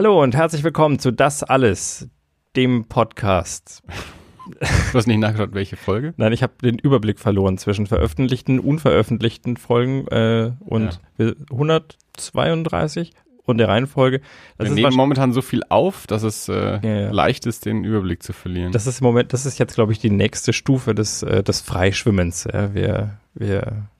Hallo und herzlich willkommen zu Das Alles, dem Podcast. Du hast nicht nachgeschaut, welche Folge? Nein, ich habe den Überblick verloren zwischen veröffentlichten, unveröffentlichten Folgen äh, und ja. 132 und der Reihenfolge. Das Wir nehmen momentan so viel auf, dass es äh, ja, ja. leicht ist, den Überblick zu verlieren. Das ist im Moment, das ist jetzt, glaube ich, die nächste Stufe des, äh, des Freischwimmens. Wir, wir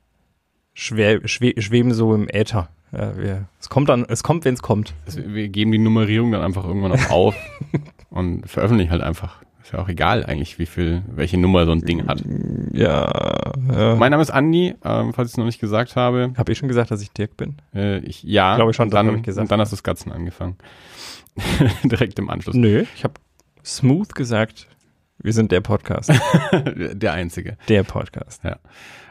schwer, schwe schweben so im Äther. Ja, wir, es kommt dann, es kommt, wenn es kommt. Also wir geben die Nummerierung dann einfach irgendwann auch auf und veröffentlichen halt einfach. Ist ja auch egal eigentlich, wie viel, welche Nummer so ein Ding hat. Ja. ja. Mein Name ist Andi, ähm, falls ich es noch nicht gesagt habe. Habe ich schon gesagt, dass ich Dirk bin? Äh, ich, ja. Glaube ich schon, dann, ich gesagt. Und dann hast du Skatzen angefangen. Direkt im Anschluss. Nö, ich habe smooth gesagt, wir sind der Podcast. der einzige. Der Podcast. Ja.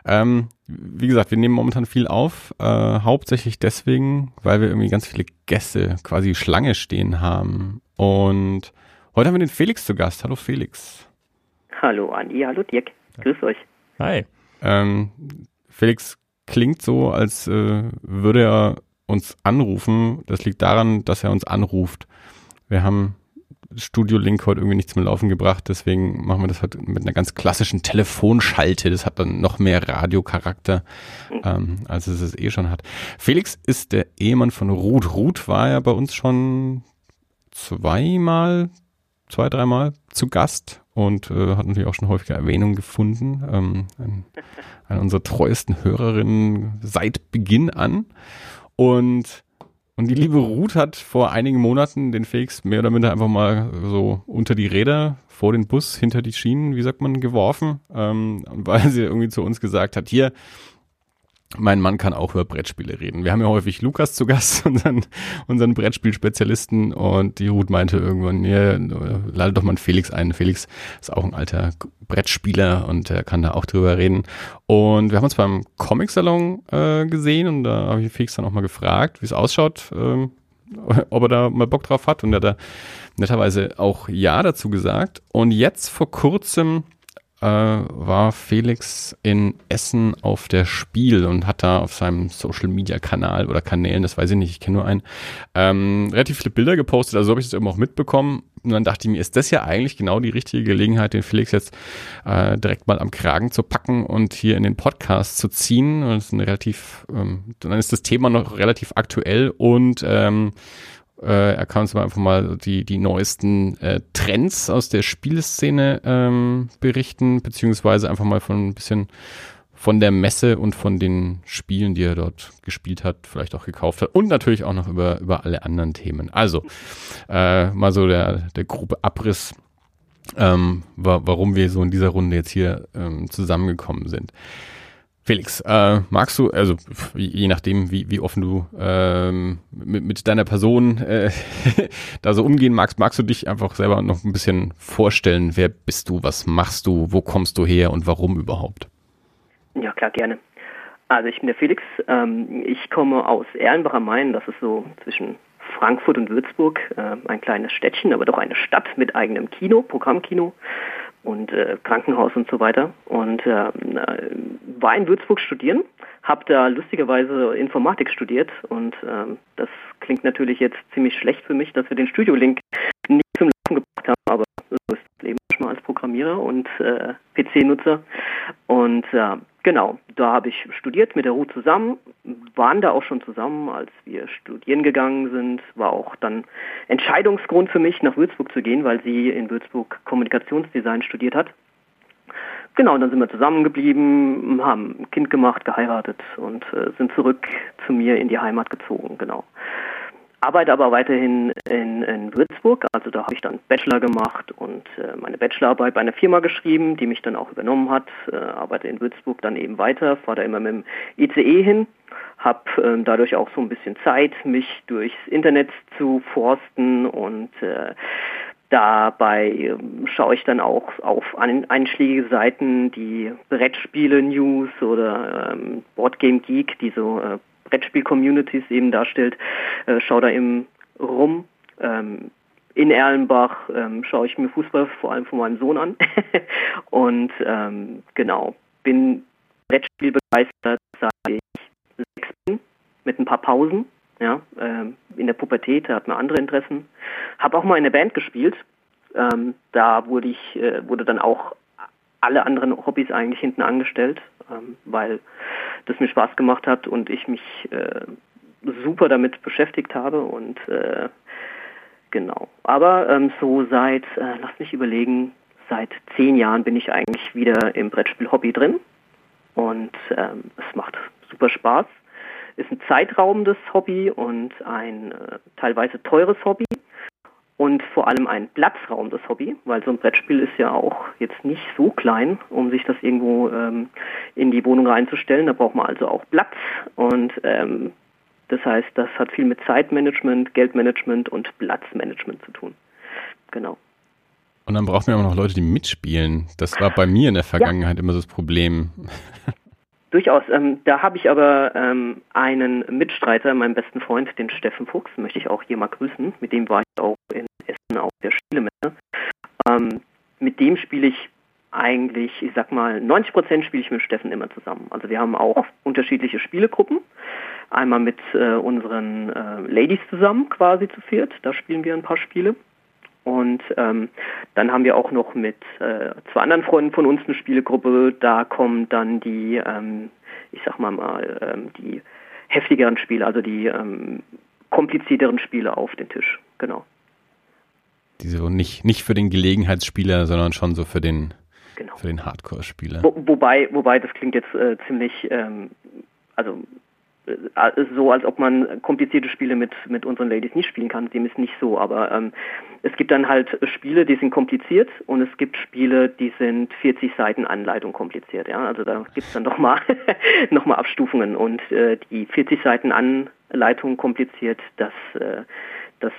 Ähm, wie gesagt, wir nehmen momentan viel auf, äh, hauptsächlich deswegen, weil wir irgendwie ganz viele Gäste quasi Schlange stehen haben. Und heute haben wir den Felix zu Gast. Hallo Felix. Hallo Andi, hallo Dirk. Grüß euch. Hi. Ähm, Felix klingt so, als äh, würde er uns anrufen. Das liegt daran, dass er uns anruft. Wir haben Studio Link heute irgendwie nichts zum Laufen gebracht, deswegen machen wir das heute mit einer ganz klassischen Telefonschalte. Das hat dann noch mehr Radiocharakter, ähm, als es es eh schon hat. Felix ist der Ehemann von Ruth. Ruth war ja bei uns schon zweimal, zwei, dreimal zu Gast und äh, hat natürlich auch schon häufiger Erwähnung gefunden. Ähm, ein, eine unserer treuesten Hörerinnen seit Beginn an. Und und die liebe Ruth hat vor einigen Monaten den Felix mehr oder minder einfach mal so unter die Räder, vor den Bus, hinter die Schienen, wie sagt man, geworfen, ähm, weil sie irgendwie zu uns gesagt hat, hier, mein Mann kann auch über Brettspiele reden. Wir haben ja häufig Lukas zu Gast, unseren, unseren Brettspielspezialisten, und die Ruth meinte irgendwann, ja, lade doch mal einen Felix ein. Felix ist auch ein alter Brettspieler und er kann da auch drüber reden. Und wir haben uns beim Comic-Salon äh, gesehen und da habe ich Felix dann auch mal gefragt, wie es ausschaut, ähm, ob er da mal Bock drauf hat. Und er hat da netterweise auch Ja dazu gesagt. Und jetzt vor kurzem äh, war Felix in Essen auf der Spiel und hat da auf seinem Social Media Kanal oder Kanälen, das weiß ich nicht, ich kenne nur einen, ähm, relativ viele Bilder gepostet, also habe ich das eben auch mitbekommen. Und dann dachte ich mir, ist das ja eigentlich genau die richtige Gelegenheit, den Felix jetzt äh, direkt mal am Kragen zu packen und hier in den Podcast zu ziehen. Und ist ein relativ, ähm, dann ist das Thema noch relativ aktuell und ähm, äh, er kann uns einfach mal die, die neuesten äh, Trends aus der Spielszene ähm, berichten, beziehungsweise einfach mal von ein bisschen von der Messe und von den Spielen, die er dort gespielt hat, vielleicht auch gekauft hat und natürlich auch noch über, über alle anderen Themen. Also äh, mal so der, der grobe Abriss, ähm, wa warum wir so in dieser Runde jetzt hier ähm, zusammengekommen sind. Felix, äh, magst du, also je nachdem, wie, wie offen du ähm, mit, mit deiner Person äh, da so umgehen magst, magst du dich einfach selber noch ein bisschen vorstellen, wer bist du, was machst du, wo kommst du her und warum überhaupt? Ja, klar, gerne. Also ich bin der Felix, ähm, ich komme aus Erlenbach am Main, das ist so zwischen Frankfurt und Würzburg, äh, ein kleines Städtchen, aber doch eine Stadt mit eigenem Kino, Programmkino und äh, Krankenhaus und so weiter. Und äh, war in Würzburg studieren, habe da lustigerweise Informatik studiert und äh, das klingt natürlich jetzt ziemlich schlecht für mich, dass wir den Studiolink nicht zum Laufen gebracht haben, aber so ist das Leben schon mal als Programmierer und äh, PC-Nutzer. Und äh, Genau, da habe ich studiert mit der Ruth zusammen, waren da auch schon zusammen, als wir studieren gegangen sind, war auch dann Entscheidungsgrund für mich, nach Würzburg zu gehen, weil sie in Würzburg Kommunikationsdesign studiert hat. Genau, und dann sind wir zusammengeblieben, haben ein Kind gemacht, geheiratet und äh, sind zurück zu mir in die Heimat gezogen, genau arbeite aber weiterhin in, in Würzburg. Also da habe ich dann Bachelor gemacht und äh, meine Bachelorarbeit bei einer Firma geschrieben, die mich dann auch übernommen hat. Äh, arbeite in Würzburg dann eben weiter, fahre da immer mit dem ICE hin, habe äh, dadurch auch so ein bisschen Zeit, mich durchs Internet zu forsten und äh, Dabei ähm, schaue ich dann auch auf einschlägige Seiten, die Brettspiele News oder ähm, Boardgame Geek, die so äh, Brettspiel-Communities eben darstellt, äh, schaue da eben rum. Ähm, in Erlenbach ähm, schaue ich mir Fußball vor allem von meinem Sohn an. und ähm, genau, bin Brettspiel begeistert, seit ich sechs bin, mit ein paar Pausen. Ja, ähm, in der Pubertät, hat man andere Interessen. Habe auch mal in der Band gespielt. Ähm, da wurde ich, äh, wurde dann auch alle anderen Hobbys eigentlich hinten angestellt, ähm, weil das mir Spaß gemacht hat und ich mich äh, super damit beschäftigt habe und äh, genau. Aber ähm, so seit, äh, lass mich überlegen, seit zehn Jahren bin ich eigentlich wieder im Brettspiel-Hobby drin und ähm, es macht super Spaß. Ist ein zeitraubendes Hobby und ein äh, teilweise teures Hobby und vor allem ein platzraubendes Hobby, weil so ein Brettspiel ist ja auch jetzt nicht so klein, um sich das irgendwo ähm, in die Wohnung reinzustellen. Da braucht man also auch Platz und ähm, das heißt, das hat viel mit Zeitmanagement, Geldmanagement und Platzmanagement zu tun. Genau. Und dann braucht man auch noch Leute, die mitspielen. Das war bei mir in der Vergangenheit ja. immer so das Problem. Durchaus. Ähm, da habe ich aber ähm, einen Mitstreiter, meinen besten Freund, den Steffen Fuchs, möchte ich auch hier mal grüßen. Mit dem war ich auch in Essen auf der Spielemesse. Ähm, mit dem spiele ich eigentlich, ich sag mal, 90 Prozent spiele ich mit Steffen immer zusammen. Also wir haben auch unterschiedliche Spielegruppen. Einmal mit äh, unseren äh, Ladies zusammen, quasi zu viert. Da spielen wir ein paar Spiele. Und ähm, dann haben wir auch noch mit äh, zwei anderen Freunden von uns eine Spielegruppe. Da kommen dann die, ähm, ich sag mal mal, ähm, die heftigeren Spiele, also die ähm, komplizierteren Spiele auf den Tisch. Genau. Die so nicht, nicht für den Gelegenheitsspieler, sondern schon so für den, genau. für den Hardcore-Spieler. Wo, wobei, wobei, das klingt jetzt äh, ziemlich, ähm, also äh, so, als ob man komplizierte Spiele mit, mit unseren Ladies nicht spielen kann. Dem ist nicht so, aber ähm, es gibt dann halt Spiele, die sind kompliziert und es gibt Spiele, die sind 40 Seiten Anleitung kompliziert. Ja? Also da gibt es dann doch mal, noch mal Abstufungen und äh, die 40 Seiten Anleitung kompliziert, das, äh, das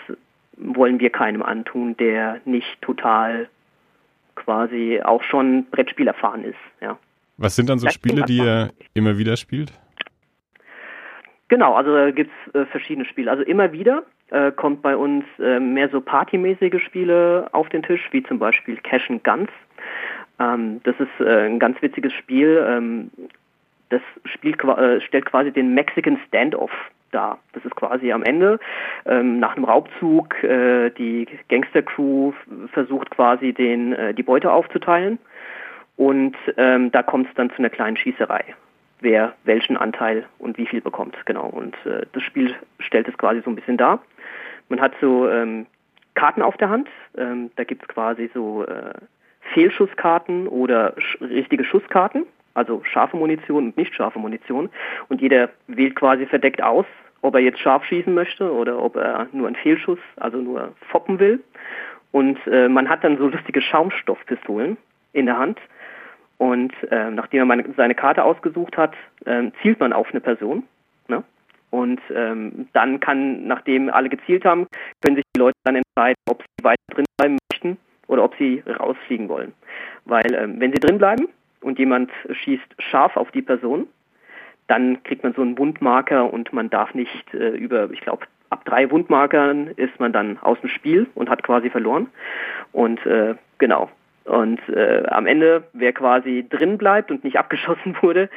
wollen wir keinem antun, der nicht total quasi auch schon Brettspiel erfahren ist. Ja. Was sind dann so Spiele, die ihr immer wieder spielt? Genau, also da gibt es äh, verschiedene Spiele. Also immer wieder äh, kommt bei uns äh, mehr so partymäßige Spiele auf den Tisch, wie zum Beispiel Cash and Guns. Ähm, das ist äh, ein ganz witziges Spiel. Ähm, das Spiel äh, stellt quasi den Mexican Standoff dar. Das ist quasi am Ende ähm, nach einem Raubzug äh, die Gangster-Crew versucht quasi den, die Beute aufzuteilen und ähm, da kommt es dann zu einer kleinen Schießerei wer welchen Anteil und wie viel bekommt. Genau. Und äh, das Spiel stellt es quasi so ein bisschen dar. Man hat so ähm, Karten auf der Hand. Ähm, da gibt es quasi so äh, Fehlschusskarten oder sch richtige Schusskarten, also scharfe Munition und nicht scharfe Munition. Und jeder wählt quasi verdeckt aus, ob er jetzt scharf schießen möchte oder ob er nur einen Fehlschuss, also nur foppen will. Und äh, man hat dann so lustige Schaumstoffpistolen in der Hand und äh, nachdem meine, seine Karte ausgesucht hat, äh, zielt man auf eine Person. Ne? Und ähm, dann kann, nachdem alle gezielt haben, können sich die Leute dann entscheiden, ob sie weiter drin bleiben möchten oder ob sie rausfliegen wollen. Weil ähm, wenn sie drin bleiben und jemand schießt scharf auf die Person, dann kriegt man so einen Wundmarker und man darf nicht äh, über, ich glaube, ab drei Wundmarkern ist man dann aus dem Spiel und hat quasi verloren. Und äh, genau, und äh, am Ende, wer quasi drin bleibt und nicht abgeschossen wurde,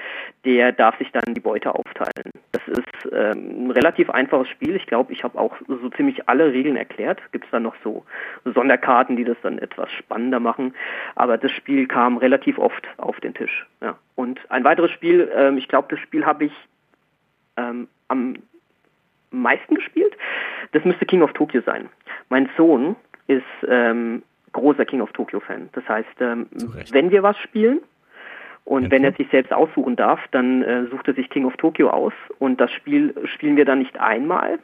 der darf sich dann die Beute aufteilen. Das ist ähm, ein relativ einfaches Spiel. Ich glaube, ich habe auch so ziemlich alle Regeln erklärt. Gibt es dann noch so Sonderkarten, die das dann etwas spannender machen. Aber das Spiel kam relativ oft auf den Tisch. Ja. Und ein weiteres Spiel, ähm, ich glaube, das Spiel habe ich ähm, am meisten gespielt. Das müsste King of Tokyo sein. Mein Sohn ist ähm, großer King of Tokyo-Fan. Das heißt, ähm, wenn wir was spielen und wenn er sich selbst aussuchen darf, dann äh, sucht er sich King of Tokyo aus und das Spiel spielen wir dann nicht einmal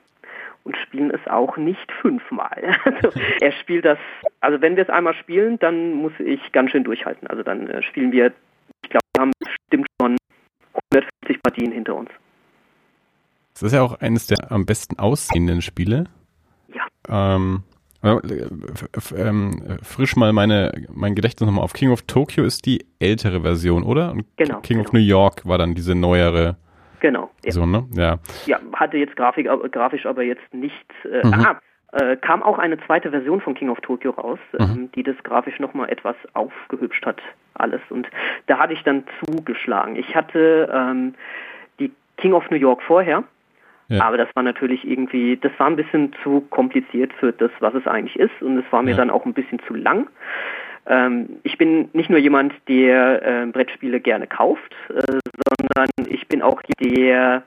und spielen es auch nicht fünfmal. Also er spielt das, also wenn wir es einmal spielen, dann muss ich ganz schön durchhalten. Also dann äh, spielen wir, ich glaube, wir haben bestimmt schon 150 Partien hinter uns. Das ist ja auch eines der am besten aussehenden Spiele. Ja. Ähm, ähm, frisch mal meine, mein Gedächtnis nochmal auf. King of Tokyo ist die ältere Version, oder? Und genau. King genau. of New York war dann diese neuere genau, Version, ja. ne? Ja. Ja, hatte jetzt Grafik, grafisch aber jetzt nicht. Äh, mhm. ah, äh, kam auch eine zweite Version von King of Tokyo raus, mhm. ähm, die das grafisch nochmal etwas aufgehübscht hat, alles. Und da hatte ich dann zugeschlagen. Ich hatte ähm, die King of New York vorher Ja. Aber das war natürlich irgendwie, das war ein bisschen zu kompliziert für das, was es eigentlich ist. Und es war mir ja. dann auch ein bisschen zu lang. Ähm, ich bin nicht nur jemand, der äh, Brettspiele gerne kauft, äh, sondern ich bin auch der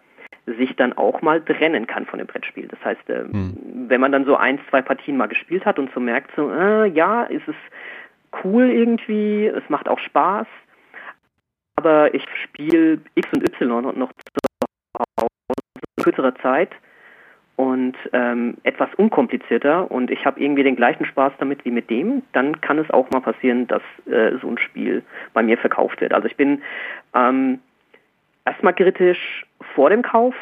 sich dann auch mal trennen kann von dem Brettspiel. Das heißt, äh, hm. wenn man dann so ein, zwei Partien mal gespielt hat und so merkt, so, äh, ja, ist es cool irgendwie, es macht auch Spaß, aber ich spiele X und Y noch zu kürzerer Zeit und ähm, etwas unkomplizierter und ich habe irgendwie den gleichen Spaß damit wie mit dem, dann kann es auch mal passieren, dass äh, so ein Spiel bei mir verkauft wird. Also ich bin ähm, erstmal kritisch vor dem Kauf,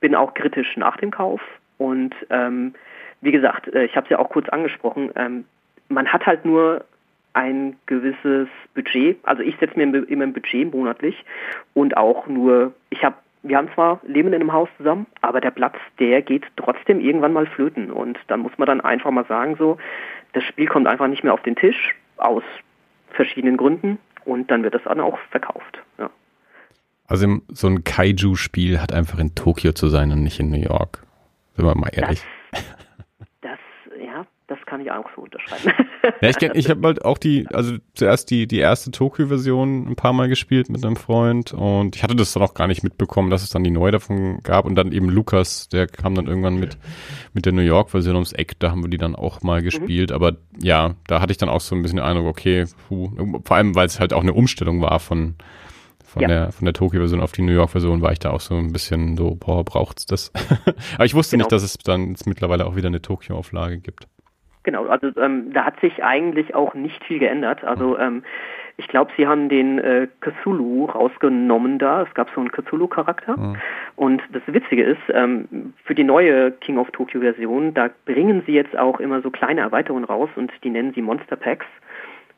bin auch kritisch nach dem Kauf und ähm, wie gesagt, äh, ich habe es ja auch kurz angesprochen, ähm, man hat halt nur ein gewisses Budget, also ich setze mir immer ein Budget monatlich und auch nur, ich habe wir haben zwar leben in einem Haus zusammen, aber der Platz, der geht trotzdem irgendwann mal flöten und dann muss man dann einfach mal sagen so, das Spiel kommt einfach nicht mehr auf den Tisch aus verschiedenen Gründen und dann wird das dann auch verkauft. Ja. Also so ein Kaiju-Spiel hat einfach in Tokio zu sein und nicht in New York. Sind wir mal ehrlich. Das, das ja, kann ich auch so unterschreiben. Ja, ich, ich habe halt auch die, also zuerst die, die erste Tokyo-Version ein paar Mal gespielt mit einem Freund und ich hatte das dann auch gar nicht mitbekommen, dass es dann die neue davon gab und dann eben Lukas, der kam dann irgendwann mit, mit der New York-Version ums Eck, da haben wir die dann auch mal gespielt, mhm. aber ja, da hatte ich dann auch so ein bisschen den Eindruck, okay, puh, vor allem, weil es halt auch eine Umstellung war von, von ja. der von der Tokyo-Version auf die New York-Version war ich da auch so ein bisschen so, boah, braucht's das? Aber ich wusste genau. nicht, dass es dann mittlerweile auch wieder eine Tokyo-Auflage gibt. Genau, also ähm, da hat sich eigentlich auch nicht viel geändert. Also hm. ähm, ich glaube, sie haben den äh, Cthulhu rausgenommen da. Es gab so einen Cthulhu-Charakter. Mhm. Und das Witzige ist, ähm, für die neue King of Tokyo-Version, da bringen sie jetzt auch immer so kleine Erweiterungen raus und die nennen sie Monster Packs.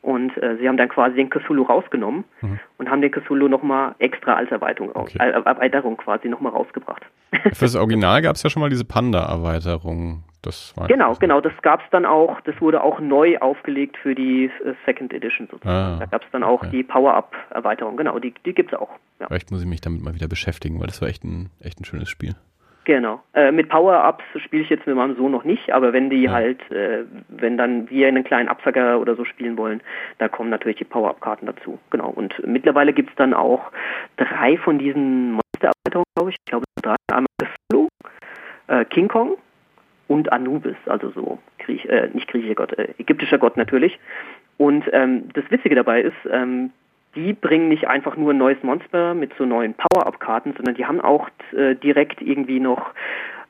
Und äh, sie haben dann quasi den Cthulhu rausgenommen mhm. und haben den Cthulhu nochmal extra als Erweiterung, okay. äh, Erweiterung quasi nochmal rausgebracht. Für das Original gab es ja schon mal diese Panda-Erweiterung. Das war genau, genau, das gab es dann auch, das wurde auch neu aufgelegt für die äh, Second Edition sozusagen. Ah, da gab es dann auch okay. die Power-Up-Erweiterung, genau, die, die gibt es auch. Ja. Vielleicht muss ich mich damit mal wieder beschäftigen, weil das war echt ein, echt ein schönes Spiel. Genau. Äh, mit Power-Ups spiele ich jetzt mit meinem Sohn noch nicht, aber wenn die ja. halt, äh, wenn dann wir einen kleinen Absacker oder so spielen wollen, da kommen natürlich die Power-Up-Karten dazu. Genau. Und mittlerweile gibt es dann auch drei von diesen Monster-Erweiterungen, glaube ich. Ich glaube, drei. Einmal Cthulhu, äh, King Kong und Anubis, also so Griech, äh, nicht griechischer Gott, äh, ägyptischer Gott natürlich. Und ähm, das Witzige dabei ist, ähm, die bringen nicht einfach nur ein neues Monster mit so neuen Power-Up-Karten, sondern die haben auch äh, direkt irgendwie noch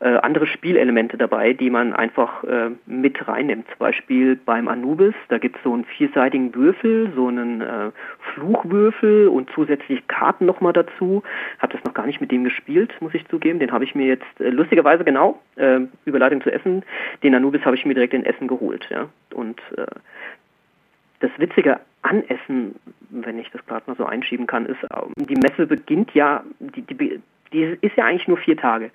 äh, andere Spielelemente dabei, die man einfach äh, mit reinnimmt. Zum Beispiel beim Anubis, da gibt es so einen vierseitigen Würfel, so einen äh, Fluchwürfel und zusätzlich Karten nochmal dazu. Habe das noch gar nicht mit dem gespielt, muss ich zugeben. Den habe ich mir jetzt äh, lustigerweise genau, äh, Überleitung zu Essen, den Anubis habe ich mir direkt in Essen geholt. Ja? Und äh, das Witzige an Essen, wenn ich das gerade mal so einschieben kann, ist, ähm, die Messe beginnt ja, die, die, die ist ja eigentlich nur vier Tage.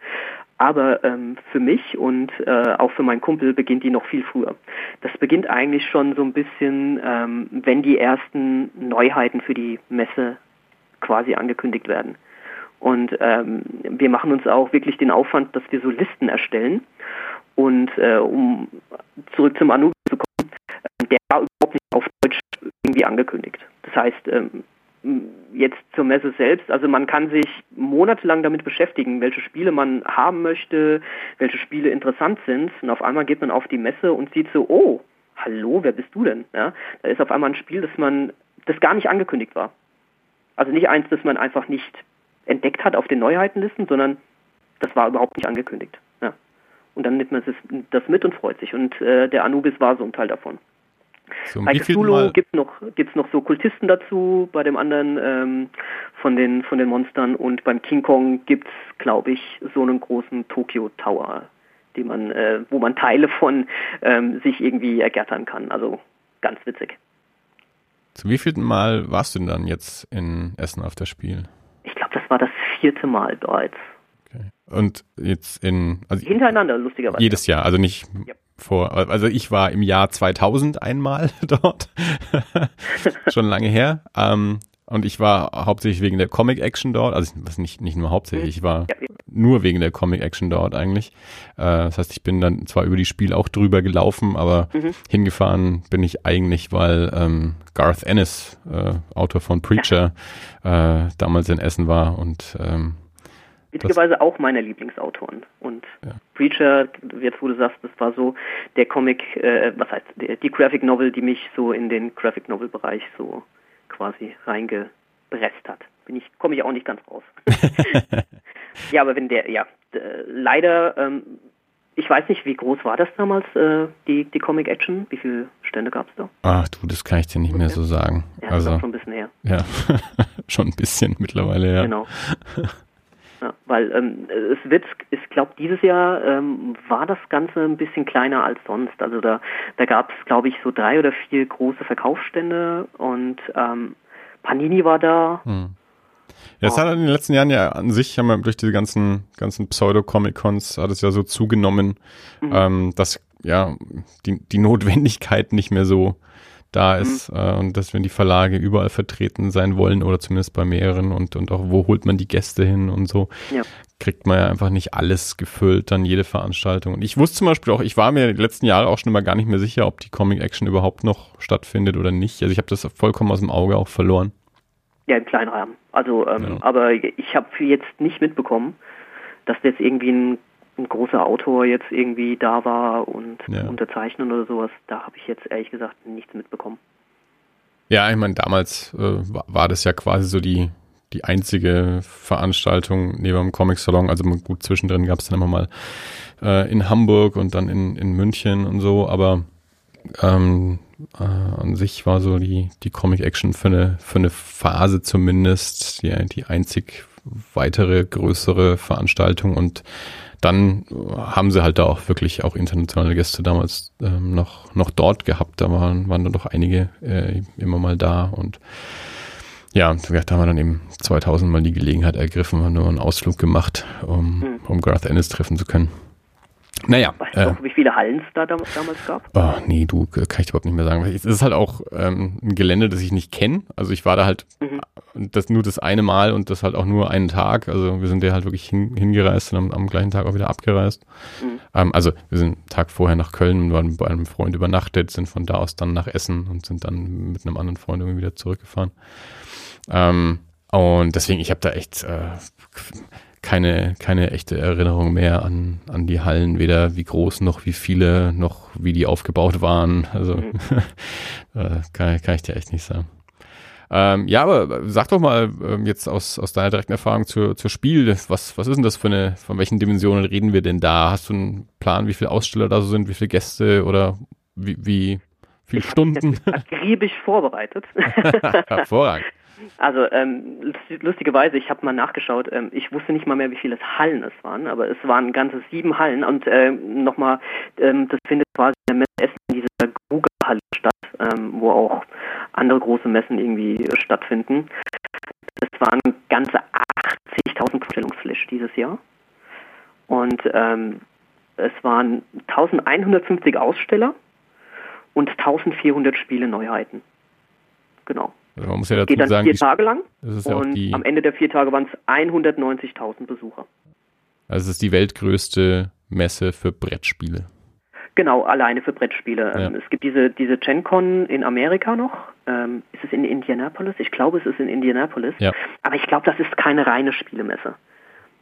Aber ähm, für mich und äh, auch für meinen Kumpel beginnt die noch viel früher. Das beginnt eigentlich schon so ein bisschen, ähm, wenn die ersten Neuheiten für die Messe quasi angekündigt werden. Und ähm, wir machen uns auch wirklich den Aufwand, dass wir so Listen erstellen. Und äh, um zurück zum Anubis angekündigt. Das heißt, ähm, jetzt zur Messe selbst, also man kann sich monatelang damit beschäftigen, welche Spiele man haben möchte, welche Spiele interessant sind und auf einmal geht man auf die Messe und sieht so, oh, hallo, wer bist du denn? Ja, da ist auf einmal ein Spiel, das man, das gar nicht angekündigt war. Also nicht eins, das man einfach nicht entdeckt hat auf den Neuheitenlisten, sondern das war überhaupt nicht angekündigt. Ja. Und dann nimmt man das mit und freut sich. Und äh, der Anubis war so ein Teil davon. So, bei Cthulhu gibt es noch, gibt's noch so Kultisten dazu, bei dem anderen ähm, von, den, von den Monstern und beim King Kong gibt es, glaube ich, so einen großen Tokyo Tower, die man, äh, wo man Teile von ähm, sich irgendwie ergattern kann. Also ganz witzig. Zu wievielten Mal warst du denn dann jetzt in Essen auf das Spiel? Ich glaube, das war das vierte Mal bereits. Okay. Und jetzt in. Also Hintereinander, lustigerweise. Jedes Jahr, also nicht ja vor, also ich war im Jahr 2000 einmal dort, schon lange her. Ähm, und ich war hauptsächlich wegen der Comic-Action dort, also was nicht, nicht nur hauptsächlich, ich war nur wegen der Comic-Action dort eigentlich. Äh, das heißt, ich bin dann zwar über die Spiele auch drüber gelaufen, aber mhm. hingefahren bin ich eigentlich, weil ähm, Garth Ennis, äh, Autor von Preacher, äh, damals in Essen war und ähm, Witzigerweise auch meine Lieblingsautoren. Und ja. Preacher, jetzt wo du sagst, das war so der Comic, äh, was heißt, die, Graphic Novel, die mich so in den Graphic Novel Bereich so quasi reingepresst hat. Bin ich, komme ich auch nicht ganz raus. ja, aber wenn der, ja, leider, ähm, ich weiß nicht, wie groß war das damals, äh, die, die Comic Action? Wie viele Stände gab es da? Ach du, das kann ich dir nicht okay. mehr so sagen. Ja, also, schon ein bisschen her. Ja, schon ein bisschen mittlerweile, ja. Genau. Ja, weil ähm, es wird, ich glaube, dieses Jahr ähm, war das Ganze ein bisschen kleiner als sonst. Also da, da gab es, glaube ich, so drei oder vier große Verkaufsstände und ähm, Panini war da. Hm. Ja, es hat in den letzten Jahren ja an sich, haben wir durch diese ganzen, ganzen Pseudo-Comic-Cons, hat es ja so zugenommen, mhm. ähm, dass ja die, die Notwendigkeit nicht mehr so da mhm. ist mhm. äh, und dass wenn die Verlage überall vertreten sein wollen oder zumindest bei mehreren und, und auch wo holt man die Gäste hin und so, ja. kriegt man ja einfach nicht alles gefüllt, dann jede Veranstaltung. Und ich wusste zum Beispiel auch, ich war mir die letzten Jahre auch schon immer gar nicht mehr sicher, ob die Comic Action überhaupt noch stattfindet oder nicht. Also ich habe das vollkommen aus dem Auge auch verloren. Ja, im kleinen Rahmen. Also, ähm, ja. aber ich habe jetzt nicht mitbekommen, dass jetzt irgendwie ein ein großer Autor jetzt irgendwie da war und ja. unterzeichnen oder sowas, da habe ich jetzt ehrlich gesagt nichts mitbekommen. Ja, ich meine, damals äh, war das ja quasi so die, die einzige Veranstaltung neben dem Comic-Salon. Also gut, zwischendrin gab es dann immer mal äh, in Hamburg und dann in, in München und so, aber ähm, äh, an sich war so die, die Comic-Action für eine, für eine Phase zumindest die, die einzig weitere größere Veranstaltung und dann haben sie halt da auch wirklich auch internationale Gäste damals ähm, noch, noch dort gehabt. Da waren, waren dann doch einige äh, immer mal da und ja, da haben wir dann eben 2000 mal die Gelegenheit ergriffen, haben nur einen Ausflug gemacht, um, hm. um Garth Ennis treffen zu können. Naja. Weißt du äh, wie viele Hallen es da damals gab? Oh, nee, du, kann ich überhaupt nicht mehr sagen. Es ist halt auch ähm, ein Gelände, das ich nicht kenne. Also ich war da halt mhm. das nur das eine Mal und das halt auch nur einen Tag. Also wir sind da halt wirklich hin, hingereist und am, am, gleichen Tag auch wieder abgereist. Mhm. Ähm, also wir sind einen Tag vorher nach Köln und waren bei einem Freund übernachtet, sind von da aus dann nach Essen und sind dann mit einem anderen Freund irgendwie wieder zurückgefahren. Ähm, und deswegen, ich habe da echt äh, keine, keine echte Erinnerung mehr an, an die Hallen, weder wie groß noch wie viele, noch wie die aufgebaut waren. Also mhm. äh, kann, kann ich dir echt nicht sagen. Ähm, ja, aber sag doch mal ähm, jetzt aus, aus deiner direkten Erfahrung zur, zur Spiel, was, was ist denn das für eine, von welchen Dimensionen reden wir denn da? Hast du einen Plan, wie viele Aussteller da so sind, wie viele Gäste oder wie, wie viele Stunden? Akribisch vorbereitet. Hervorragend. Also ähm, lustigerweise, ich habe mal nachgeschaut, ähm, ich wusste nicht mal mehr, wie viele Hallen es waren, aber es waren ganze sieben Hallen und äh, nochmal, ähm, das findet quasi in der Messe in dieser Google-Halle statt, ähm, wo auch andere große Messen irgendwie stattfinden. Es waren ganze 80.000 Vorstellungsflash dieses Jahr und ähm, es waren 1150 Aussteller und 1400 Spiele Neuheiten. Genau. Also man muss ja dazu Geht dann sagen, vier Tage lang ja und am Ende der vier Tage waren es 190.000 Besucher. Also es ist die weltgrößte Messe für Brettspiele. Genau, alleine für Brettspiele. Ja. Ähm, es gibt diese, diese GenCon in Amerika noch. Ähm, ist es in Indianapolis? Ich glaube, es ist in Indianapolis. Ja. Aber ich glaube, das ist keine reine Spielemesse.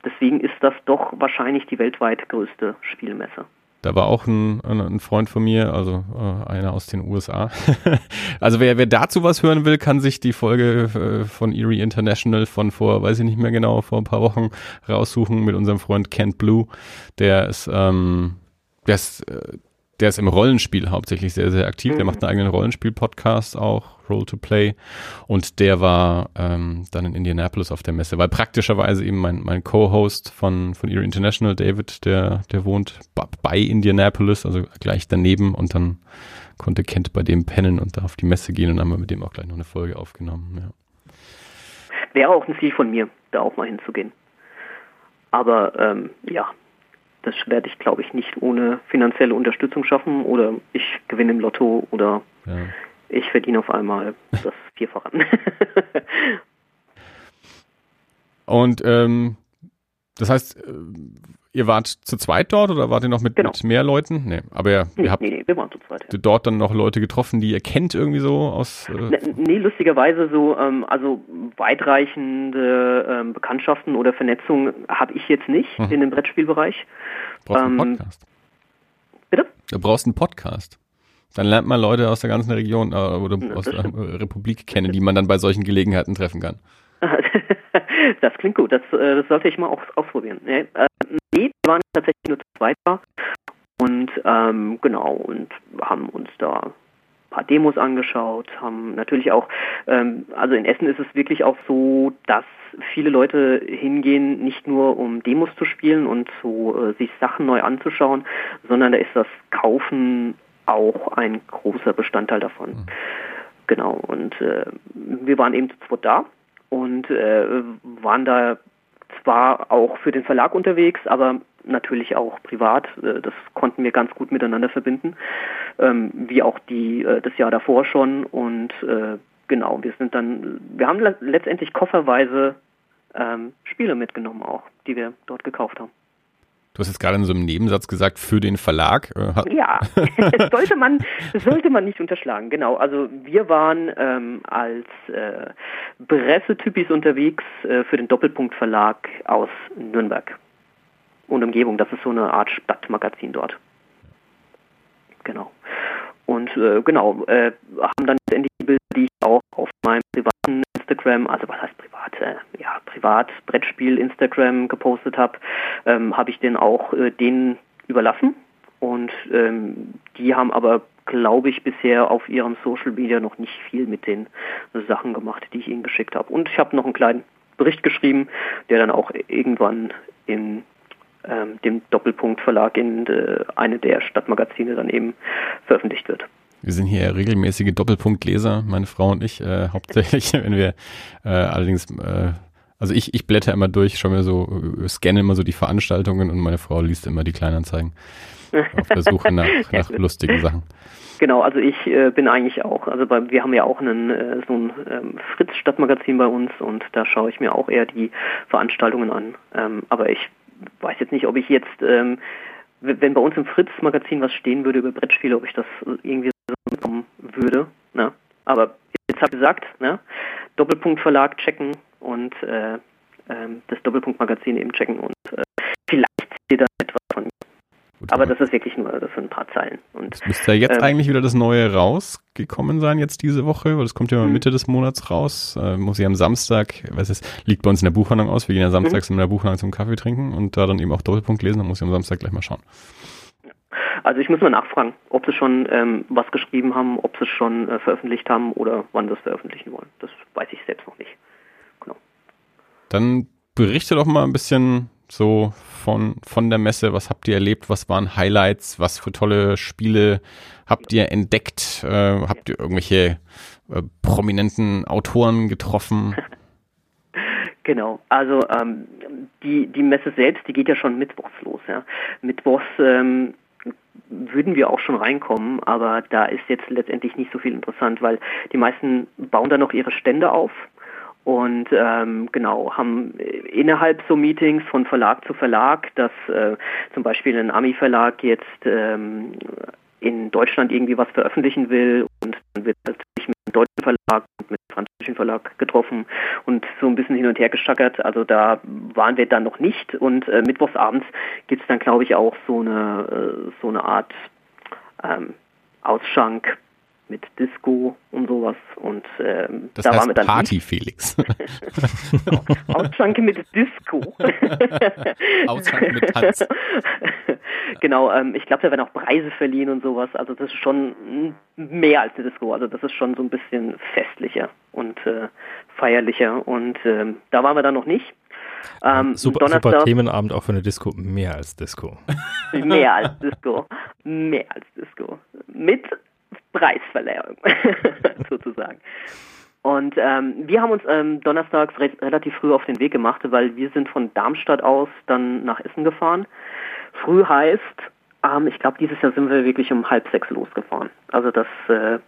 Deswegen ist das doch wahrscheinlich die weltweit größte Spielemesse. Da war auch ein, ein Freund von mir, also äh, einer aus den USA. also wer, wer dazu was hören will, kann sich die Folge äh, von Erie International von vor, weiß ich nicht mehr genau, vor ein paar Wochen raussuchen mit unserem Freund Kent Blue. Der ist, ähm, der ist äh, der ist im Rollenspiel hauptsächlich sehr, sehr aktiv. Mhm. Der macht einen eigenen Rollenspiel-Podcast auch, Roll to Play. Und der war ähm, dann in Indianapolis auf der Messe, weil praktischerweise eben mein, mein Co-Host von, von Erie International, David, der, der wohnt bei Indianapolis, also gleich daneben. Und dann konnte Kent bei dem pennen und da auf die Messe gehen und haben wir mit dem auch gleich noch eine Folge aufgenommen. Ja. Wäre auch ein Ziel von mir, da auch mal hinzugehen. Aber ähm, ja, das werde ich, glaube ich, nicht ohne finanzielle Unterstützung schaffen oder ich gewinne im Lotto oder ja. ich verdiene auf einmal das Vierfache. Und ähm, Das heißt, äh, ihr wart zu zweit dort oder wart ihr noch mit, genau. mit mehr Leuten? Nee, aber ihr, nee, ihr habt nee, nee, wir waren zu zweit, ja. dort dann noch Leute getroffen, die ihr kennt irgendwie so aus. Äh nee, lustigerweise so, ähm, also weitreichende ähm, Bekanntschaften oder Vernetzung habe ich jetzt nicht mhm. in dem Brettspielbereich. Du brauchst ähm, einen Podcast. Bitte? Du brauchst einen Podcast. Dann lernt man Leute aus der ganzen Region äh, oder ja, aus der stimmt. Republik kennen, die man dann bei solchen Gelegenheiten treffen kann. das klingt gut, das, äh, das sollte ich mal auch ausprobieren. Nee, äh, nee, wir waren tatsächlich nur zu zweit da und ähm, genau und haben uns da ein paar Demos angeschaut, haben natürlich auch, ähm, also in Essen ist es wirklich auch so, dass viele Leute hingehen, nicht nur um Demos zu spielen und so äh, sich Sachen neu anzuschauen, sondern da ist das Kaufen auch ein großer Bestandteil davon. Mhm. Genau, und äh, wir waren eben zu zweit da und äh, waren da zwar auch für den Verlag unterwegs, aber natürlich auch privat. Äh, das konnten wir ganz gut miteinander verbinden, ähm, wie auch die äh, das Jahr davor schon. Und äh, genau, wir sind dann, wir haben letztendlich kofferweise ähm, Spiele mitgenommen auch, die wir dort gekauft haben. Du hast jetzt gerade in so einem Nebensatz gesagt, für den Verlag. Äh, ja, sollte man, sollte man nicht unterschlagen, genau. Also wir waren ähm, als äh, Pressetypis unterwegs äh, für den Doppelpunkt Verlag aus Nürnberg und Umgebung. Das ist so eine Art Stadtmagazin dort. Genau. Und äh, genau, äh, haben dann letztendlich die Bilder, die ich auch auf meinem privaten Instagram, also was heißt privat, äh, ja, privat Brettspiel Instagram gepostet habe, ähm, habe ich den auch äh, denen überlassen. Und ähm, die haben aber, glaube ich, bisher auf ihrem Social Media noch nicht viel mit den Sachen gemacht, die ich ihnen geschickt habe. Und ich habe noch einen kleinen Bericht geschrieben, der dann auch irgendwann in ähm, dem Doppelpunkt Verlag in äh, eine der Stadtmagazine dann eben veröffentlicht wird. Wir sind hier regelmäßige Doppelpunktleser, meine Frau und ich, äh, hauptsächlich, wenn wir äh, allerdings, äh, also ich, ich blätter immer durch, schaue mir so, äh, scanne immer so die Veranstaltungen und meine Frau liest immer die Kleinanzeigen auf der Suche nach, nach lustigen Sachen. Genau, also ich äh, bin eigentlich auch, also bei, wir haben ja auch einen, äh, so ein ähm, Fritz-Stadtmagazin bei uns und da schaue ich mir auch eher die Veranstaltungen an. Ähm, aber ich weiß jetzt nicht, ob ich jetzt ähm, wenn bei uns im Fritz-Magazin was stehen würde über Brettspiele, ob ich das irgendwie so bekommen würde. Ne? Aber jetzt habe ich gesagt, ne? Doppelpunkt Verlag checken und äh, ähm, das Doppelpunkt Magazin eben checken und äh, vielleicht seht ihr da etwas von Gut, aber das ist wirklich nur das sind ein paar Zeilen. Und, es müsste ja jetzt ähm, eigentlich wieder das Neue rausgekommen sein, jetzt diese Woche, weil es kommt ja mal mhm. Mitte des Monats raus. Äh, muss ich am Samstag, was ist, liegt bei uns in der Buchhandlung aus, wir gehen ja samstags mhm. in der Buchhandlung zum Kaffee trinken und da dann eben auch Doppelpunkt lesen, dann muss ich am Samstag gleich mal schauen. Also ich muss mal nachfragen, ob sie schon ähm, was geschrieben haben, ob sie es schon äh, veröffentlicht haben oder wann sie es veröffentlichen wollen. Das weiß ich selbst noch nicht. Genau. Dann berichte doch mal ein bisschen so von, von der Messe? Was habt ihr erlebt? Was waren Highlights? Was für tolle Spiele habt ihr entdeckt? Äh, habt ihr irgendwelche äh, prominenten Autoren getroffen? Genau, also ähm, die, die Messe selbst, die geht ja schon mittwochs los. Ja. Mittwochs ähm, würden wir auch schon reinkommen, aber da ist jetzt letztendlich nicht so viel interessant, weil die meisten bauen da noch ihre Stände auf und ähm, genau haben innerhalb so Meetings von Verlag zu Verlag, dass äh, zum Beispiel ein Ami-Verlag jetzt ähm, in Deutschland irgendwie was veröffentlichen will und dann wird sich mit einem deutschen Verlag und mit einem französischen Verlag getroffen und so ein bisschen hin und her geschackert. Also da waren wir dann noch nicht und äh, mittwochsabends gibt es dann glaube ich auch so eine äh, so eine Art ähm, Ausschank mit Disco und sowas. Und ähm, das da heißt waren wir dann Party. Felix. Ausschanke mit Disco. Ausschanke mit Tanz. genau, ähm, ich glaube, da werden auch Preise verliehen und sowas. Also das ist schon mehr als eine Disco. Also das ist schon so ein bisschen festlicher und äh, feierlicher. Und ähm, da waren wir dann noch nicht. Ähm, super, super Themenabend auch für eine Disco. Mehr als Disco. mehr als Disco. Mehr als Disco. Mit Preisverleihung sozusagen. Und ähm, wir haben uns ähm, donnerstags re relativ früh auf den Weg gemacht, weil wir sind von Darmstadt aus dann nach Essen gefahren. Früh heißt, ähm, ich glaube, dieses Jahr sind wir wirklich um halb sechs losgefahren. Also das äh,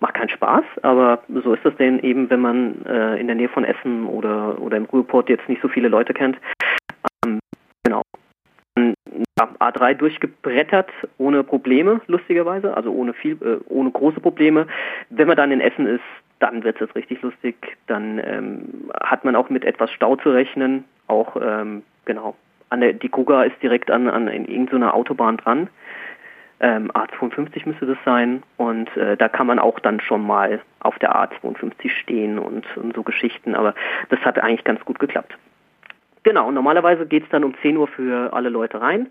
macht keinen Spaß, aber so ist das denn eben, wenn man äh, in der Nähe von Essen oder, oder im Ruhrport jetzt nicht so viele Leute kennt. Ähm, ja, A3 durchgebrettert, ohne Probleme, lustigerweise, also ohne viel, äh, ohne große Probleme. Wenn man dann in Essen ist, dann wird es richtig lustig. Dann ähm, hat man auch mit etwas Stau zu rechnen. Auch ähm, genau. Der, die Kuga ist direkt an, an in irgendeiner Autobahn dran. Ähm, A52 müsste das sein. Und äh, da kann man auch dann schon mal auf der A52 stehen und, und so Geschichten. Aber das hat eigentlich ganz gut geklappt. Genau, normalerweise geht es dann um 10 Uhr für alle Leute rein.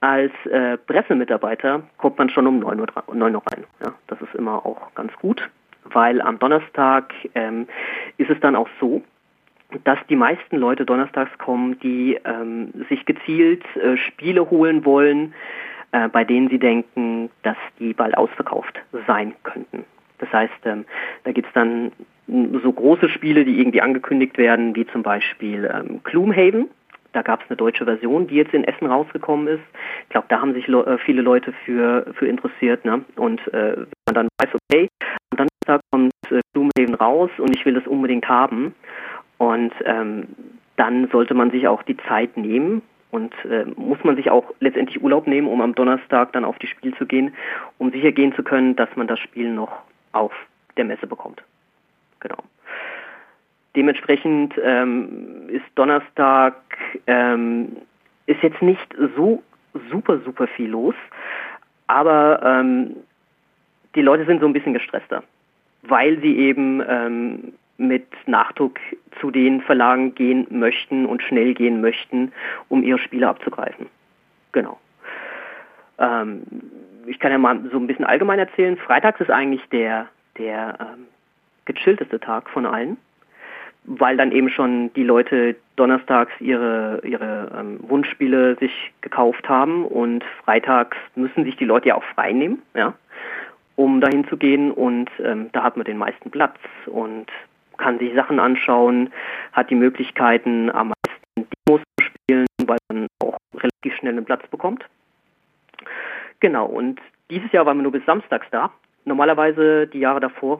Als äh, Pressemitarbeiter kommt man schon um 9 Uhr, 9 Uhr rein. Ja, das ist immer auch ganz gut, weil am Donnerstag ähm, ist es dann auch so, dass die meisten Leute donnerstags kommen, die ähm, sich gezielt äh, Spiele holen wollen, äh, bei denen sie denken, dass die bald ausverkauft sein könnten. Das heißt, ähm, da gibt es dann so große Spiele, die irgendwie angekündigt werden, wie zum Beispiel ähm, Gloomhaven. Da gab es eine deutsche Version, die jetzt in Essen rausgekommen ist. Ich glaube, da haben sich le äh, viele Leute für, für interessiert. Ne? Und äh, wenn man dann weiß, okay, dann da kommt äh, Gloomhaven raus und ich will das unbedingt haben. Und ähm, dann sollte man sich auch die Zeit nehmen und äh, muss man sich auch letztendlich Urlaub nehmen, um am Donnerstag dann auf die Spiel zu gehen, um sicher gehen zu können, dass man das Spiel noch auf der Messe bekommt. Genau. Dementsprechend ähm, ist Donnerstag ähm, ist jetzt nicht so super super viel los, aber ähm, die Leute sind so ein bisschen gestresster, weil sie eben ähm, mit Nachdruck zu den Verlagen gehen möchten und schnell gehen möchten, um ihre Spiele abzugreifen. Genau. Ähm, ich kann ja mal so ein bisschen allgemein erzählen. Freitags ist eigentlich der, der ähm, gechillteste Tag von allen, weil dann eben schon die Leute donnerstags ihre, ihre ähm, Wunschspiele sich gekauft haben und freitags müssen sich die Leute ja auch frei nehmen, ja, um dahin zu gehen und ähm, da hat man den meisten Platz und kann sich Sachen anschauen, hat die Möglichkeiten am meisten Demos zu spielen, weil man auch relativ schnell einen Platz bekommt. Genau, und dieses Jahr waren wir nur bis samstags da normalerweise die Jahre davor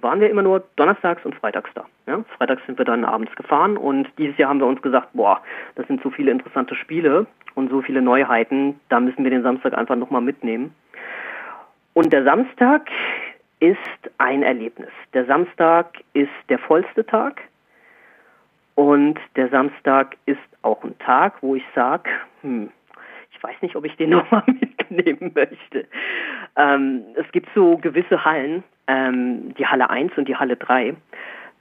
waren wir immer nur donnerstags und freitags da. Ja? Freitags sind wir dann abends gefahren und dieses Jahr haben wir uns gesagt, boah, das sind so viele interessante Spiele und so viele Neuheiten, da müssen wir den Samstag einfach nochmal mitnehmen. Und der Samstag ist ein Erlebnis. Der Samstag ist der vollste Tag und der Samstag ist auch ein Tag, wo ich sage, hm, ich weiß nicht, ob ich den nochmal mitnehmen möchte. Ähm, es gibt so gewisse Hallen, ähm, die Halle 1 und die Halle 3.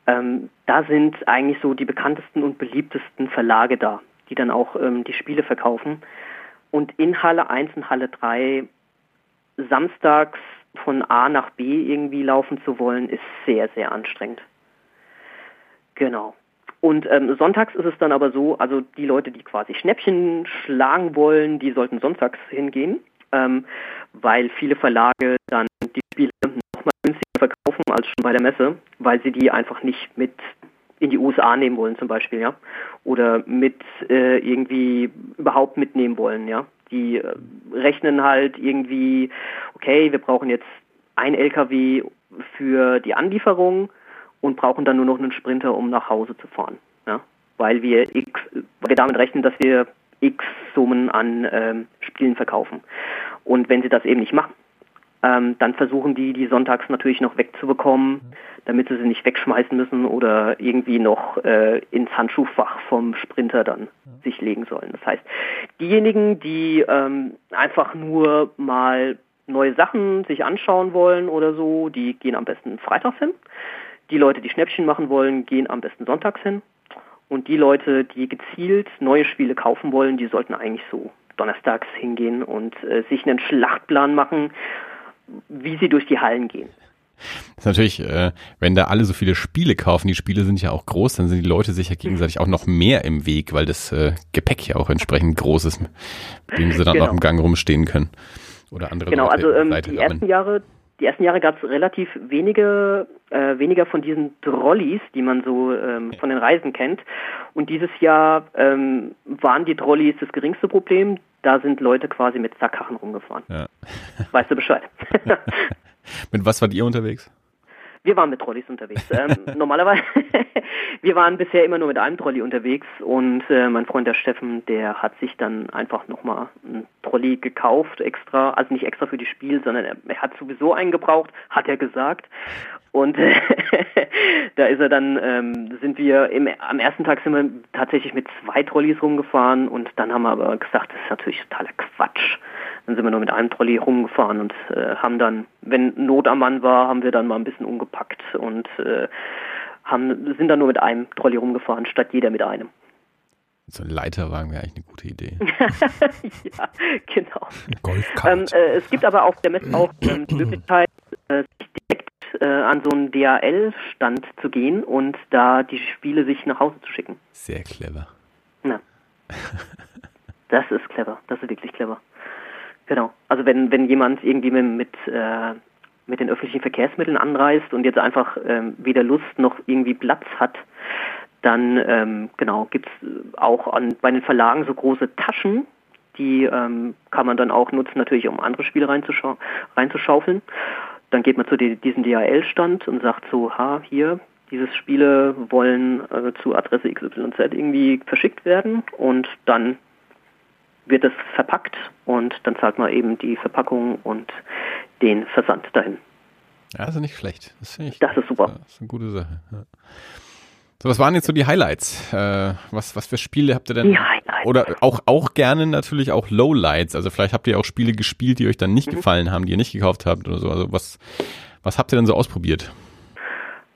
Ähm, da sind eigentlich so die bekanntesten und beliebtesten Verlage da, die dann auch ähm, die Spiele verkaufen. Und in Halle 1 und Halle 3 samstags von A nach B irgendwie laufen zu wollen, ist sehr, sehr anstrengend. Genau. Und ähm, sonntags ist es dann aber so, also die Leute, die quasi Schnäppchen schlagen wollen, die sollten sonntags hingehen, ähm, weil viele Verlage dann die Spiele nochmal günstiger verkaufen als schon bei der Messe, weil sie die einfach nicht mit in die USA nehmen wollen zum Beispiel, ja, oder mit äh, irgendwie überhaupt mitnehmen wollen, ja. Die äh, rechnen halt irgendwie, okay, wir brauchen jetzt ein LKW für die Anlieferung und brauchen dann nur noch einen Sprinter, um nach Hause zu fahren. Ja? Weil wir X, weil wir damit rechnen, dass wir X Summen an ähm, Spielen verkaufen. Und wenn sie das eben nicht machen, ähm, dann versuchen die, die sonntags natürlich noch wegzubekommen, damit sie sie nicht wegschmeißen müssen oder irgendwie noch äh, ins Handschuhfach vom Sprinter dann sich legen sollen. Das heißt, diejenigen, die ähm, einfach nur mal neue Sachen sich anschauen wollen oder so, die gehen am besten freitags hin. Die Leute, die Schnäppchen machen wollen, gehen am besten sonntags hin. Und die Leute, die gezielt neue Spiele kaufen wollen, die sollten eigentlich so donnerstags hingehen und äh, sich einen Schlachtplan machen, wie sie durch die Hallen gehen. Das ist natürlich, äh, wenn da alle so viele Spiele kaufen, die Spiele sind ja auch groß, dann sind die Leute sich ja gegenseitig auch noch mehr im Weg, weil das äh, Gepäck ja auch entsprechend groß ist, mit dem sie dann genau. noch im Gang rumstehen können. Oder andere Genau, Leute also ähm, die ersten Jahre, die ersten Jahre gab es relativ wenige, äh, weniger von diesen Trolleys, die man so ähm, von den Reisen kennt. Und dieses Jahr ähm, waren die Trolleys das geringste Problem. Da sind Leute quasi mit Sackkarren rumgefahren. Ja. Weißt du Bescheid? mit was wart ihr unterwegs? Wir waren mit Trolleys unterwegs. Ähm, normalerweise, wir waren bisher immer nur mit einem Trolley unterwegs und äh, mein Freund der Steffen, der hat sich dann einfach nochmal ein Trolley gekauft, extra, also nicht extra für die Spiel, sondern er, er hat sowieso einen gebraucht, hat er gesagt. Und da ist er dann, ähm, sind wir im, am ersten Tag sind wir tatsächlich mit zwei Trolleys rumgefahren und dann haben wir aber gesagt, das ist natürlich totaler Quatsch. Dann sind wir nur mit einem Trolley rumgefahren und äh, haben dann, wenn Not am Mann war, haben wir dann mal ein bisschen umgepackt und äh, haben, sind dann nur mit einem Trolley rumgefahren, statt jeder mit einem. So ein Leiterwagen wäre eigentlich eine gute Idee. ja, genau. Golfkart. Ähm, äh, es gibt aber auf der Messe auch ähm, die Möglichkeit, äh, sich direkt äh, an so einen DHL-Stand zu gehen und da die Spiele sich nach Hause zu schicken. Sehr clever. Na. Das ist clever, das ist wirklich clever. Genau. Also wenn, wenn jemand irgendwie mit, mit, äh, mit den öffentlichen Verkehrsmitteln anreist und jetzt einfach ähm, weder Lust noch irgendwie Platz hat, dann ähm, genau gibt es auch an, bei den Verlagen so große Taschen, die ähm, kann man dann auch nutzen, natürlich um andere Spiele reinzuschau reinzuschaufeln. Dann geht man zu die, diesem DHL-Stand und sagt so, ha, hier, diese Spiele wollen äh, zu Adresse XYZ irgendwie verschickt werden und dann wird es verpackt und dann zahlt man eben die Verpackung und den Versand dahin. Ja, also nicht schlecht. Das, ich, das ist super. Das ist eine gute Sache. Ja. So, was waren jetzt so die Highlights? Äh, was, was für Spiele habt ihr denn? Die Highlights. Oder auch, auch gerne natürlich auch Lowlights. Also vielleicht habt ihr auch Spiele gespielt, die euch dann nicht mhm. gefallen haben, die ihr nicht gekauft habt oder so. Also was, was habt ihr denn so ausprobiert?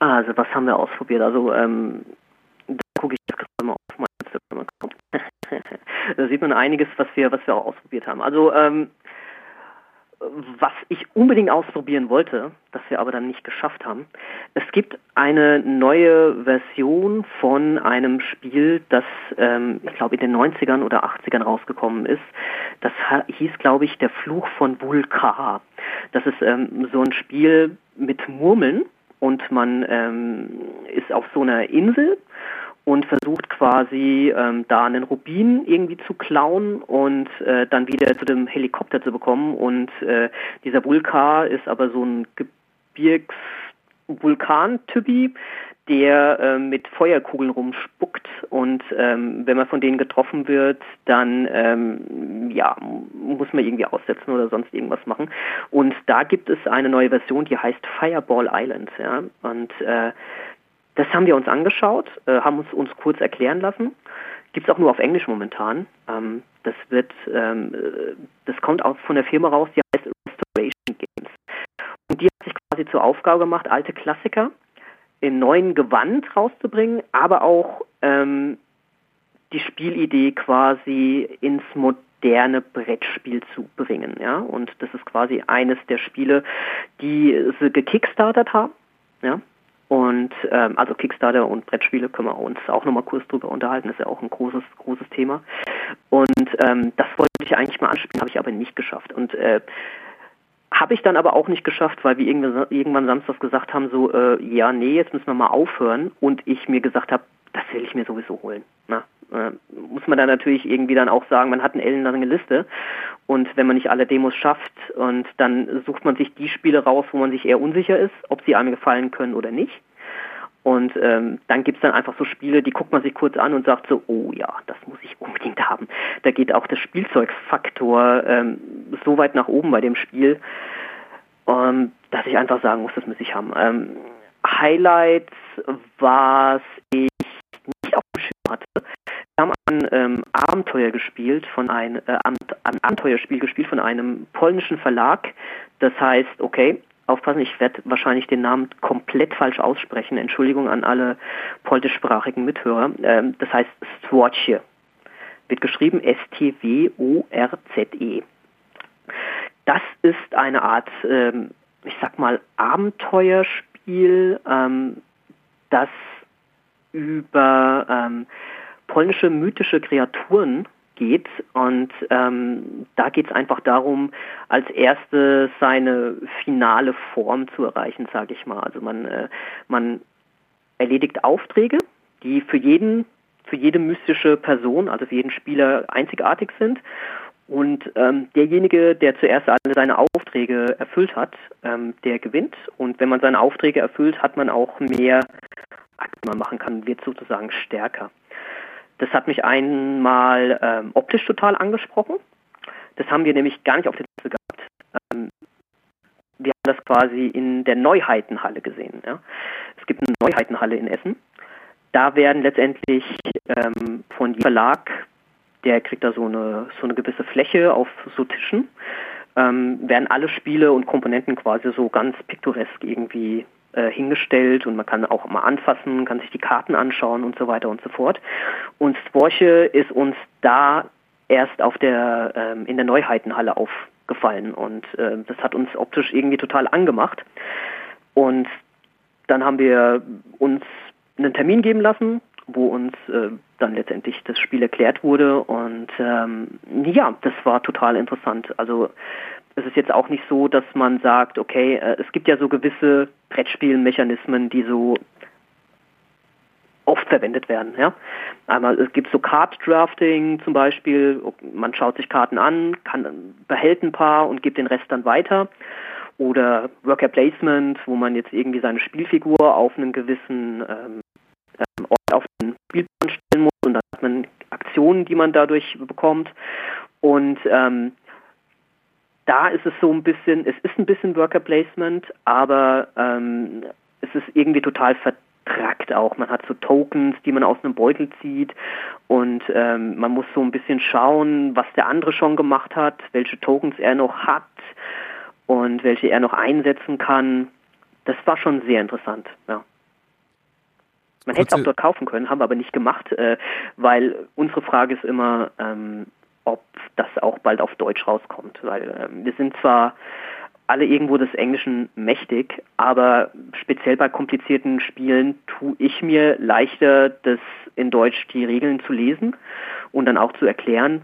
Also was haben wir ausprobiert? Also ähm, da gucke ich jetzt gerade mal auf mein Instagram-Account. da sieht man einiges, was wir, was wir auch ausprobiert haben. Also ähm, was ich unbedingt ausprobieren wollte, das wir aber dann nicht geschafft haben. Es gibt eine neue Version von einem Spiel, das ähm, ich glaube in den 90ern oder 80ern rausgekommen ist. Das hieß, glaube ich, der Fluch von Vulkar. Das ist ähm, so ein Spiel mit Murmeln und man ähm, ist auf so einer Insel und versucht quasi ähm, da einen Rubin irgendwie zu klauen und äh, dann wieder zu dem Helikopter zu bekommen. Und äh, dieser Vulkan ist aber so ein Gebirgsvulkan-Typi, der äh, mit Feuerkugeln rumspuckt und ähm, wenn man von denen getroffen wird, dann ähm, ja muss man irgendwie aussetzen oder sonst irgendwas machen. Und da gibt es eine neue Version, die heißt Fireball Island. Ja? Und äh, das haben wir uns angeschaut, äh, haben uns, uns kurz erklären lassen. Gibt es auch nur auf Englisch momentan. Ähm, das wird, ähm, äh, das kommt auch von der Firma raus, die heißt Restoration Games. Und die hat sich quasi zur Aufgabe gemacht, alte Klassiker in neuen Gewand rauszubringen, aber auch ähm, die Spielidee quasi ins moderne Brettspiel zu bringen. Ja? Und das ist quasi eines der Spiele, die sie gekickstartet haben. Ja? Und ähm, also Kickstarter und Brettspiele können wir uns auch nochmal kurz drüber unterhalten, ist ja auch ein großes, großes Thema. Und ähm, das wollte ich eigentlich mal anspielen, habe ich aber nicht geschafft. Und äh, habe ich dann aber auch nicht geschafft, weil wir irgendwann, irgendwann samstags gesagt haben, so, äh, ja, nee, jetzt müssen wir mal aufhören. Und ich mir gesagt habe, das will ich mir sowieso holen. Na, äh, muss man dann natürlich irgendwie dann auch sagen, man hat eine ellenlange Liste und wenn man nicht alle Demos schafft und dann sucht man sich die Spiele raus, wo man sich eher unsicher ist, ob sie einem gefallen können oder nicht. Und ähm, dann gibt's dann einfach so Spiele, die guckt man sich kurz an und sagt so, oh ja, das muss ich unbedingt haben. Da geht auch der Spielzeugfaktor ähm, so weit nach oben bei dem Spiel, ähm, dass ich einfach sagen muss, das muss ich haben. Ähm, Highlights, was ich nicht auf dem Schirm hatte. Wir haben ein ähm, Abenteuer gespielt von ein, äh, ein Abenteuerspiel gespielt von einem polnischen Verlag. Das heißt, okay, aufpassen, ich werde wahrscheinlich den Namen komplett falsch aussprechen. Entschuldigung an alle polnischsprachigen Mithörer. Ähm, das heißt Stworcie. Wird geschrieben S-T-W-O-R-Z-E. Das ist eine Art, ähm, ich sag mal, Abenteuerspiel, ähm, das über ähm, polnische mythische Kreaturen geht. Und ähm, da geht es einfach darum, als erste seine finale Form zu erreichen, sage ich mal. Also man, äh, man erledigt Aufträge, die für jeden, für jede mystische Person, also für jeden Spieler einzigartig sind. Und ähm, derjenige, der zuerst alle seine Aufträge erfüllt hat, ähm, der gewinnt. Und wenn man seine Aufträge erfüllt, hat man auch mehr die man machen kann, wird sozusagen stärker. Das hat mich einmal ähm, optisch total angesprochen. Das haben wir nämlich gar nicht auf der Liste gehabt. Ähm, wir haben das quasi in der Neuheitenhalle gesehen. Ja. Es gibt eine Neuheitenhalle in Essen. Da werden letztendlich ähm, von jedem Verlag, der kriegt da so eine, so eine gewisse Fläche auf so Tischen, ähm, werden alle Spiele und Komponenten quasi so ganz piktoresk irgendwie äh, hingestellt und man kann auch mal anfassen, kann sich die Karten anschauen und so weiter und so fort. Und Sworche ist uns da erst auf der ähm, in der Neuheitenhalle aufgefallen und äh, das hat uns optisch irgendwie total angemacht. Und dann haben wir uns einen Termin geben lassen, wo uns äh, dann letztendlich das Spiel erklärt wurde und ähm, ja, das war total interessant. Also es ist jetzt auch nicht so, dass man sagt, okay, äh, es gibt ja so gewisse Brettspielmechanismen, die so oft verwendet werden. Ja? Einmal es gibt so Card Drafting zum Beispiel, man schaut sich Karten an, kann, behält ein paar und gibt den Rest dann weiter. Oder Worker Placement, wo man jetzt irgendwie seine Spielfigur auf einen gewissen ähm, ähm Ort auf den Spielplan stellen muss und dann hat man Aktionen, die man dadurch bekommt. Und ähm, da ist es so ein bisschen, es ist ein bisschen Worker Placement, aber ähm, es ist irgendwie total vertrackt auch. Man hat so Tokens, die man aus einem Beutel zieht und ähm, man muss so ein bisschen schauen, was der andere schon gemacht hat, welche Tokens er noch hat und welche er noch einsetzen kann. Das war schon sehr interessant, ja. Man hätte es auch dort kaufen können, haben wir aber nicht gemacht, äh, weil unsere Frage ist immer, ähm, ob das auch bald auf Deutsch rauskommt. Weil äh, wir sind zwar alle irgendwo des Englischen mächtig, aber speziell bei komplizierten Spielen tue ich mir leichter, das in Deutsch die Regeln zu lesen und dann auch zu erklären.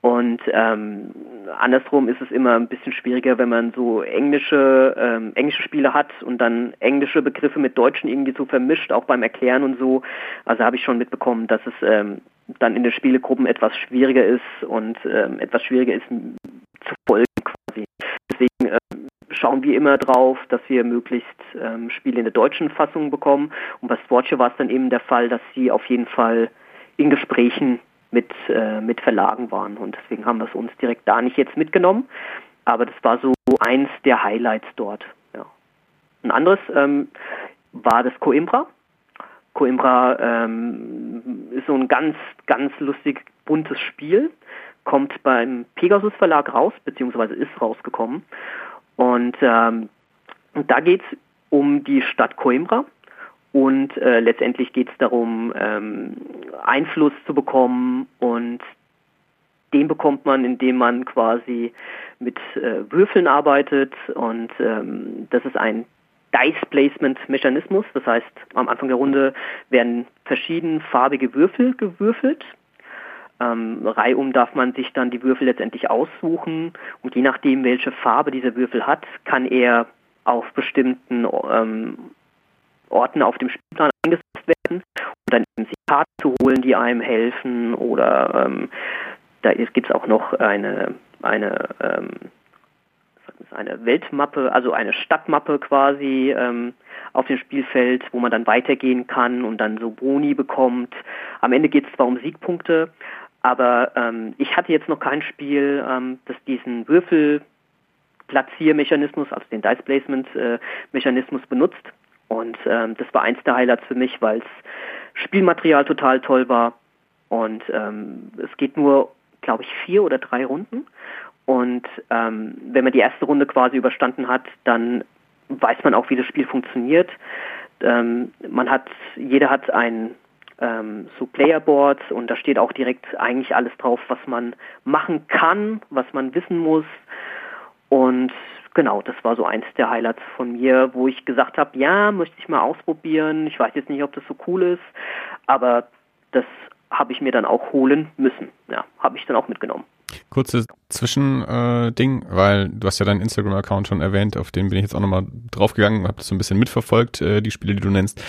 Und ähm, andersrum ist es immer ein bisschen schwieriger, wenn man so englische, ähm, englische Spiele hat und dann englische Begriffe mit deutschen irgendwie so vermischt, auch beim Erklären und so. Also habe ich schon mitbekommen, dass es ähm, dann in den Spielegruppen etwas schwieriger ist und ähm, etwas schwieriger ist zu folgen quasi. Deswegen ähm, schauen wir immer drauf, dass wir möglichst ähm, Spiele in der deutschen Fassung bekommen. Und bei Sportje war es dann eben der Fall, dass sie auf jeden Fall in Gesprächen mit, äh, mit Verlagen waren. Und deswegen haben wir es uns direkt da nicht jetzt mitgenommen. Aber das war so eins der Highlights dort. Ja. Ein anderes ähm, war das Coimbra. Coimbra ähm, ist so ein ganz, ganz lustig buntes Spiel, kommt beim Pegasus Verlag raus, beziehungsweise ist rausgekommen. Und ähm, da geht es um die Stadt Coimbra. Und äh, letztendlich geht es darum, ähm, Einfluss zu bekommen. Und den bekommt man, indem man quasi mit äh, Würfeln arbeitet. Und ähm, das ist ein Dice-Placement-Mechanismus. Das heißt, am Anfang der Runde werden verschiedenfarbige Würfel gewürfelt. Ähm, reihum darf man sich dann die Würfel letztendlich aussuchen und je nachdem, welche Farbe dieser Würfel hat, kann er auf bestimmten ähm, Orten auf dem Spielplan eingesetzt werden, um dann eben sich Karten zu holen, die einem helfen oder ähm, da gibt es auch noch eine, eine ähm, eine Weltmappe, also eine Stadtmappe quasi ähm, auf dem Spielfeld, wo man dann weitergehen kann und dann so Boni bekommt. Am Ende geht es zwar um Siegpunkte, aber ähm, ich hatte jetzt noch kein Spiel, ähm, das diesen Würfelplatziermechanismus, also den Dice Placement äh, Mechanismus benutzt. Und ähm, das war eins der Highlights für mich, weil es Spielmaterial total toll war. Und ähm, es geht nur, glaube ich, vier oder drei Runden. Und ähm, wenn man die erste Runde quasi überstanden hat, dann weiß man auch, wie das Spiel funktioniert. Ähm, man hat, jeder hat ein ähm, so Playerboards und da steht auch direkt eigentlich alles drauf, was man machen kann, was man wissen muss. Und genau, das war so eins der Highlights von mir, wo ich gesagt habe, ja, möchte ich mal ausprobieren. Ich weiß jetzt nicht, ob das so cool ist, aber das habe ich mir dann auch holen müssen. Ja, habe ich dann auch mitgenommen. Kurzes Zwischending, äh, weil du hast ja deinen Instagram-Account schon erwähnt, auf den bin ich jetzt auch nochmal draufgegangen, habe das so ein bisschen mitverfolgt, äh, die Spiele, die du nennst.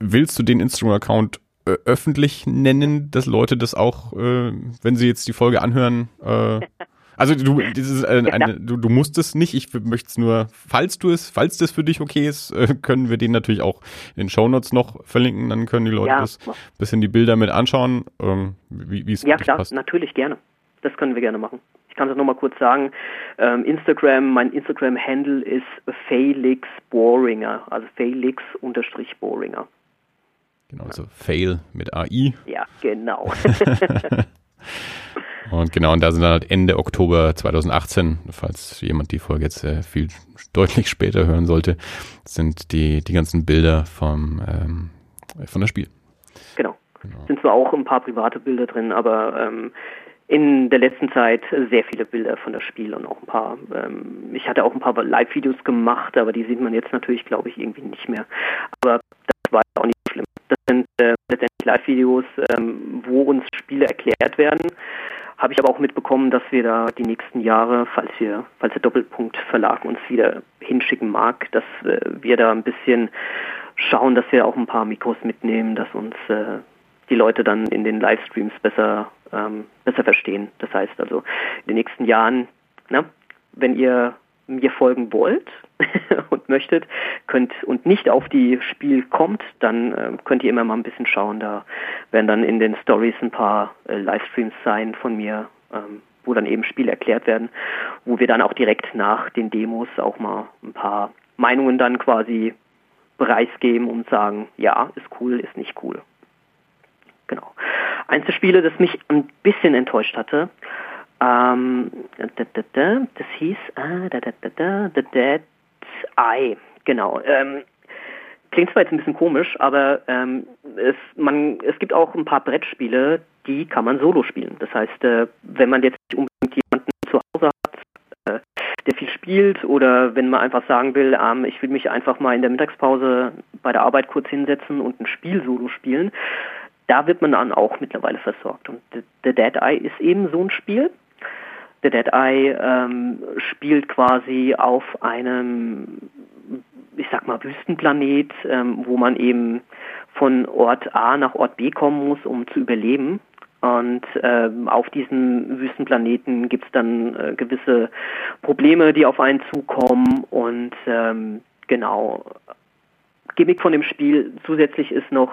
Willst du den Instagram-Account äh, öffentlich nennen, dass Leute das auch, äh, wenn sie jetzt die Folge anhören, äh, Also du, dieses, äh, ja, eine, du, du musst es nicht, ich möchte es nur, falls du es, falls das für dich okay ist, können wir den natürlich auch in den Shownotes noch verlinken, dann können die Leute ja. das bisschen die Bilder mit anschauen, ähm, wie es Ja klar, passt. natürlich gerne. Das können wir gerne machen. Ich kann es nochmal kurz sagen. Ähm, Instagram, mein Instagram-Handle ist Felix Boringer, also Felix unterstrich Boringer. Genau, also Fail mit AI. Ja, genau. und genau, und da sind dann halt Ende Oktober 2018, falls jemand die Folge jetzt äh, viel deutlich später hören sollte, sind die, die ganzen Bilder vom, ähm, von der Spiel. Genau. genau. Sind zwar auch ein paar private Bilder drin, aber ähm, in der letzten Zeit sehr viele Bilder von das Spiel und auch ein paar, ähm, ich hatte auch ein paar Live-Videos gemacht, aber die sieht man jetzt natürlich, glaube ich, irgendwie nicht mehr. Aber das war auch nicht schlimm. Das sind äh, letztendlich Live-Videos, ähm, wo uns Spiele erklärt werden. Habe ich aber auch mitbekommen, dass wir da die nächsten Jahre, falls wir, falls der Doppelpunkt Verlag uns wieder hinschicken mag, dass äh, wir da ein bisschen schauen, dass wir auch ein paar Mikros mitnehmen, dass uns äh, die Leute dann in den Livestreams besser, ähm, besser verstehen. Das heißt also, in den nächsten Jahren, na, wenn ihr mir folgen wollt und möchtet, könnt und nicht auf die Spiel kommt, dann äh, könnt ihr immer mal ein bisschen schauen. Da werden dann in den Stories ein paar äh, Livestreams sein von mir, ähm, wo dann eben Spiele erklärt werden, wo wir dann auch direkt nach den Demos auch mal ein paar Meinungen dann quasi preisgeben und sagen, ja, ist cool, ist nicht cool. Genau. Eins der Spiele, das mich ein bisschen enttäuscht hatte, ähm, das hieß ah, da, da, da, The Dead Eye. Genau. Ähm, klingt zwar jetzt ein bisschen komisch, aber ähm, es, man, es gibt auch ein paar Brettspiele, die kann man solo spielen. Das heißt, äh, wenn man jetzt nicht unbedingt jemanden zu Hause hat, äh, der viel spielt, oder wenn man einfach sagen will, ähm, ich will mich einfach mal in der Mittagspause bei der Arbeit kurz hinsetzen und ein Spiel solo spielen, da wird man dann auch mittlerweile versorgt. Und The Dead Eye ist eben so ein Spiel. The Dead Eye ähm, spielt quasi auf einem, ich sag mal, Wüstenplanet, ähm, wo man eben von Ort A nach Ort B kommen muss, um zu überleben. Und ähm, auf diesem Wüstenplaneten gibt es dann äh, gewisse Probleme, die auf einen zukommen. Und ähm, genau, Gimmick von dem Spiel zusätzlich ist noch,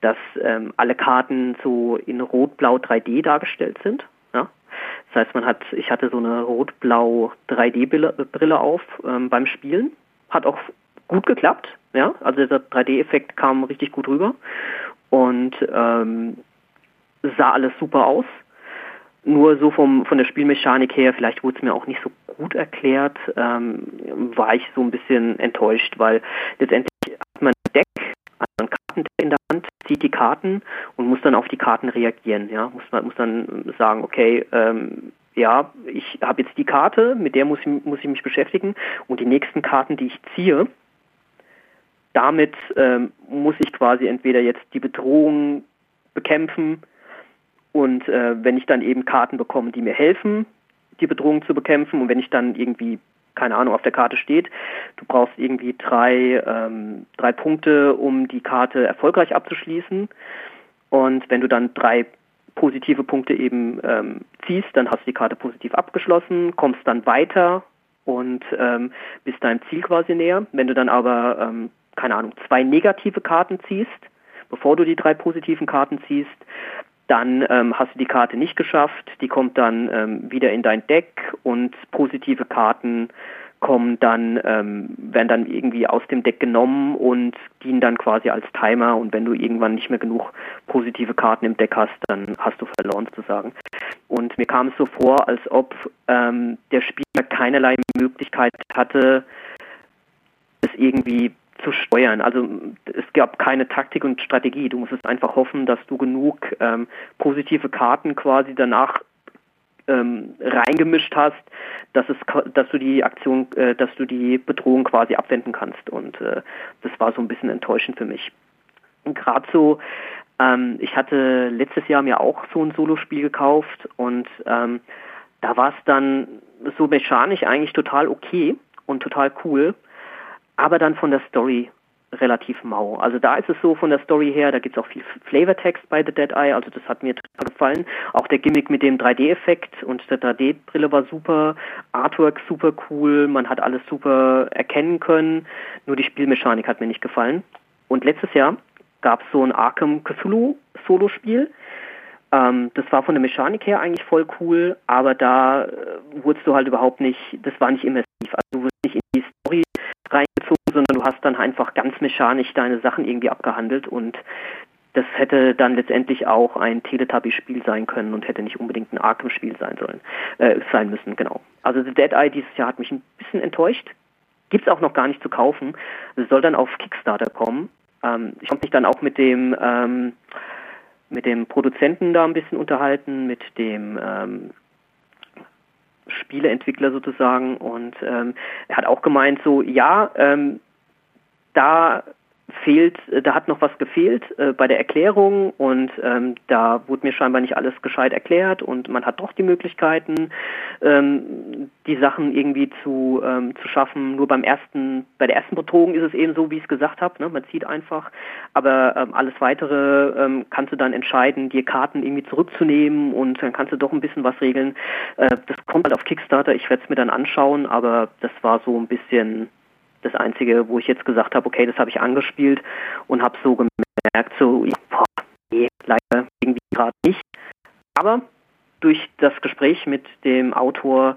dass ähm, alle Karten so in Rot-Blau 3D dargestellt sind. Ja? Das heißt, man hat, ich hatte so eine Rot-Blau 3D-Brille auf ähm, beim Spielen. Hat auch gut geklappt. Ja? Also dieser 3D-Effekt kam richtig gut rüber und ähm, sah alles super aus. Nur so vom, von der Spielmechanik her, vielleicht wurde es mir auch nicht so gut erklärt, ähm, war ich so ein bisschen enttäuscht, weil letztendlich hat man ein Deck, ein Kartendeck in der Hand, zieht die Karten und muss dann auf die Karten reagieren. Ja, muss man muss dann sagen, okay, ähm, ja, ich habe jetzt die Karte, mit der muss ich, muss ich mich beschäftigen und die nächsten Karten, die ich ziehe, damit ähm, muss ich quasi entweder jetzt die Bedrohung bekämpfen und äh, wenn ich dann eben Karten bekomme, die mir helfen, die Bedrohung zu bekämpfen und wenn ich dann irgendwie keine Ahnung, auf der Karte steht. Du brauchst irgendwie drei, ähm, drei Punkte, um die Karte erfolgreich abzuschließen. Und wenn du dann drei positive Punkte eben ähm, ziehst, dann hast du die Karte positiv abgeschlossen, kommst dann weiter und ähm, bist deinem Ziel quasi näher. Wenn du dann aber, ähm, keine Ahnung, zwei negative Karten ziehst, bevor du die drei positiven Karten ziehst, dann ähm, hast du die Karte nicht geschafft, die kommt dann ähm, wieder in dein Deck und positive Karten kommen dann, ähm, werden dann irgendwie aus dem Deck genommen und dienen dann quasi als Timer und wenn du irgendwann nicht mehr genug positive Karten im Deck hast, dann hast du verloren sozusagen. Und mir kam es so vor, als ob ähm, der Spieler keinerlei Möglichkeit hatte, es irgendwie zu steuern. Also es gab keine Taktik und Strategie. Du musstest einfach hoffen, dass du genug ähm, positive Karten quasi danach ähm, reingemischt hast, dass es, dass du die Aktion, äh, dass du die Bedrohung quasi abwenden kannst. Und äh, das war so ein bisschen enttäuschend für mich. Gerade so, ähm, ich hatte letztes Jahr mir auch so ein Solospiel gekauft und ähm, da war es dann so mechanisch eigentlich total okay und total cool aber dann von der Story relativ mau. Also da ist es so von der Story her, da gibt es auch viel Flavortext bei The Dead Eye, also das hat mir total gefallen. Auch der Gimmick mit dem 3D-Effekt und der 3D-Brille war super, Artwork super cool, man hat alles super erkennen können, nur die Spielmechanik hat mir nicht gefallen. Und letztes Jahr gab es so ein Arkham Cthulhu Solo-Spiel. Ähm, das war von der Mechanik her eigentlich voll cool, aber da äh, wurdest du halt überhaupt nicht, das war nicht immersiv. Also du nicht in die Story reingezogen, sondern du hast dann einfach ganz mechanisch deine Sachen irgendwie abgehandelt und das hätte dann letztendlich auch ein Teletubby-Spiel sein können und hätte nicht unbedingt ein Arkham-Spiel sein sollen, äh, sein müssen, genau. Also The Dead Eye dieses Jahr hat mich ein bisschen enttäuscht. Gibt es auch noch gar nicht zu kaufen. Es soll dann auf Kickstarter kommen. Ähm, ich habe mich dann auch mit dem ähm, mit dem Produzenten da ein bisschen unterhalten, mit dem ähm, Spieleentwickler sozusagen. Und ähm, er hat auch gemeint so ja ähm, da fehlt, äh, da hat noch was gefehlt äh, bei der Erklärung und ähm, da wurde mir scheinbar nicht alles gescheit erklärt und man hat doch die Möglichkeiten, ähm, die Sachen irgendwie zu, ähm, zu schaffen. Nur beim ersten, bei der ersten Bedrohung ist es eben so, wie ich es gesagt habe, ne? man zieht einfach, aber ähm, alles weitere ähm, kannst du dann entscheiden, dir Karten irgendwie zurückzunehmen und dann kannst du doch ein bisschen was regeln. Äh, das kommt halt auf Kickstarter, ich werde es mir dann anschauen, aber das war so ein bisschen das Einzige, wo ich jetzt gesagt habe, okay, das habe ich angespielt und habe so gemerkt, so, boah, nee, leider irgendwie gerade nicht. Aber durch das Gespräch mit dem Autor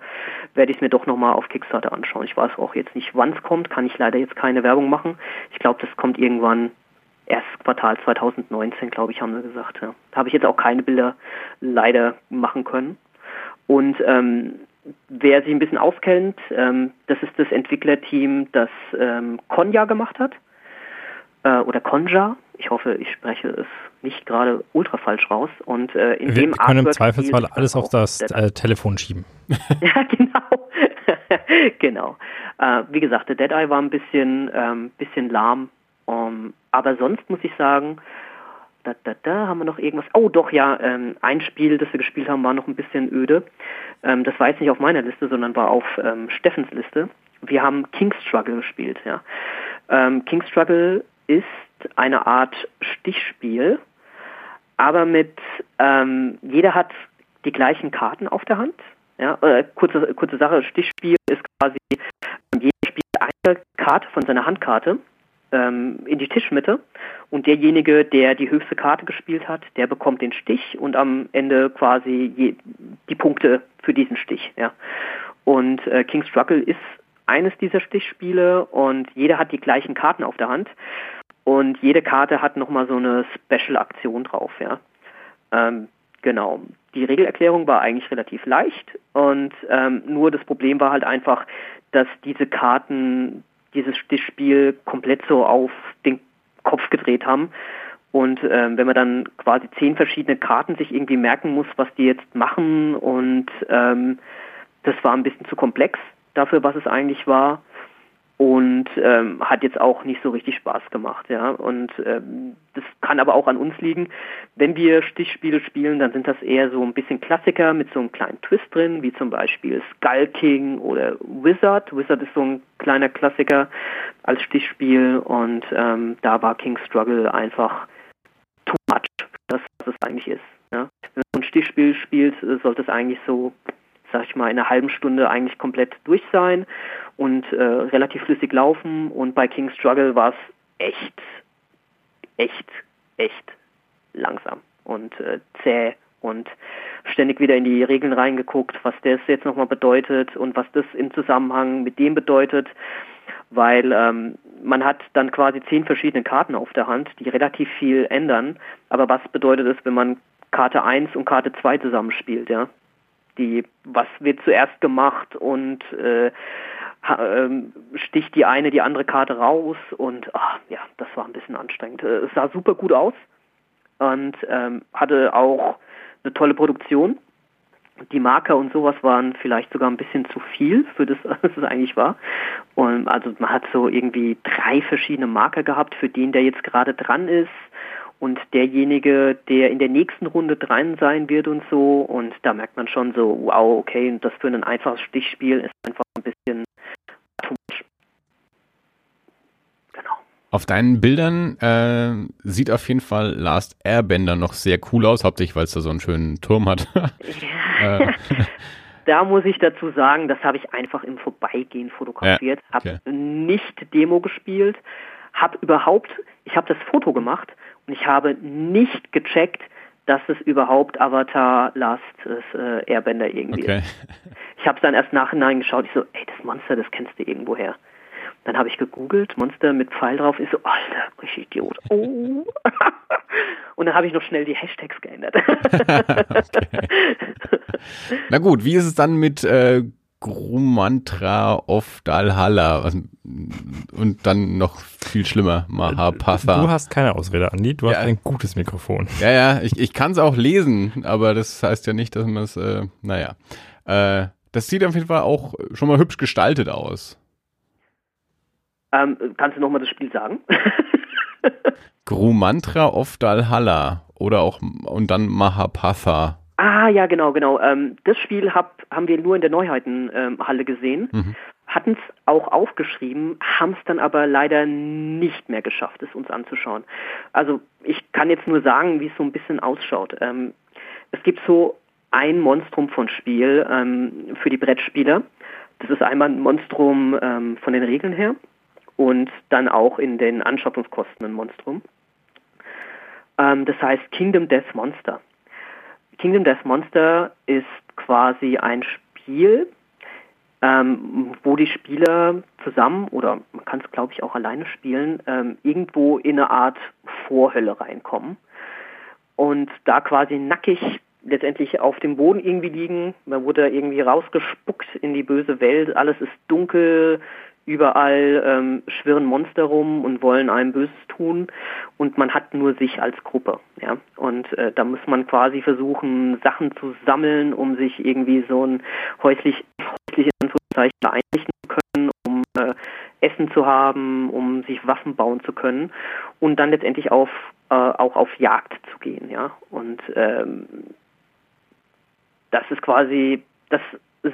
werde ich es mir doch nochmal auf Kickstarter anschauen. Ich weiß auch jetzt nicht, wann es kommt, kann ich leider jetzt keine Werbung machen. Ich glaube, das kommt irgendwann erst Quartal 2019, glaube ich, haben sie gesagt. Ja. Da habe ich jetzt auch keine Bilder leider machen können. Und ähm, wer sich ein bisschen auskennt, ähm, das ist das Entwicklerteam, das ähm, Konja gemacht hat. Äh, oder Konja. Ich hoffe, ich spreche es nicht gerade ultra falsch raus. Und äh, in wir dem können im Zweifelsfall alles auf das äh, Telefon schieben. ja, genau. genau. Äh, wie gesagt, der Dead Eye war ein bisschen, ähm, bisschen lahm. Um, aber sonst muss ich sagen, da, da, da haben wir noch irgendwas. Oh, doch, ja, ähm, ein Spiel, das wir gespielt haben, war noch ein bisschen öde. Ähm, das war jetzt nicht auf meiner Liste, sondern war auf ähm, Steffens Liste. Wir haben King Struggle gespielt, ja. Ähm, King Struggle ist eine Art Stichspiel, aber mit, ähm, jeder hat die gleichen Karten auf der Hand. Ja, äh, kurze, kurze Sache, Stichspiel ist quasi, jeder spielt eine Karte von seiner Handkarte ähm, in die Tischmitte und derjenige, der die höchste Karte gespielt hat, der bekommt den Stich und am Ende quasi je, die Punkte für diesen Stich. Ja. Und äh, King Struggle ist eines dieser Stichspiele und jeder hat die gleichen Karten auf der Hand und jede Karte hat nochmal so eine Special-Aktion drauf. Ja. Ähm, genau. Die Regelerklärung war eigentlich relativ leicht und ähm, nur das Problem war halt einfach, dass diese Karten dieses Spiel komplett so auf den Kopf gedreht haben. Und ähm, wenn man dann quasi zehn verschiedene Karten sich irgendwie merken muss, was die jetzt machen und ähm, das war ein bisschen zu komplex dafür, was es eigentlich war und ähm, hat jetzt auch nicht so richtig Spaß gemacht, ja. Und ähm, das kann aber auch an uns liegen. Wenn wir Stichspiele spielen, dann sind das eher so ein bisschen Klassiker mit so einem kleinen Twist drin, wie zum Beispiel Skull King oder Wizard. Wizard ist so ein kleiner Klassiker als Stichspiel und ähm, da war King Struggle einfach too much, das was es eigentlich ist. Ja. Wenn man ein Stichspiel spielt, sollte es eigentlich so sag ich mal, in einer halben Stunde eigentlich komplett durch sein und äh, relativ flüssig laufen. Und bei King Struggle war es echt, echt, echt langsam und äh, zäh und ständig wieder in die Regeln reingeguckt, was das jetzt nochmal bedeutet und was das im Zusammenhang mit dem bedeutet, weil ähm, man hat dann quasi zehn verschiedene Karten auf der Hand, die relativ viel ändern. Aber was bedeutet es, wenn man Karte 1 und Karte 2 zusammenspielt, ja? Die, was wird zuerst gemacht und äh, ähm, sticht die eine die andere Karte raus und ach, ja, das war ein bisschen anstrengend. Äh, es sah super gut aus und ähm, hatte auch eine tolle Produktion. Die Marker und sowas waren vielleicht sogar ein bisschen zu viel für das, was es eigentlich war. Und also man hat so irgendwie drei verschiedene Marker gehabt für den, der jetzt gerade dran ist und derjenige, der in der nächsten Runde dran sein wird und so. Und da merkt man schon so, wow, okay, das für ein einfaches Stichspiel ist einfach ein bisschen too much. Genau. Auf deinen Bildern äh, sieht auf jeden Fall Last Airbender noch sehr cool aus, hauptsächlich weil es da so einen schönen Turm hat. ja. Da muss ich dazu sagen, das habe ich einfach im Vorbeigehen fotografiert, ja, okay. habe nicht Demo gespielt, habe überhaupt, ich habe das Foto gemacht ich habe nicht gecheckt, dass es überhaupt Avatar Last äh, Airbender irgendwie okay. ist. Ich habe es dann erst nachhinein geschaut, ich so, ey, das Monster, das kennst du irgendwo her. Dann habe ich gegoogelt, Monster mit Pfeil drauf, ist so, alter, ich Idiot. Oh. Und dann habe ich noch schnell die Hashtags geändert. Na gut, wie ist es dann mit äh, Grumantra of Dalhalla? Und dann noch viel schlimmer, Mahapatha. Du hast keine Ausrede, Andi. Du ja. hast ein gutes Mikrofon. Ja, ja, ich, ich kann es auch lesen, aber das heißt ja nicht, dass man es, äh, naja. Äh, das sieht auf jeden Fall auch schon mal hübsch gestaltet aus. Ähm, kannst du nochmal das Spiel sagen? Grumantra of Dalhalla oder auch und dann Mahapatha. Ah, ja, genau, genau. Ähm, das Spiel hab, haben wir nur in der Neuheitenhalle ähm, gesehen, mhm. hatten es auch aufgeschrieben, haben es dann aber leider nicht mehr geschafft, es uns anzuschauen. Also ich kann jetzt nur sagen, wie es so ein bisschen ausschaut. Ähm, es gibt so ein Monstrum von Spiel ähm, für die Brettspieler. Das ist einmal ein Monstrum ähm, von den Regeln her und dann auch in den Anschaffungskosten ein Monstrum. Ähm, das heißt Kingdom Death Monster. Kingdom Death Monster ist quasi ein Spiel, ähm, wo die Spieler zusammen oder man kann es glaube ich auch alleine spielen, ähm, irgendwo in eine Art Vorhölle reinkommen und da quasi nackig letztendlich auf dem Boden irgendwie liegen. Man wurde irgendwie rausgespuckt in die böse Welt. Alles ist dunkel, Überall ähm, schwirren Monster rum und wollen einem Böses tun und man hat nur sich als Gruppe. Ja? Und äh, da muss man quasi versuchen, Sachen zu sammeln, um sich irgendwie so ein häuslich, häuslich Anführungszeichen einrichten zu können, um äh, Essen zu haben, um sich Waffen bauen zu können und dann letztendlich auf, äh, auch auf Jagd zu gehen. Ja? Und ähm, das ist quasi, das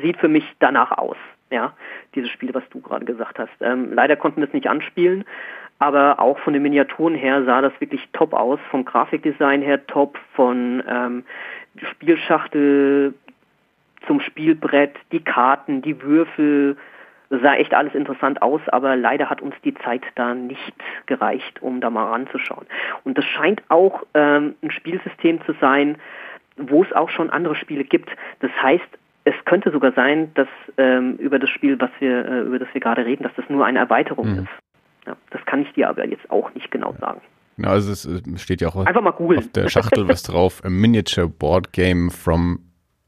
sieht für mich danach aus ja, dieses Spiel, was du gerade gesagt hast. Ähm, leider konnten wir es nicht anspielen, aber auch von den Miniaturen her sah das wirklich top aus, vom Grafikdesign her top, von ähm, Spielschachtel zum Spielbrett, die Karten, die Würfel, sah echt alles interessant aus, aber leider hat uns die Zeit da nicht gereicht, um da mal ranzuschauen. Und das scheint auch ähm, ein Spielsystem zu sein, wo es auch schon andere Spiele gibt. Das heißt, es könnte sogar sein, dass ähm, über das Spiel, was wir, äh, über das wir gerade reden, dass das nur eine Erweiterung mhm. ist. Ja, das kann ich dir aber jetzt auch nicht genau sagen. Genau, also es steht ja auch Einfach mal auf der Schachtel was drauf. A Miniature Board Game from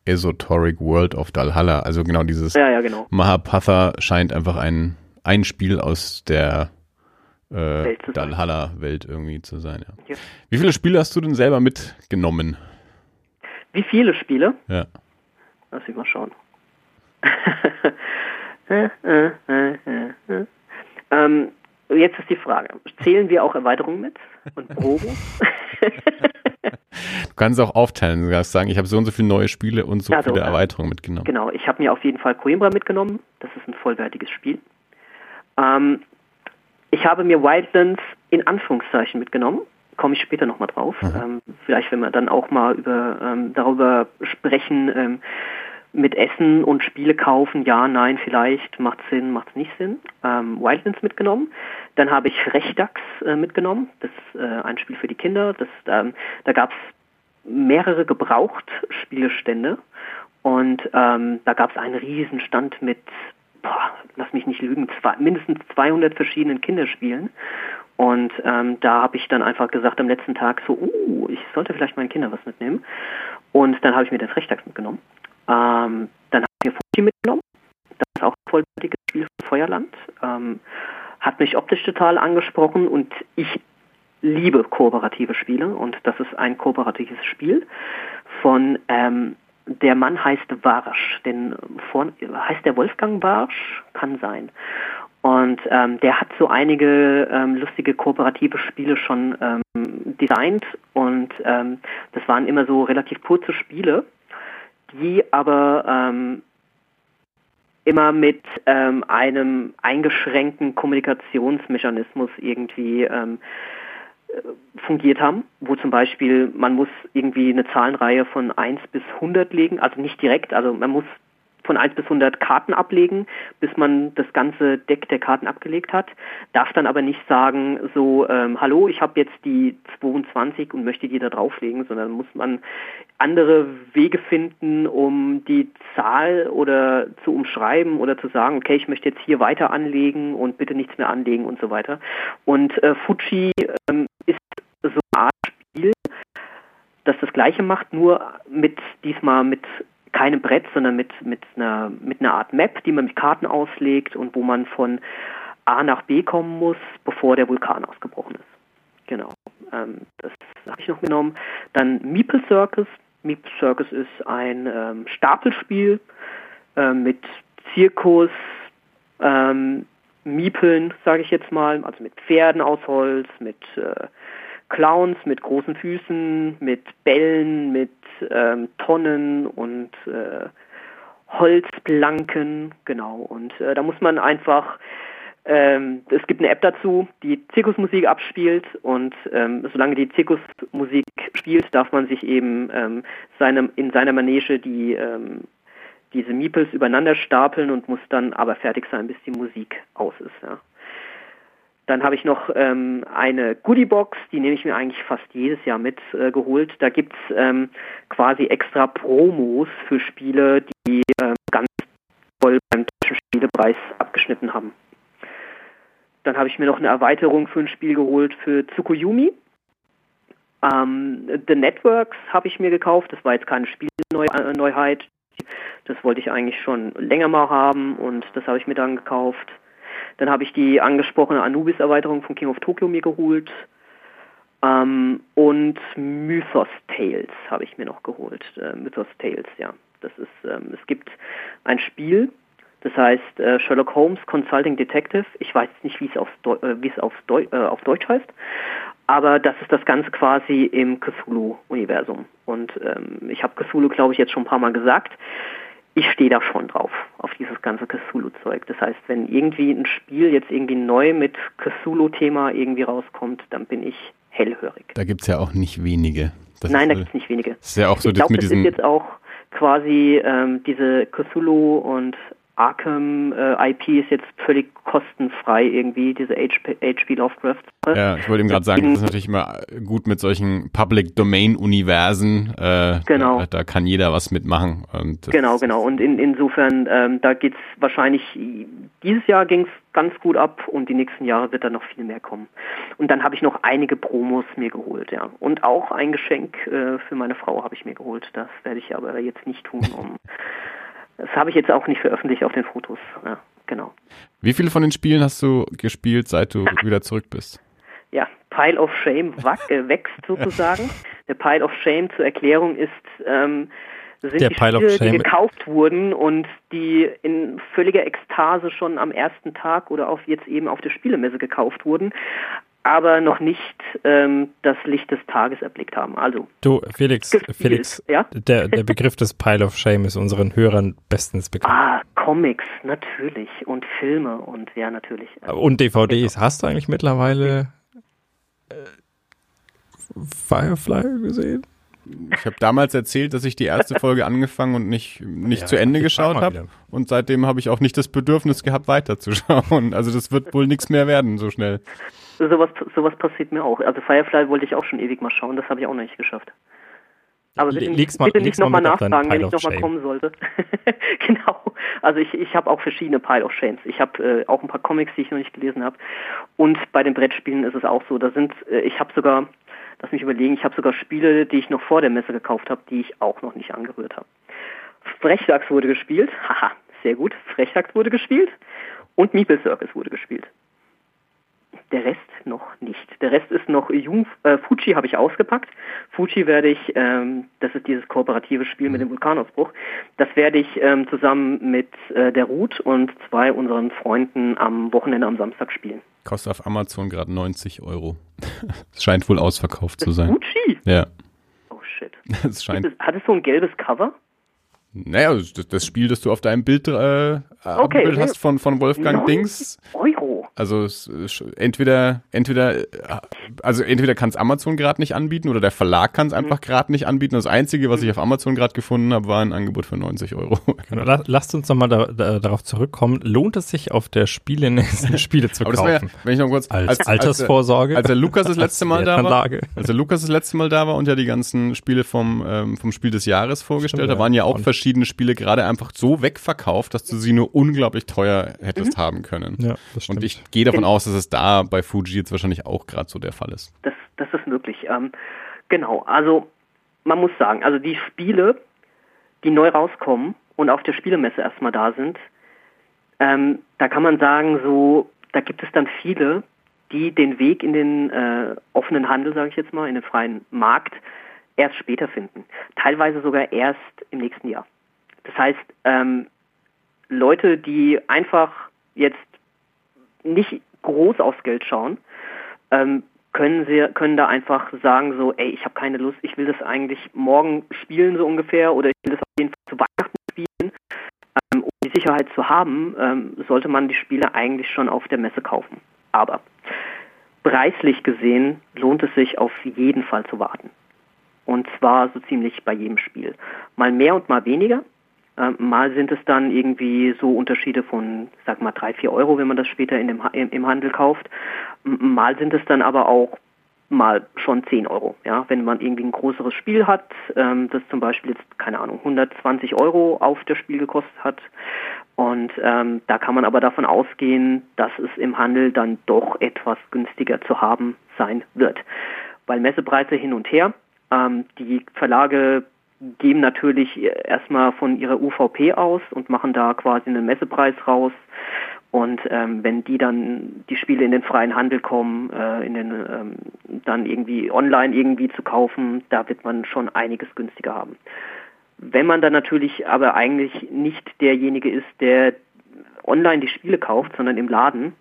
Esoteric World of Dalhalla. Also genau dieses ja, ja, genau. Mahapatha scheint einfach ein, ein Spiel aus der äh, Dalhalla-Welt irgendwie zu sein. Ja. ja. Wie viele Spiele hast du denn selber mitgenommen? Wie viele Spiele? Ja. Lass mich mal schauen. ähm, jetzt ist die Frage, zählen wir auch Erweiterungen mit und Proben? du kannst auch aufteilen, du kannst sagen, ich habe so und so viele neue Spiele und so also, viele Erweiterungen mitgenommen. Genau, ich habe mir auf jeden Fall Coimbra mitgenommen, das ist ein vollwertiges Spiel. Ähm, ich habe mir Wildlands in Anführungszeichen mitgenommen, komme ich später nochmal drauf. Mhm. Ähm, vielleicht, wenn wir dann auch mal über ähm, darüber sprechen, ähm, mit Essen und Spiele kaufen, ja, nein, vielleicht, macht Sinn, macht nicht Sinn. Ähm, Wildlands mitgenommen. Dann habe ich Rechdax äh, mitgenommen. Das ist äh, ein Spiel für die Kinder. Das, ähm, da gab es mehrere Gebraucht-Spielestände und ähm, da gab es einen Riesenstand mit, boah, lass mich nicht lügen, zwei, mindestens 200 verschiedenen Kinderspielen. Und ähm, da habe ich dann einfach gesagt am letzten Tag so, uh, ich sollte vielleicht meinen Kindern was mitnehmen. Und dann habe ich mir das Rechtax mitgenommen. Ähm, dann habe ich mir Fuji mitgenommen. Das ist auch ein vollwertiges Spiel von Feuerland. Ähm, hat mich optisch total angesprochen und ich liebe kooperative Spiele und das ist ein kooperatives Spiel von ähm, der Mann heißt Warsch, denn vor, heißt der Wolfgang Warsch? Kann sein. Und ähm, der hat so einige ähm, lustige kooperative Spiele schon ähm, designt und ähm, das waren immer so relativ kurze Spiele, die aber ähm, immer mit ähm, einem eingeschränkten Kommunikationsmechanismus irgendwie ähm, äh, fungiert haben, wo zum Beispiel man muss irgendwie eine Zahlenreihe von 1 bis 100 legen, also nicht direkt, also man muss von 1 bis 100 Karten ablegen, bis man das ganze Deck der Karten abgelegt hat, darf dann aber nicht sagen, so, ähm, hallo, ich habe jetzt die 22 und möchte die da drauflegen, sondern muss man andere Wege finden, um die Zahl oder zu umschreiben oder zu sagen, okay, ich möchte jetzt hier weiter anlegen und bitte nichts mehr anlegen und so weiter. Und äh, Fuji ähm, ist so eine Art Spiel, das das gleiche macht, nur mit diesmal mit keinem Brett, sondern mit, mit, einer, mit einer Art Map, die man mit Karten auslegt und wo man von A nach B kommen muss, bevor der Vulkan ausgebrochen ist. Genau. Ähm, das habe ich noch genommen. Dann Meeple Circus. Meeple Circus ist ein ähm, Stapelspiel äh, mit Zirkus, ähm, Miepeln, sage ich jetzt mal, also mit Pferden aus Holz, mit äh, Clowns mit großen Füßen, mit Bällen, mit ähm, Tonnen und äh, Holzplanken, genau. Und äh, da muss man einfach, ähm, es gibt eine App dazu, die Zirkusmusik abspielt und ähm, solange die Zirkusmusik spielt, darf man sich eben ähm, seinem, in seiner Manege die ähm, diese Meeples übereinander stapeln und muss dann aber fertig sein, bis die Musik aus ist. Ja. Dann habe ich noch ähm, eine Goodiebox, die nehme ich mir eigentlich fast jedes Jahr mit äh. Da gibt es ähm, quasi extra Promos für Spiele, die ähm, ganz toll beim deutschen Spielepreis abgeschnitten haben. Dann habe ich mir noch eine Erweiterung für ein Spiel geholt für Tsukuyomi. Ähm, The Networks habe ich mir gekauft. Das war jetzt keine Spielneuheit. Das wollte ich eigentlich schon länger mal haben und das habe ich mir dann gekauft. Dann habe ich die angesprochene Anubis-Erweiterung von King of Tokyo mir geholt. Ähm, und Mythos Tales habe ich mir noch geholt. Äh, Mythos Tales, ja. Das ist, ähm, es gibt ein Spiel, das heißt äh, Sherlock Holmes Consulting Detective. Ich weiß nicht, wie es auf, äh, wie es auf, Deu äh, auf Deutsch heißt, aber das ist das Ganze quasi im Cthulhu-Universum. Und ähm, ich habe Cthulhu, glaube ich, jetzt schon ein paar Mal gesagt ich stehe da schon drauf, auf dieses ganze Cthulhu-Zeug. Das heißt, wenn irgendwie ein Spiel jetzt irgendwie neu mit Cthulhu-Thema irgendwie rauskommt, dann bin ich hellhörig. Da gibt es ja auch nicht wenige. Das Nein, da gibt es nicht wenige. Das ist ja auch so ich glaube, mit das ist jetzt auch quasi ähm, diese Cthulhu und Arkham äh, IP ist jetzt völlig kostenfrei irgendwie, diese HP, Lovecraft. Ja, ich wollte ihm gerade sagen, das ist natürlich immer gut mit solchen Public Domain Universen. Äh, genau. Da, da, kann jeder was mitmachen. genau, genau. Und in, insofern, ähm, da geht's wahrscheinlich, dieses Jahr ging's ganz gut ab und die nächsten Jahre wird da noch viel mehr kommen. Und dann habe ich noch einige Promos mir geholt, ja. Und auch ein Geschenk äh, für meine Frau habe ich mir geholt. Das werde ich aber jetzt nicht tun, um Das habe ich jetzt auch nicht veröffentlicht auf den Fotos. Ja, genau. Wie viele von den Spielen hast du gespielt, seit du wieder zurück bist? Ja, Pile of Shame äh, wächst sozusagen. Der Pile of Shame zur Erklärung ist, ähm, sind Der die Pile Spiele, die gekauft wurden und die in völliger Ekstase schon am ersten Tag oder auf jetzt eben auf der Spielemesse gekauft wurden, aber noch nicht ähm, das Licht des Tages erblickt haben. Also du Felix, gespielt, Felix, ja? der, der Begriff des Pile of Shame ist unseren Hörern bestens bekannt. Ah, Comics natürlich und Filme und ja natürlich. Und DVDs. Genau. Hast du eigentlich mittlerweile äh, Firefly gesehen? Ich habe damals erzählt, dass ich die erste Folge angefangen und nicht, nicht ja, zu Ende geschaut habe. Und seitdem habe ich auch nicht das Bedürfnis gehabt, weiterzuschauen. Also das wird wohl nichts mehr werden so schnell. Sowas, sowas passiert mir auch. Also Firefly wollte ich auch schon ewig mal schauen, das habe ich auch noch nicht geschafft. Aber bitte, leg's mal, bitte nicht nochmal nachfragen, wenn ich nochmal kommen sollte. genau. Also ich, ich habe auch verschiedene Pile of Shames. Ich habe äh, auch ein paar Comics, die ich noch nicht gelesen habe. Und bei den Brettspielen ist es auch so. Da sind, äh, ich habe sogar, lass mich überlegen, ich habe sogar Spiele, die ich noch vor der Messe gekauft habe, die ich auch noch nicht angerührt habe. Frechdachs wurde gespielt. Haha, sehr gut. Frechdachs wurde gespielt. Und Meeple Circus wurde gespielt der Rest noch nicht. Der Rest ist noch jung. Äh, Fuji habe ich ausgepackt. Fuji werde ich, ähm, das ist dieses kooperative Spiel mit dem mhm. Vulkanausbruch, das werde ich ähm, zusammen mit äh, der Ruth und zwei unseren Freunden am Wochenende am Samstag spielen. Kostet auf Amazon gerade 90 Euro. Es scheint wohl ausverkauft das zu sein. Fuji? Ja. Oh shit. Es scheint. Es, hat es so ein gelbes Cover? Naja, das, das Spiel, das du auf deinem Bild, äh, okay, hast von, von Wolfgang Dings. Euro. Also es, entweder, entweder, äh, also entweder kann es Amazon gerade nicht anbieten oder der Verlag kann es einfach mhm. gerade nicht anbieten. Das Einzige, was ich auf Amazon gerade gefunden habe, war ein Angebot für 90 Euro. Genau, lasst uns nochmal da, da, darauf zurückkommen. Lohnt es sich auf der Spiele Spiele zu kaufen? Ja, wenn ich noch kurz als, als Altersvorsorge, als, als der Lukas das letzte Mal da war, als der Lukas das letzte Mal da war und ja die ganzen Spiele vom ähm, vom Spiel des Jahres vorgestellt, Stimmt, da waren ja auch verschiedene Spiele gerade einfach so wegverkauft, dass du sie nur unglaublich teuer hättest mhm. haben können. Ja, das stimmt. Und ich gehe davon aus, dass es da bei Fuji jetzt wahrscheinlich auch gerade so der Fall ist. Das, das ist möglich. Ähm, genau, also man muss sagen, also die Spiele, die neu rauskommen und auf der Spielemesse erstmal da sind, ähm, da kann man sagen, so, da gibt es dann viele, die den Weg in den äh, offenen Handel, sage ich jetzt mal, in den freien Markt erst später finden. Teilweise sogar erst im nächsten Jahr. Das heißt, ähm, Leute, die einfach jetzt nicht groß aufs Geld schauen, ähm, können sie können da einfach sagen so, ey, ich habe keine Lust, ich will das eigentlich morgen spielen so ungefähr oder ich will das auf jeden Fall zu Weihnachten spielen. Ähm, um die Sicherheit zu haben, ähm, sollte man die Spiele eigentlich schon auf der Messe kaufen. Aber preislich gesehen lohnt es sich auf jeden Fall zu warten. Und zwar so ziemlich bei jedem Spiel. Mal mehr und mal weniger. Ähm, mal sind es dann irgendwie so Unterschiede von, sag mal, drei, vier Euro, wenn man das später in dem, im Handel kauft. Mal sind es dann aber auch mal schon 10 Euro. Ja, wenn man irgendwie ein größeres Spiel hat, ähm, das zum Beispiel jetzt, keine Ahnung, 120 Euro auf das Spiel gekostet hat. Und ähm, da kann man aber davon ausgehen, dass es im Handel dann doch etwas günstiger zu haben sein wird. Weil Messepreise hin und her, ähm, die Verlage geben natürlich erstmal von ihrer UVP aus und machen da quasi einen Messepreis raus. Und ähm, wenn die dann die Spiele in den freien Handel kommen, äh, in den ähm, dann irgendwie online irgendwie zu kaufen, da wird man schon einiges günstiger haben. Wenn man dann natürlich aber eigentlich nicht derjenige ist, der online die Spiele kauft, sondern im Laden,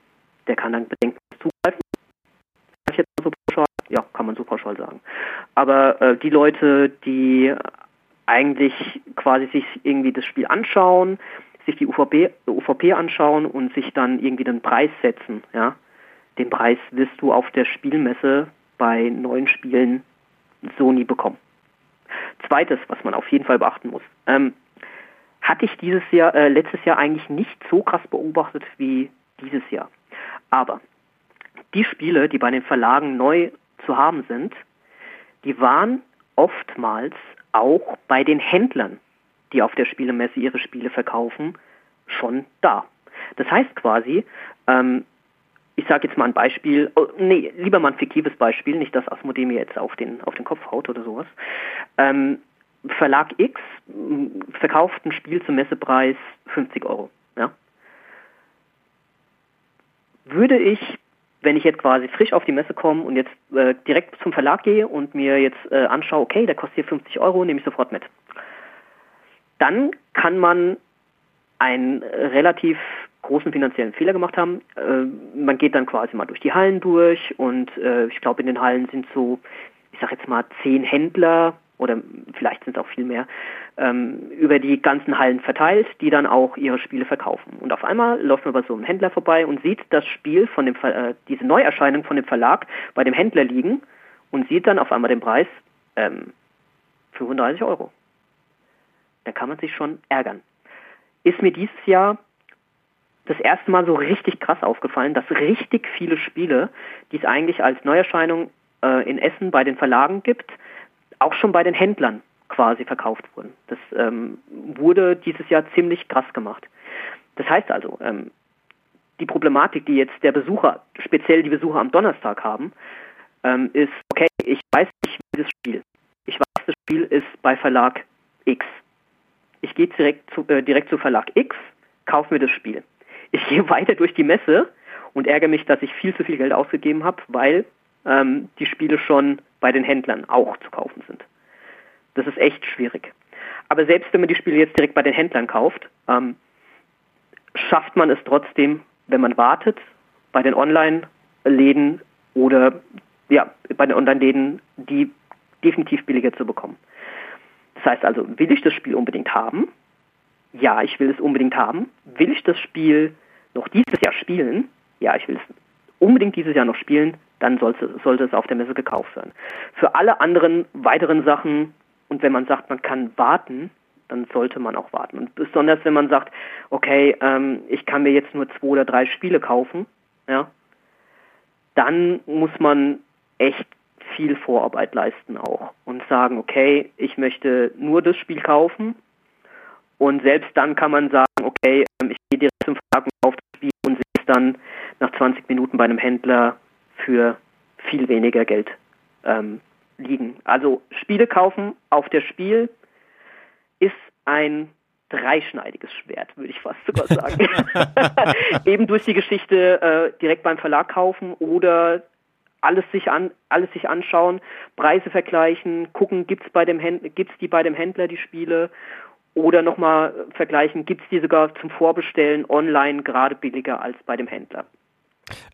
der kann dann bedenkenlos zugreifen. Ich jetzt? Ja, kann man so pauschal sagen. Aber äh, die Leute, die eigentlich quasi sich irgendwie das Spiel anschauen, sich die UVP, UVP anschauen und sich dann irgendwie den Preis setzen. Ja? Den Preis wirst du auf der Spielmesse bei neuen Spielen so nie bekommen. Zweites, was man auf jeden Fall beachten muss. Ähm, hatte ich dieses Jahr, äh, letztes Jahr eigentlich nicht so krass beobachtet wie dieses Jahr. Aber die Spiele, die bei den Verlagen neu zu haben sind, die waren oftmals auch bei den Händlern, die auf der Spielemesse ihre Spiele verkaufen, schon da. Das heißt quasi, ähm, ich sage jetzt mal ein Beispiel, oh, nee, lieber mal ein fiktives Beispiel, nicht das Asmodee mir jetzt auf den, auf den Kopf haut oder sowas. Ähm, Verlag X verkauft ein Spiel zum Messepreis 50 Euro. Ja? Würde ich wenn ich jetzt quasi frisch auf die Messe komme und jetzt äh, direkt zum Verlag gehe und mir jetzt äh, anschaue, okay, der kostet hier 50 Euro, nehme ich sofort mit. Dann kann man einen relativ großen finanziellen Fehler gemacht haben. Äh, man geht dann quasi mal durch die Hallen durch und äh, ich glaube, in den Hallen sind so, ich sag jetzt mal, zehn Händler oder vielleicht sind es auch viel mehr, ähm, über die ganzen Hallen verteilt, die dann auch ihre Spiele verkaufen. Und auf einmal läuft man bei so einem Händler vorbei und sieht das Spiel von dem äh, diese Neuerscheinung von dem Verlag bei dem Händler liegen und sieht dann auf einmal den Preis ähm, 35 Euro. Da kann man sich schon ärgern. Ist mir dieses Jahr das erste Mal so richtig krass aufgefallen, dass richtig viele Spiele, die es eigentlich als Neuerscheinung äh, in Essen bei den Verlagen gibt, auch schon bei den Händlern quasi verkauft wurden. Das ähm, wurde dieses Jahr ziemlich krass gemacht. Das heißt also, ähm, die Problematik, die jetzt der Besucher, speziell die Besucher am Donnerstag haben, ähm, ist, okay, ich weiß, ich will das Spiel. Ich weiß, das Spiel ist bei Verlag X. Ich gehe direkt zu, äh, direkt zu Verlag X, kaufe mir das Spiel. Ich gehe weiter durch die Messe und ärgere mich, dass ich viel zu viel Geld ausgegeben habe, weil ähm, die Spiele schon bei den Händlern auch zu kaufen sind. Das ist echt schwierig. Aber selbst wenn man die Spiele jetzt direkt bei den Händlern kauft, ähm, schafft man es trotzdem, wenn man wartet, bei den Online-Läden oder ja, bei den Online-Läden, die definitiv billiger zu bekommen. Das heißt also, will ich das Spiel unbedingt haben, Ja, ich will es unbedingt haben. Will ich das Spiel noch dieses Jahr spielen? Ja, ich will es unbedingt dieses Jahr noch spielen. Dann sollte, sollte es auf der Messe gekauft werden. Für alle anderen weiteren Sachen und wenn man sagt, man kann warten, dann sollte man auch warten. Und besonders wenn man sagt, okay, ähm, ich kann mir jetzt nur zwei oder drei Spiele kaufen, ja, dann muss man echt viel Vorarbeit leisten auch und sagen, okay, ich möchte nur das Spiel kaufen und selbst dann kann man sagen, okay, ähm, ich gehe direkt zum Verlag kaufe das Spiel und sehe es dann nach 20 Minuten bei einem Händler für viel weniger Geld ähm, liegen. Also Spiele kaufen auf der Spiel ist ein dreischneidiges Schwert, würde ich fast sogar sagen. Eben durch die Geschichte äh, direkt beim Verlag kaufen oder alles sich an alles sich anschauen, Preise vergleichen, gucken, gibt's bei dem Händler, gibt's die bei dem Händler die Spiele oder nochmal vergleichen, gibt's die sogar zum Vorbestellen online gerade billiger als bei dem Händler.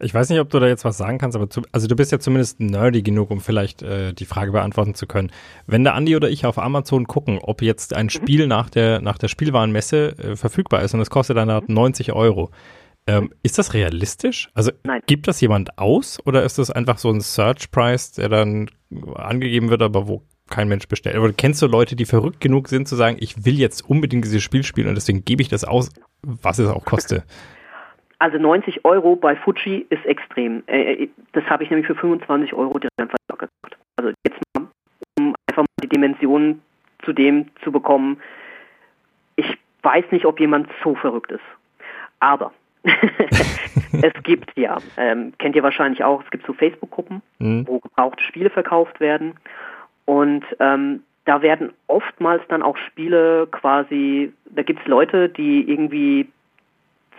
Ich weiß nicht, ob du da jetzt was sagen kannst, aber zu, also du bist ja zumindest nerdy genug, um vielleicht äh, die Frage beantworten zu können. Wenn der Andi oder ich auf Amazon gucken, ob jetzt ein mhm. Spiel nach der nach der Spielwarenmesse äh, verfügbar ist und es kostet dann halt 90 Euro, ähm, mhm. ist das realistisch? Also Nein. gibt das jemand aus oder ist das einfach so ein Search Price, der dann angegeben wird, aber wo kein Mensch bestellt? Oder kennst du Leute, die verrückt genug sind zu sagen, ich will jetzt unbedingt dieses Spiel spielen und deswegen gebe ich das aus, was es auch koste? Also 90 Euro bei Fuji ist extrem. Äh, äh, das habe ich nämlich für 25 Euro direkt Verlag gekauft. Also jetzt mal, um einfach mal die Dimensionen zu dem zu bekommen. Ich weiß nicht, ob jemand so verrückt ist. Aber es gibt ja, ähm, kennt ihr wahrscheinlich auch, es gibt so Facebook-Gruppen, mhm. wo gebrauchte Spiele verkauft werden. Und ähm, da werden oftmals dann auch Spiele quasi, da gibt es Leute, die irgendwie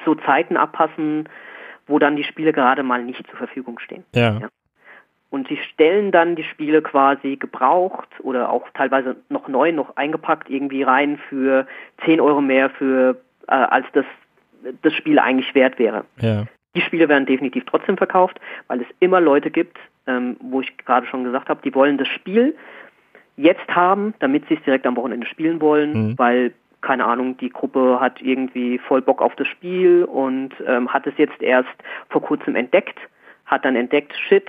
so Zeiten abpassen, wo dann die Spiele gerade mal nicht zur Verfügung stehen. Ja. ja. Und sie stellen dann die Spiele quasi gebraucht oder auch teilweise noch neu, noch eingepackt irgendwie rein für 10 Euro mehr für äh, als das das Spiel eigentlich wert wäre. Ja. Die Spiele werden definitiv trotzdem verkauft, weil es immer Leute gibt, ähm, wo ich gerade schon gesagt habe, die wollen das Spiel jetzt haben, damit sie es direkt am Wochenende spielen wollen, mhm. weil keine Ahnung, die Gruppe hat irgendwie voll Bock auf das Spiel und ähm, hat es jetzt erst vor kurzem entdeckt, hat dann entdeckt, shit,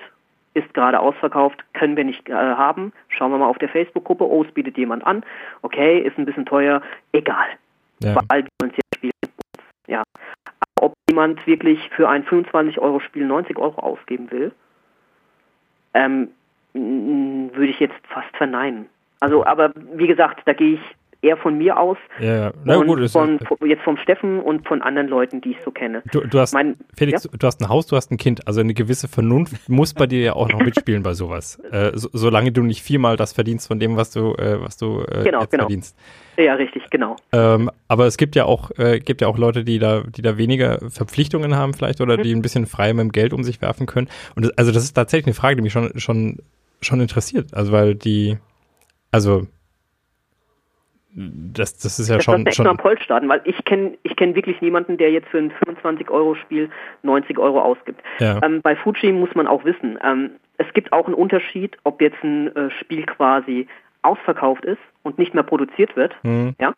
ist gerade ausverkauft, können wir nicht äh, haben. Schauen wir mal auf der Facebook-Gruppe, oh, es bietet jemand an, okay, ist ein bisschen teuer, egal. Ja. Weil wir uns jetzt spielen. Ja. Aber ob jemand wirklich für ein 25-Euro-Spiel 90 Euro ausgeben will, ähm, würde ich jetzt fast verneinen. Also, aber wie gesagt, da gehe ich eher von mir aus ja, ja. Na, und gut, von, jetzt vom Steffen und von anderen Leuten, die ich so kenne. Du, du hast, mein, Felix, ja? du hast ein Haus, du hast ein Kind, also eine gewisse Vernunft muss bei dir ja auch noch mitspielen bei sowas, äh, so, solange du nicht viermal das verdienst von dem, was du, äh, was du äh, genau, genau. verdienst. Ja, richtig, genau. Ähm, aber es gibt ja auch, äh, gibt ja auch Leute, die da, die da weniger Verpflichtungen haben vielleicht oder mhm. die ein bisschen frei mit dem Geld um sich werfen können. Und das, also das ist tatsächlich eine Frage, die mich schon, schon, schon interessiert. Also weil die, also das, das ist ja das schon. Das schon am Poll starten, weil ich kenne ich kenn wirklich niemanden, der jetzt für ein 25-Euro-Spiel 90 Euro ausgibt. Ja. Ähm, bei Fuji muss man auch wissen, ähm, es gibt auch einen Unterschied, ob jetzt ein äh, Spiel quasi ausverkauft ist und nicht mehr produziert wird. Mhm. Ja.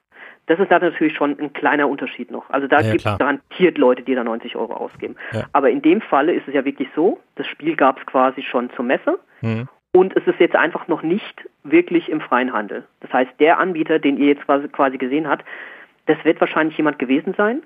Das ist da natürlich schon ein kleiner Unterschied noch. Also da ja, gibt es garantiert Leute, die da 90 Euro ausgeben. Ja. Aber in dem Falle ist es ja wirklich so, das Spiel gab es quasi schon zur Messe. Mhm. Und es ist jetzt einfach noch nicht wirklich im freien Handel. Das heißt, der Anbieter, den ihr jetzt quasi gesehen habt, das wird wahrscheinlich jemand gewesen sein,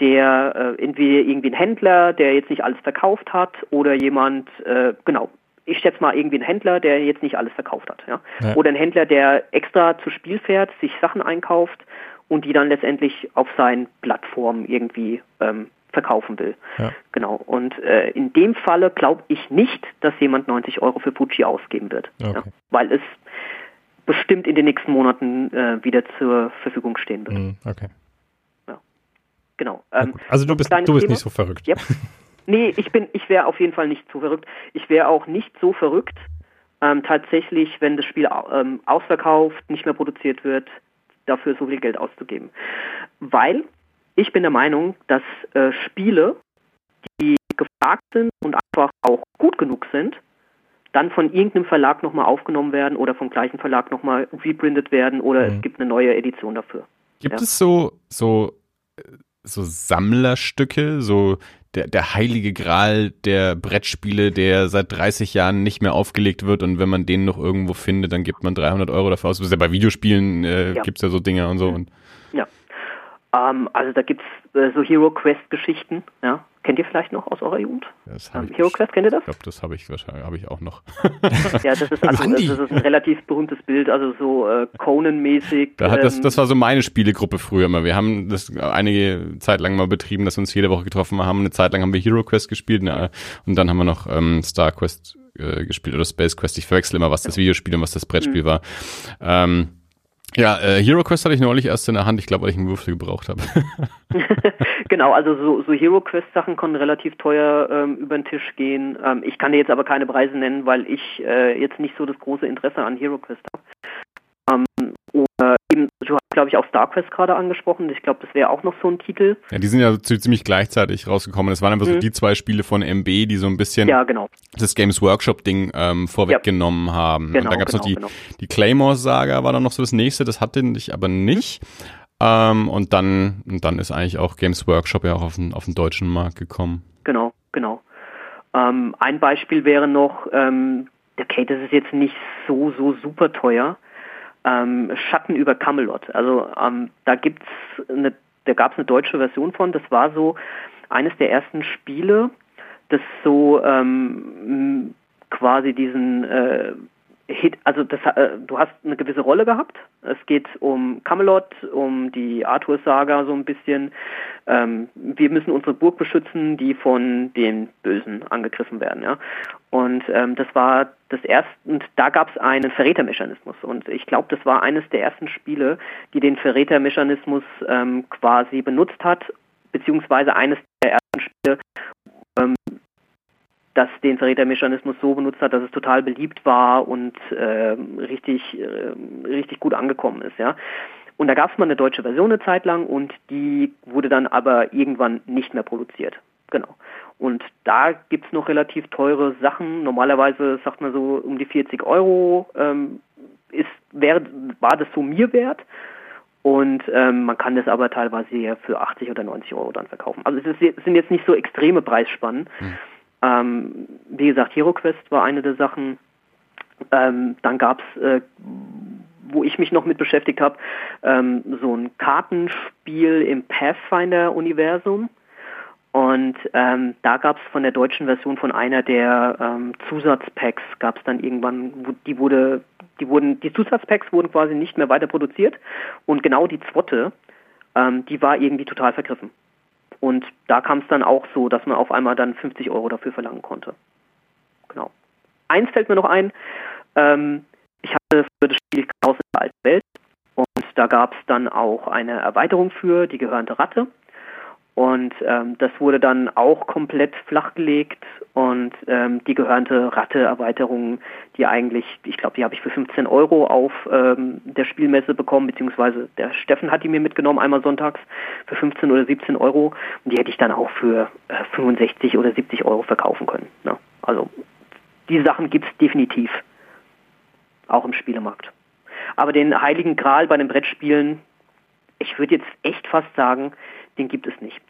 der äh, entweder irgendwie ein Händler, der jetzt nicht alles verkauft hat, oder jemand, äh, genau, ich schätze mal irgendwie ein Händler, der jetzt nicht alles verkauft hat. Ja? ja? Oder ein Händler, der extra zu Spiel fährt, sich Sachen einkauft und die dann letztendlich auf seinen Plattformen irgendwie ähm, verkaufen will. Ja. Genau. Und äh, in dem Falle glaube ich nicht, dass jemand 90 Euro für Fuji ausgeben wird. Okay. Ja, weil es bestimmt in den nächsten Monaten äh, wieder zur Verfügung stehen wird. Mm, okay. Ja. Genau. Ähm, also du bist, du bist nicht so verrückt. Ja. Nee, ich bin, ich wäre auf jeden Fall nicht so verrückt. Ich wäre auch nicht so verrückt, ähm, tatsächlich, wenn das Spiel ähm, ausverkauft, nicht mehr produziert wird, dafür so viel Geld auszugeben. Weil ich bin der Meinung, dass äh, Spiele, die gefragt sind und einfach auch gut genug sind, dann von irgendeinem Verlag nochmal aufgenommen werden oder vom gleichen Verlag nochmal reprintet werden oder mhm. es gibt eine neue Edition dafür. Gibt ja. es so, so, so Sammlerstücke, so der, der heilige Gral der Brettspiele, der seit 30 Jahren nicht mehr aufgelegt wird und wenn man den noch irgendwo findet, dann gibt man 300 Euro dafür aus. Das ist ja bei Videospielen äh, ja. gibt es ja so Dinge und so. Und ja, ähm, also da gibt es äh, so Hero Quest Geschichten, ja. Kennt ihr vielleicht noch aus eurer Jugend? Ähm, Hero Quest, kennt ihr das? Ich glaube, das habe ich wahrscheinlich, habe ich auch noch. ja, das ist, also, das ist ein relativ berühmtes Bild, also so äh, Conan-mäßig. Da das, ähm, das war so meine Spielegruppe früher immer. Wir haben das einige Zeit lang mal betrieben, dass wir uns jede Woche getroffen haben. Eine Zeit lang haben wir Hero Quest gespielt ne, und dann haben wir noch ähm, Star Quest äh, gespielt oder Space Quest. Ich verwechsel immer, was das Videospiel und was das Brettspiel mhm. war. Ähm, ja, äh, Hero Quest hatte ich neulich erst in der Hand. Ich glaube, weil ich einen Würfel gebraucht habe. genau, also so, so Hero Quest Sachen konnten relativ teuer ähm, über den Tisch gehen. Ähm, ich kann dir jetzt aber keine Preise nennen, weil ich äh, jetzt nicht so das große Interesse an Hero Quest habe. Ähm, oder eben, du hast, glaube ich, auch StarQuest gerade angesprochen. Ich glaube, das wäre auch noch so ein Titel. Ja, die sind ja ziemlich gleichzeitig rausgekommen. Das waren einfach mhm. so die zwei Spiele von MB, die so ein bisschen ja, genau. das Games Workshop-Ding ähm, vorweggenommen ja. haben. Genau, Und da gab es genau, noch die, genau. die Claymore-Saga, war dann noch so das nächste, das hatte ich aber nicht. Mhm. Ähm, und dann, und dann ist eigentlich auch Games Workshop ja auch auf den, auf den deutschen Markt gekommen. Genau, genau. Ähm, ein Beispiel wäre noch, ähm, okay, das ist jetzt nicht so, so super teuer, ähm, Schatten über Camelot. Also ähm, da gibt's eine, da gab es eine deutsche Version von. Das war so eines der ersten Spiele, das so ähm, quasi diesen äh, also das, äh, du hast eine gewisse Rolle gehabt. Es geht um Camelot, um die Arthur-Saga so ein bisschen. Ähm, wir müssen unsere Burg beschützen, die von den Bösen angegriffen werden. Ja? Und ähm, das war das erste, und da gab es einen Verrätermechanismus. Und ich glaube, das war eines der ersten Spiele, die den Verrätermechanismus ähm, quasi benutzt hat, beziehungsweise eines der ersten Spiele, das den Verrätermechanismus so benutzt hat, dass es total beliebt war und äh, richtig, äh, richtig gut angekommen ist. Ja. Und da gab es mal eine deutsche Version eine Zeit lang und die wurde dann aber irgendwann nicht mehr produziert. Genau. Und da gibt es noch relativ teure Sachen. Normalerweise sagt man so um die 40 Euro ähm, ist, wär, war das so mir wert. Und ähm, man kann das aber teilweise für 80 oder 90 Euro dann verkaufen. Also es, ist, es sind jetzt nicht so extreme Preisspannen. Mhm. Ähm, wie gesagt, HeroQuest war eine der Sachen. Ähm, dann gab es, äh, wo ich mich noch mit beschäftigt habe, ähm, so ein Kartenspiel im Pathfinder-Universum. Und ähm, da gab es von der deutschen Version von einer der ähm, Zusatzpacks, gab es dann irgendwann, die wurde, die wurden, die Zusatzpacks wurden quasi nicht mehr weiter produziert und genau die Zwotte, ähm, die war irgendwie total vergriffen. Und da kam es dann auch so, dass man auf einmal dann 50 Euro dafür verlangen konnte. Genau. Eins fällt mir noch ein. Ähm, ich hatte für das Spiel Chaos in der alten Welt und da gab es dann auch eine Erweiterung für die gehörende Ratte. Und ähm, das wurde dann auch komplett flachgelegt und ähm, die gehörnte Ratte-Erweiterung, die eigentlich, ich glaube, die habe ich für 15 Euro auf ähm, der Spielmesse bekommen, beziehungsweise der Steffen hat die mir mitgenommen, einmal sonntags für 15 oder 17 Euro und die hätte ich dann auch für äh, 65 oder 70 Euro verkaufen können. Ne? Also die Sachen gibt es definitiv auch im Spielemarkt. Aber den heiligen Gral bei den Brettspielen, ich würde jetzt echt fast sagen, den gibt es nicht.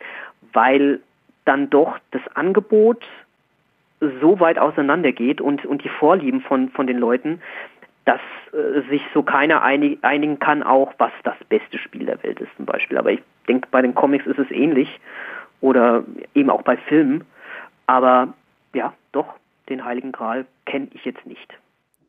Weil dann doch das Angebot so weit auseinandergeht und, und die Vorlieben von, von den Leuten, dass äh, sich so keiner einig, einigen kann, auch was das beste Spiel der Welt ist zum Beispiel. Aber ich denke, bei den Comics ist es ähnlich oder eben auch bei Filmen. Aber ja, doch, den Heiligen Gral kenne ich jetzt nicht.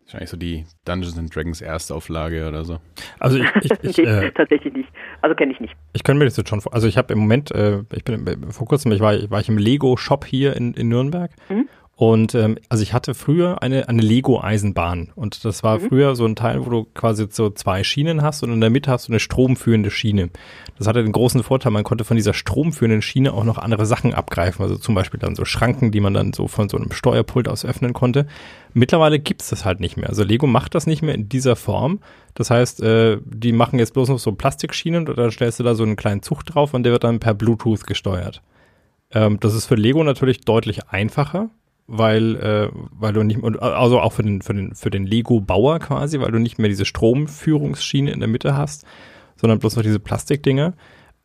Wahrscheinlich so die Dungeons and Dragons Erstauflage oder so. Also ich, ich, ich nee, äh, tatsächlich nicht. Also kenne ich nicht. Ich könnte mir das jetzt schon vor. Also ich habe im Moment, äh, ich bin vor kurzem, ich war, war ich im Lego Shop hier in, in Nürnberg mhm. Und ähm, also ich hatte früher eine, eine Lego-Eisenbahn und das war mhm. früher so ein Teil, wo du quasi so zwei Schienen hast und in der Mitte hast du eine stromführende Schiene. Das hatte den großen Vorteil, man konnte von dieser stromführenden Schiene auch noch andere Sachen abgreifen, also zum Beispiel dann so Schranken, die man dann so von so einem Steuerpult aus öffnen konnte. Mittlerweile gibt's das halt nicht mehr. Also Lego macht das nicht mehr in dieser Form. Das heißt, äh, die machen jetzt bloß noch so Plastikschienen und dann stellst du da so einen kleinen Zug drauf und der wird dann per Bluetooth gesteuert. Ähm, das ist für Lego natürlich deutlich einfacher, weil, äh, weil du nicht, also auch für den, für den, für den Lego-Bauer quasi, weil du nicht mehr diese Stromführungsschiene in der Mitte hast, sondern bloß noch diese Plastikdinger.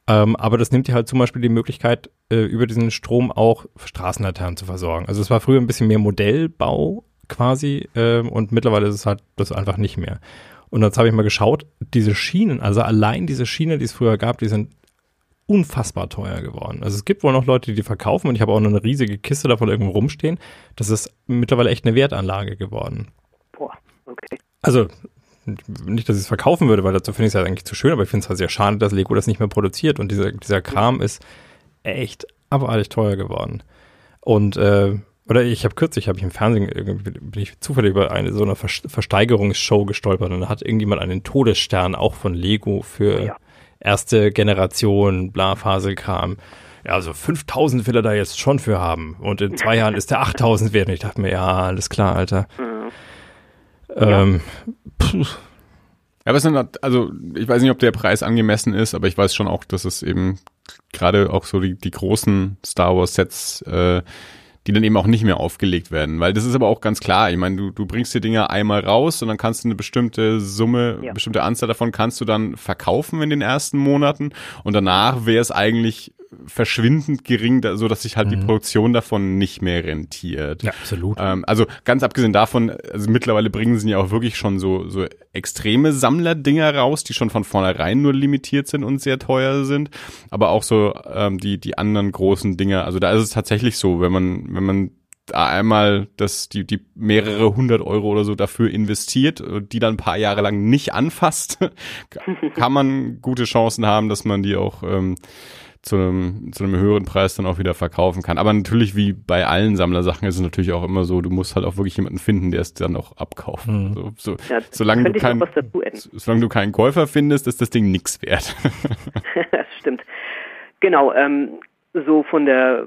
Ähm, aber das nimmt dir halt zum Beispiel die Möglichkeit, äh, über diesen Strom auch Straßenlaternen zu versorgen. Also es war früher ein bisschen mehr Modellbau quasi äh, und mittlerweile ist es halt das einfach nicht mehr. Und jetzt habe ich mal geschaut, diese Schienen, also allein diese Schiene, die es früher gab, die sind unfassbar teuer geworden. Also es gibt wohl noch Leute, die die verkaufen und ich habe auch noch eine riesige Kiste davon irgendwo rumstehen. Das ist mittlerweile echt eine Wertanlage geworden. Boah, okay. Also nicht, dass ich es verkaufen würde, weil dazu finde ich es ja eigentlich zu schön, aber ich finde es halt sehr schade, dass Lego das nicht mehr produziert und dieser, dieser Kram ist echt abartig teuer geworden. Und äh, oder ich habe kürzlich, habe ich im Fernsehen, bin ich zufällig über eine so eine Versteigerungsshow gestolpert und da hat irgendjemand einen Todesstern auch von Lego für ja. Erste Generation, bla, Faselkram. Ja, also 5000 will er da jetzt schon für haben und in zwei Jahren ist der 8000 wert. Und ich dachte mir, ja, alles klar, Alter. Mhm. Ähm, ja. aber es sind, also ich weiß nicht, ob der Preis angemessen ist, aber ich weiß schon auch, dass es eben gerade auch so die, die großen Star Wars Sets, äh, die dann eben auch nicht mehr aufgelegt werden. Weil das ist aber auch ganz klar. Ich meine, du, du bringst die Dinger einmal raus und dann kannst du eine bestimmte Summe, ja. bestimmte Anzahl davon kannst du dann verkaufen in den ersten Monaten und danach wäre es eigentlich verschwindend gering, so dass sich halt mhm. die Produktion davon nicht mehr rentiert. Ja, absolut. Ähm, also ganz abgesehen davon, also mittlerweile bringen sie ja auch wirklich schon so, so extreme Sammlerdinger raus, die schon von vornherein nur limitiert sind und sehr teuer sind. Aber auch so ähm, die, die anderen großen Dinger. Also da ist es tatsächlich so, wenn man, wenn man da einmal das, die, die mehrere hundert Euro oder so dafür investiert, die dann ein paar Jahre lang nicht anfasst, kann man gute Chancen haben, dass man die auch ähm, zu einem, zu einem höheren Preis dann auch wieder verkaufen kann. Aber natürlich, wie bei allen Sammlersachen, ist es natürlich auch immer so, du musst halt auch wirklich jemanden finden, der es dann auch abkauft. Mhm. So, so, ja, solange, du kein, solange du keinen Käufer findest, ist das Ding nichts wert. das stimmt. Genau, ähm, so von der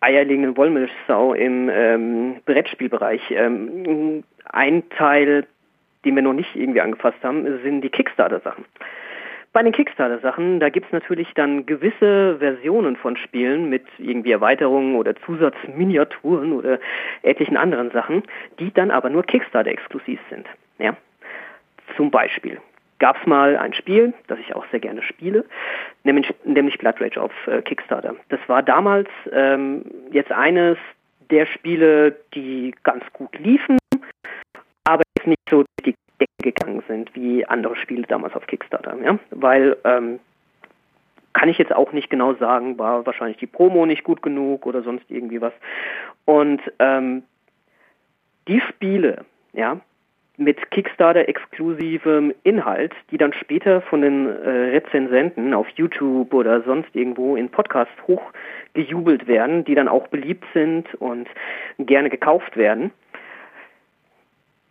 eierlegenden Wollmilchsau im ähm, Brettspielbereich. Ähm, ein Teil, den wir noch nicht irgendwie angefasst haben, sind die Kickstarter-Sachen. Bei den Kickstarter-Sachen, da gibt's natürlich dann gewisse Versionen von Spielen mit irgendwie Erweiterungen oder Zusatzminiaturen oder etlichen anderen Sachen, die dann aber nur Kickstarter-exklusiv sind. Ja? Zum Beispiel gab's mal ein Spiel, das ich auch sehr gerne spiele, nämlich, nämlich Blood Rage auf äh, Kickstarter. Das war damals ähm, jetzt eines der Spiele, die ganz gut liefen, aber jetzt nicht so die gegangen sind wie andere Spiele damals auf Kickstarter. Ja? Weil ähm, kann ich jetzt auch nicht genau sagen, war wahrscheinlich die Promo nicht gut genug oder sonst irgendwie was. Und ähm, die Spiele, ja, mit Kickstarter-exklusivem Inhalt, die dann später von den äh, Rezensenten auf YouTube oder sonst irgendwo in Podcasts hochgejubelt werden, die dann auch beliebt sind und gerne gekauft werden.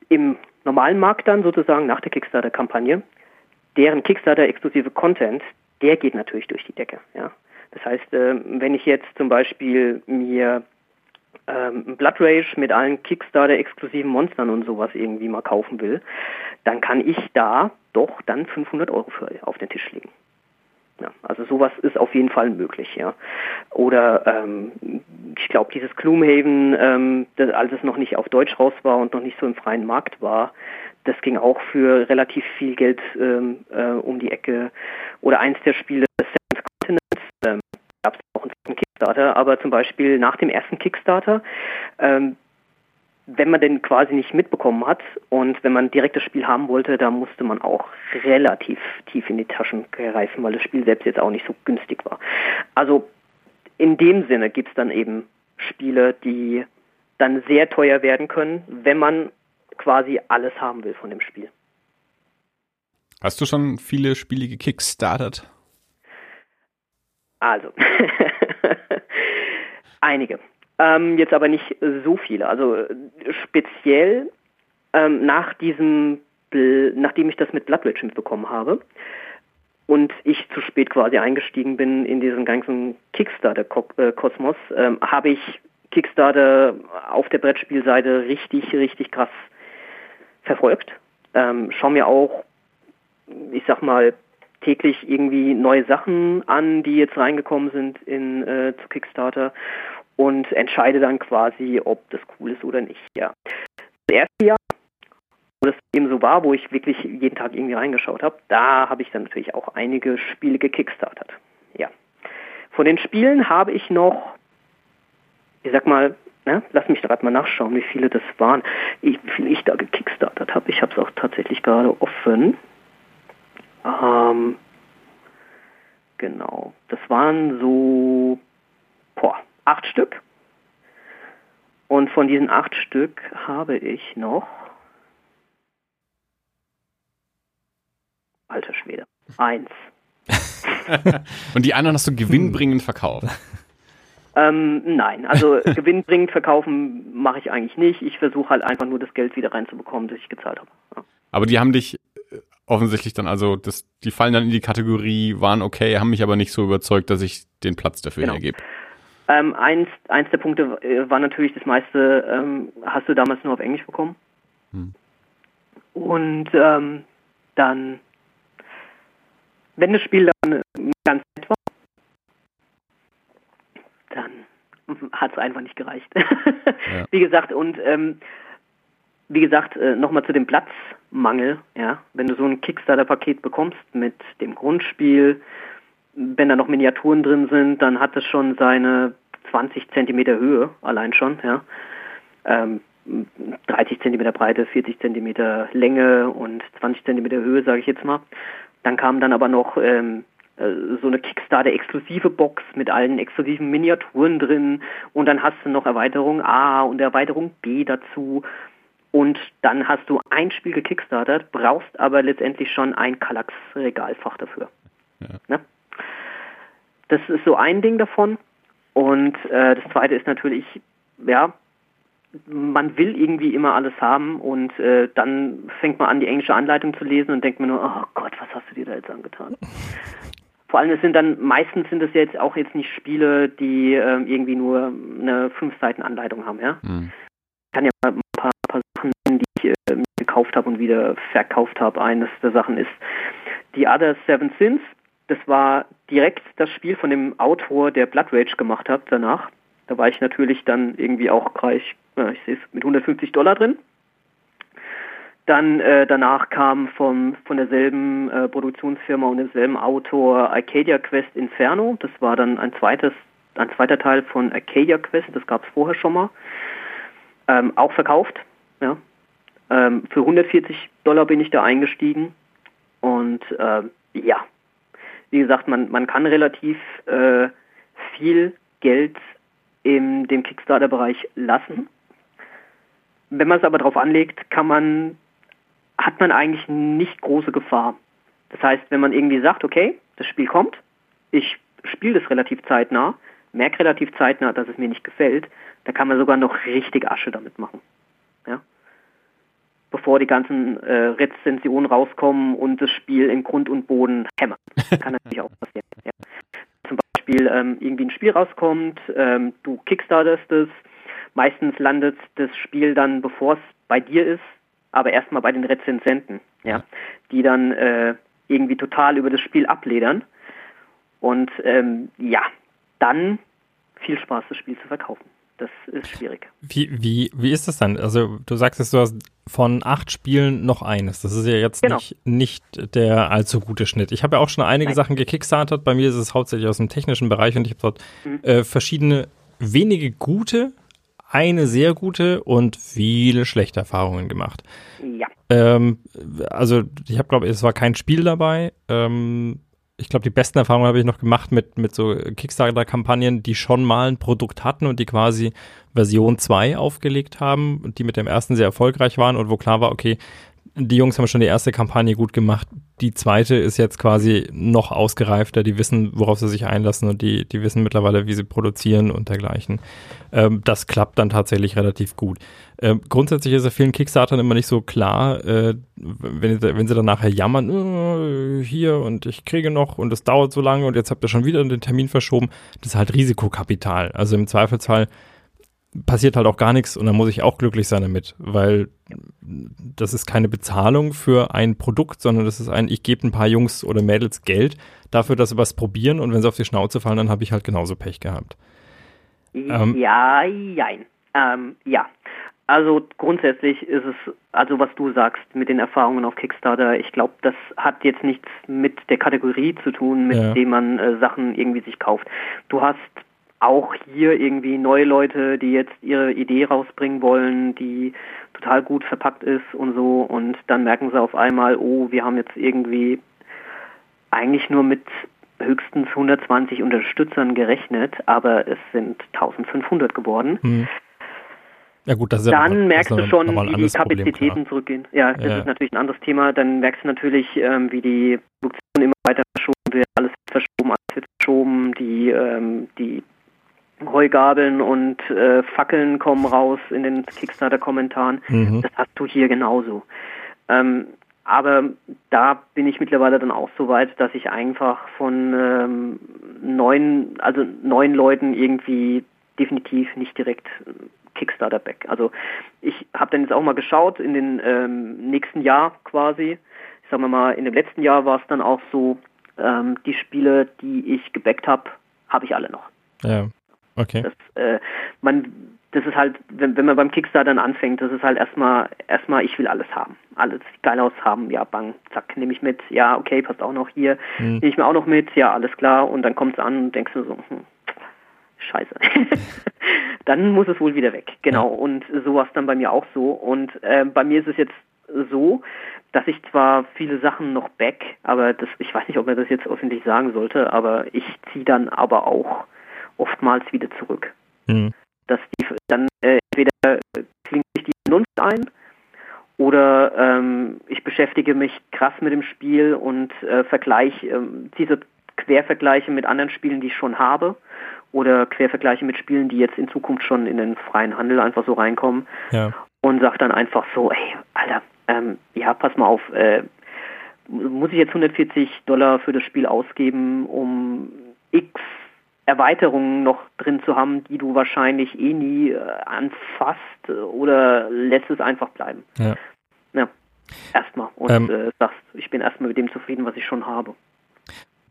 Im normalen Markt dann sozusagen nach der Kickstarter-Kampagne, deren Kickstarter-exklusive Content, der geht natürlich durch die Decke. Ja. Das heißt, äh, wenn ich jetzt zum Beispiel mir ähm, Blood Rage mit allen Kickstarter-exklusiven Monstern und sowas irgendwie mal kaufen will, dann kann ich da doch dann 500 Euro für auf den Tisch legen. Ja, also sowas ist auf jeden Fall möglich, ja. Oder ähm, ich glaube, dieses Gloomhaven, ähm, das, als es noch nicht auf Deutsch raus war und noch nicht so im freien Markt war, das ging auch für relativ viel Geld ähm, äh, um die Ecke. Oder eins der Spiele, Seventh Continents, ähm, gab es auch einen Kickstarter, aber zum Beispiel nach dem ersten Kickstarter ähm, wenn man den quasi nicht mitbekommen hat und wenn man direkt das Spiel haben wollte, da musste man auch relativ tief in die Taschen greifen, weil das Spiel selbst jetzt auch nicht so günstig war. Also in dem Sinne gibt es dann eben Spiele, die dann sehr teuer werden können, wenn man quasi alles haben will von dem Spiel. Hast du schon viele Spiele gekickstartet? Also, einige. Ähm, jetzt aber nicht so viele. Also äh, speziell ähm, nach diesem, nachdem ich das mit Blood Rage mitbekommen habe und ich zu spät quasi eingestiegen bin in diesen ganzen Kickstarter-Kosmos, ähm, habe ich Kickstarter auf der Brettspielseite richtig, richtig krass verfolgt. Ähm, schau mir auch, ich sag mal, täglich irgendwie neue Sachen an, die jetzt reingekommen sind in äh, zu Kickstarter und entscheide dann quasi, ob das cool ist oder nicht. Ja. Das erste Jahr wo das eben so war, wo ich wirklich jeden Tag irgendwie reingeschaut habe, da habe ich dann natürlich auch einige Spiele gekickstartet. Ja. Von den Spielen habe ich noch, ich sag mal, ne, lass mich gerade mal nachschauen, wie viele das waren, wie viele ich da gekickstartet habe. Ich habe es auch tatsächlich gerade offen. Ähm, genau, das waren so boah, acht Stück. Und von diesen acht Stück habe ich noch Alter Schwede. Eins. Und die anderen hast du gewinnbringend verkauft? Ähm, nein, also gewinnbringend verkaufen mache ich eigentlich nicht. Ich versuche halt einfach nur das Geld wieder reinzubekommen, das ich gezahlt habe. Ja. Aber die haben dich äh, offensichtlich dann, also das, die fallen dann in die Kategorie, waren okay, haben mich aber nicht so überzeugt, dass ich den Platz dafür genau. hergebe. Ähm, eins, eins der Punkte äh, war natürlich das meiste, ähm, hast du damals nur auf Englisch bekommen. Hm. Und ähm, dann wenn das Spiel dann ganz nett war, dann hat es einfach nicht gereicht. ja. Wie gesagt, und ähm, wie gesagt, äh, nochmal zu dem Platzmangel, ja, wenn du so ein Kickstarter-Paket bekommst mit dem Grundspiel, wenn da noch Miniaturen drin sind, dann hat es schon seine 20 Zentimeter Höhe allein schon, ja. Ähm, 30 Zentimeter Breite, 40 Zentimeter Länge und 20 Zentimeter Höhe, sage ich jetzt mal. Dann kam dann aber noch ähm, äh, so eine Kickstarter-exklusive Box mit allen exklusiven Miniaturen drin und dann hast du noch Erweiterung A und Erweiterung B dazu und dann hast du ein Spiel gekickstartert, brauchst aber letztendlich schon ein Kallax-Regalfach dafür. Ja. Ne? Das ist so ein Ding davon und äh, das zweite ist natürlich, ja, man will irgendwie immer alles haben und äh, dann fängt man an, die englische Anleitung zu lesen und denkt mir nur, oh Gott, was hast du dir da jetzt angetan? Vor allem, es sind dann, meistens sind es jetzt auch jetzt nicht Spiele, die äh, irgendwie nur eine fünf Seiten Anleitung haben, ja. Mhm. Ich kann ja mal ein paar, paar Sachen nennen, die ich äh, gekauft habe und wieder verkauft habe. Eines der Sachen ist The Other Seven Sins. Das war direkt das Spiel von dem Autor, der Blood Rage gemacht hat danach. Da war ich natürlich dann irgendwie auch gleich, ich sehe es, mit 150 Dollar drin. Dann äh, danach kam vom, von derselben äh, Produktionsfirma und demselben Autor Arcadia Quest Inferno. Das war dann ein zweites, ein zweiter Teil von Arcadia Quest, das gab es vorher schon mal. Ähm, auch verkauft. Ja. Ähm, für 140 Dollar bin ich da eingestiegen. Und äh, ja, wie gesagt, man, man kann relativ äh, viel Geld in dem Kickstarter-Bereich lassen. Wenn man es aber darauf anlegt, kann man, hat man eigentlich nicht große Gefahr. Das heißt, wenn man irgendwie sagt, okay, das Spiel kommt, ich spiele das relativ zeitnah, merke relativ zeitnah, dass es mir nicht gefällt, dann kann man sogar noch richtig Asche damit machen. Ja? Bevor die ganzen äh, Rezensionen rauskommen und das Spiel in Grund und Boden hämmern. Kann natürlich auch passieren. Ja. Beispiel ähm, irgendwie ein Spiel rauskommt, ähm, du kickstartest es, meistens landet das Spiel dann, bevor es bei dir ist, aber erstmal bei den Rezensenten, ja, die dann äh, irgendwie total über das Spiel abledern. Und ähm, ja, dann viel Spaß, das Spiel zu verkaufen das ist schwierig. Wie, wie, wie ist das dann? Also du sagst jetzt, du hast von acht Spielen noch eines. Das ist ja jetzt genau. nicht, nicht der allzu gute Schnitt. Ich habe ja auch schon einige Nein. Sachen gekickstartet. Bei mir ist es hauptsächlich aus dem technischen Bereich und ich habe dort mhm. äh, verschiedene, wenige gute, eine sehr gute und viele schlechte Erfahrungen gemacht. Ja. Ähm, also ich habe, glaube ich, es war kein Spiel dabei. Ähm, ich glaube, die besten Erfahrungen habe ich noch gemacht mit, mit so Kickstarter-Kampagnen, die schon mal ein Produkt hatten und die quasi Version 2 aufgelegt haben, die mit dem ersten sehr erfolgreich waren und wo klar war, okay, die Jungs haben schon die erste Kampagne gut gemacht. Die zweite ist jetzt quasi noch ausgereifter. Die wissen, worauf sie sich einlassen und die, die wissen mittlerweile, wie sie produzieren und dergleichen. Ähm, das klappt dann tatsächlich relativ gut. Ähm, grundsätzlich ist es vielen Kickstartern immer nicht so klar, äh, wenn, wenn sie dann nachher jammern, äh, hier und ich kriege noch und es dauert so lange und jetzt habt ihr schon wieder den Termin verschoben. Das ist halt Risikokapital. Also im Zweifelsfall passiert halt auch gar nichts und dann muss ich auch glücklich sein damit, weil das ist keine Bezahlung für ein Produkt, sondern das ist ein, ich gebe ein paar Jungs oder Mädels Geld dafür, dass sie was probieren und wenn sie auf die Schnauze fallen, dann habe ich halt genauso Pech gehabt. Ähm, ja, jein. Ähm, ja. Also grundsätzlich ist es, also was du sagst mit den Erfahrungen auf Kickstarter, ich glaube, das hat jetzt nichts mit der Kategorie zu tun, mit Ja. dem man äh, Sachen irgendwie sich kauft. Du hast auch hier irgendwie neue Leute, die jetzt ihre Idee rausbringen wollen, die total gut verpackt ist und so und dann merken sie auf einmal, oh, wir haben jetzt irgendwie eigentlich nur mit höchstens 120 Unterstützern gerechnet, aber es sind 1500 geworden. Hm. Ja gut, das ist ja Dann nochmal- merkst du schon, wie die Problem, Kapazitäten klar. zurückgehen. Ja, das Ja. ist natürlich ein anderes Thema. Dann merkst du natürlich, ähm, wie die Produktion immer weiter verschoben wird, alles wird verschoben, alles wird verschoben, die, ähm, die Heugabeln und äh, Fackeln kommen raus in den Kickstarter-Kommentaren. Mhm. Das hast du hier genauso. Ähm, aber da bin ich mittlerweile dann auch so weit, dass ich einfach von ähm, neun, also neun Leuten irgendwie definitiv nicht direkt äh, Kickstarter back. Also ich habe dann jetzt auch mal geschaut in den ähm, nächsten Jahr quasi. Ich sag mal, in dem letzten Jahr war es dann auch so, ähm, die Spiele, die ich gebackt habe, habe ich alle noch. Ja, okay. Das, äh, man, das ist halt, wenn, wenn man beim Kickstarter dann anfängt, das ist halt erstmal, erstmal, ich will alles haben. Alles geil aus haben, ja, bang, zack, nehme ich mit, ja, okay, passt auch noch hier, Hm. nehme ich mir auch noch mit, ja, alles klar, und dann kommt es an und denkst du so, hm, scheiße. dann muss es wohl wieder weg, genau, und so war es dann bei mir auch so. Und äh, bei mir ist es jetzt so, dass ich zwar viele Sachen noch back, aber das, ich weiß nicht, ob man das jetzt öffentlich sagen sollte, aber ich ziehe dann aber auch oftmals wieder zurück. Hm. Dass die dann äh, entweder klingt sich die Vernunft ein oder ähm, ich beschäftige mich krass mit dem Spiel und äh, vergleiche ähm, diese Quervergleiche mit anderen Spielen, die ich schon habe oder Quervergleiche mit Spielen, die jetzt in Zukunft schon in den freien Handel einfach so reinkommen Ja. und sag dann einfach so, ey, Alter, ähm, ja, pass mal auf, äh, muss ich jetzt 140 Dollar für das Spiel ausgeben, um x Erweiterungen noch drin zu haben, die du wahrscheinlich eh nie äh, anfasst äh, oder lässt es einfach bleiben. Ja. Ja, erstmal und Ähm. äh, sagst, ich bin erstmal mit dem zufrieden, was ich schon habe.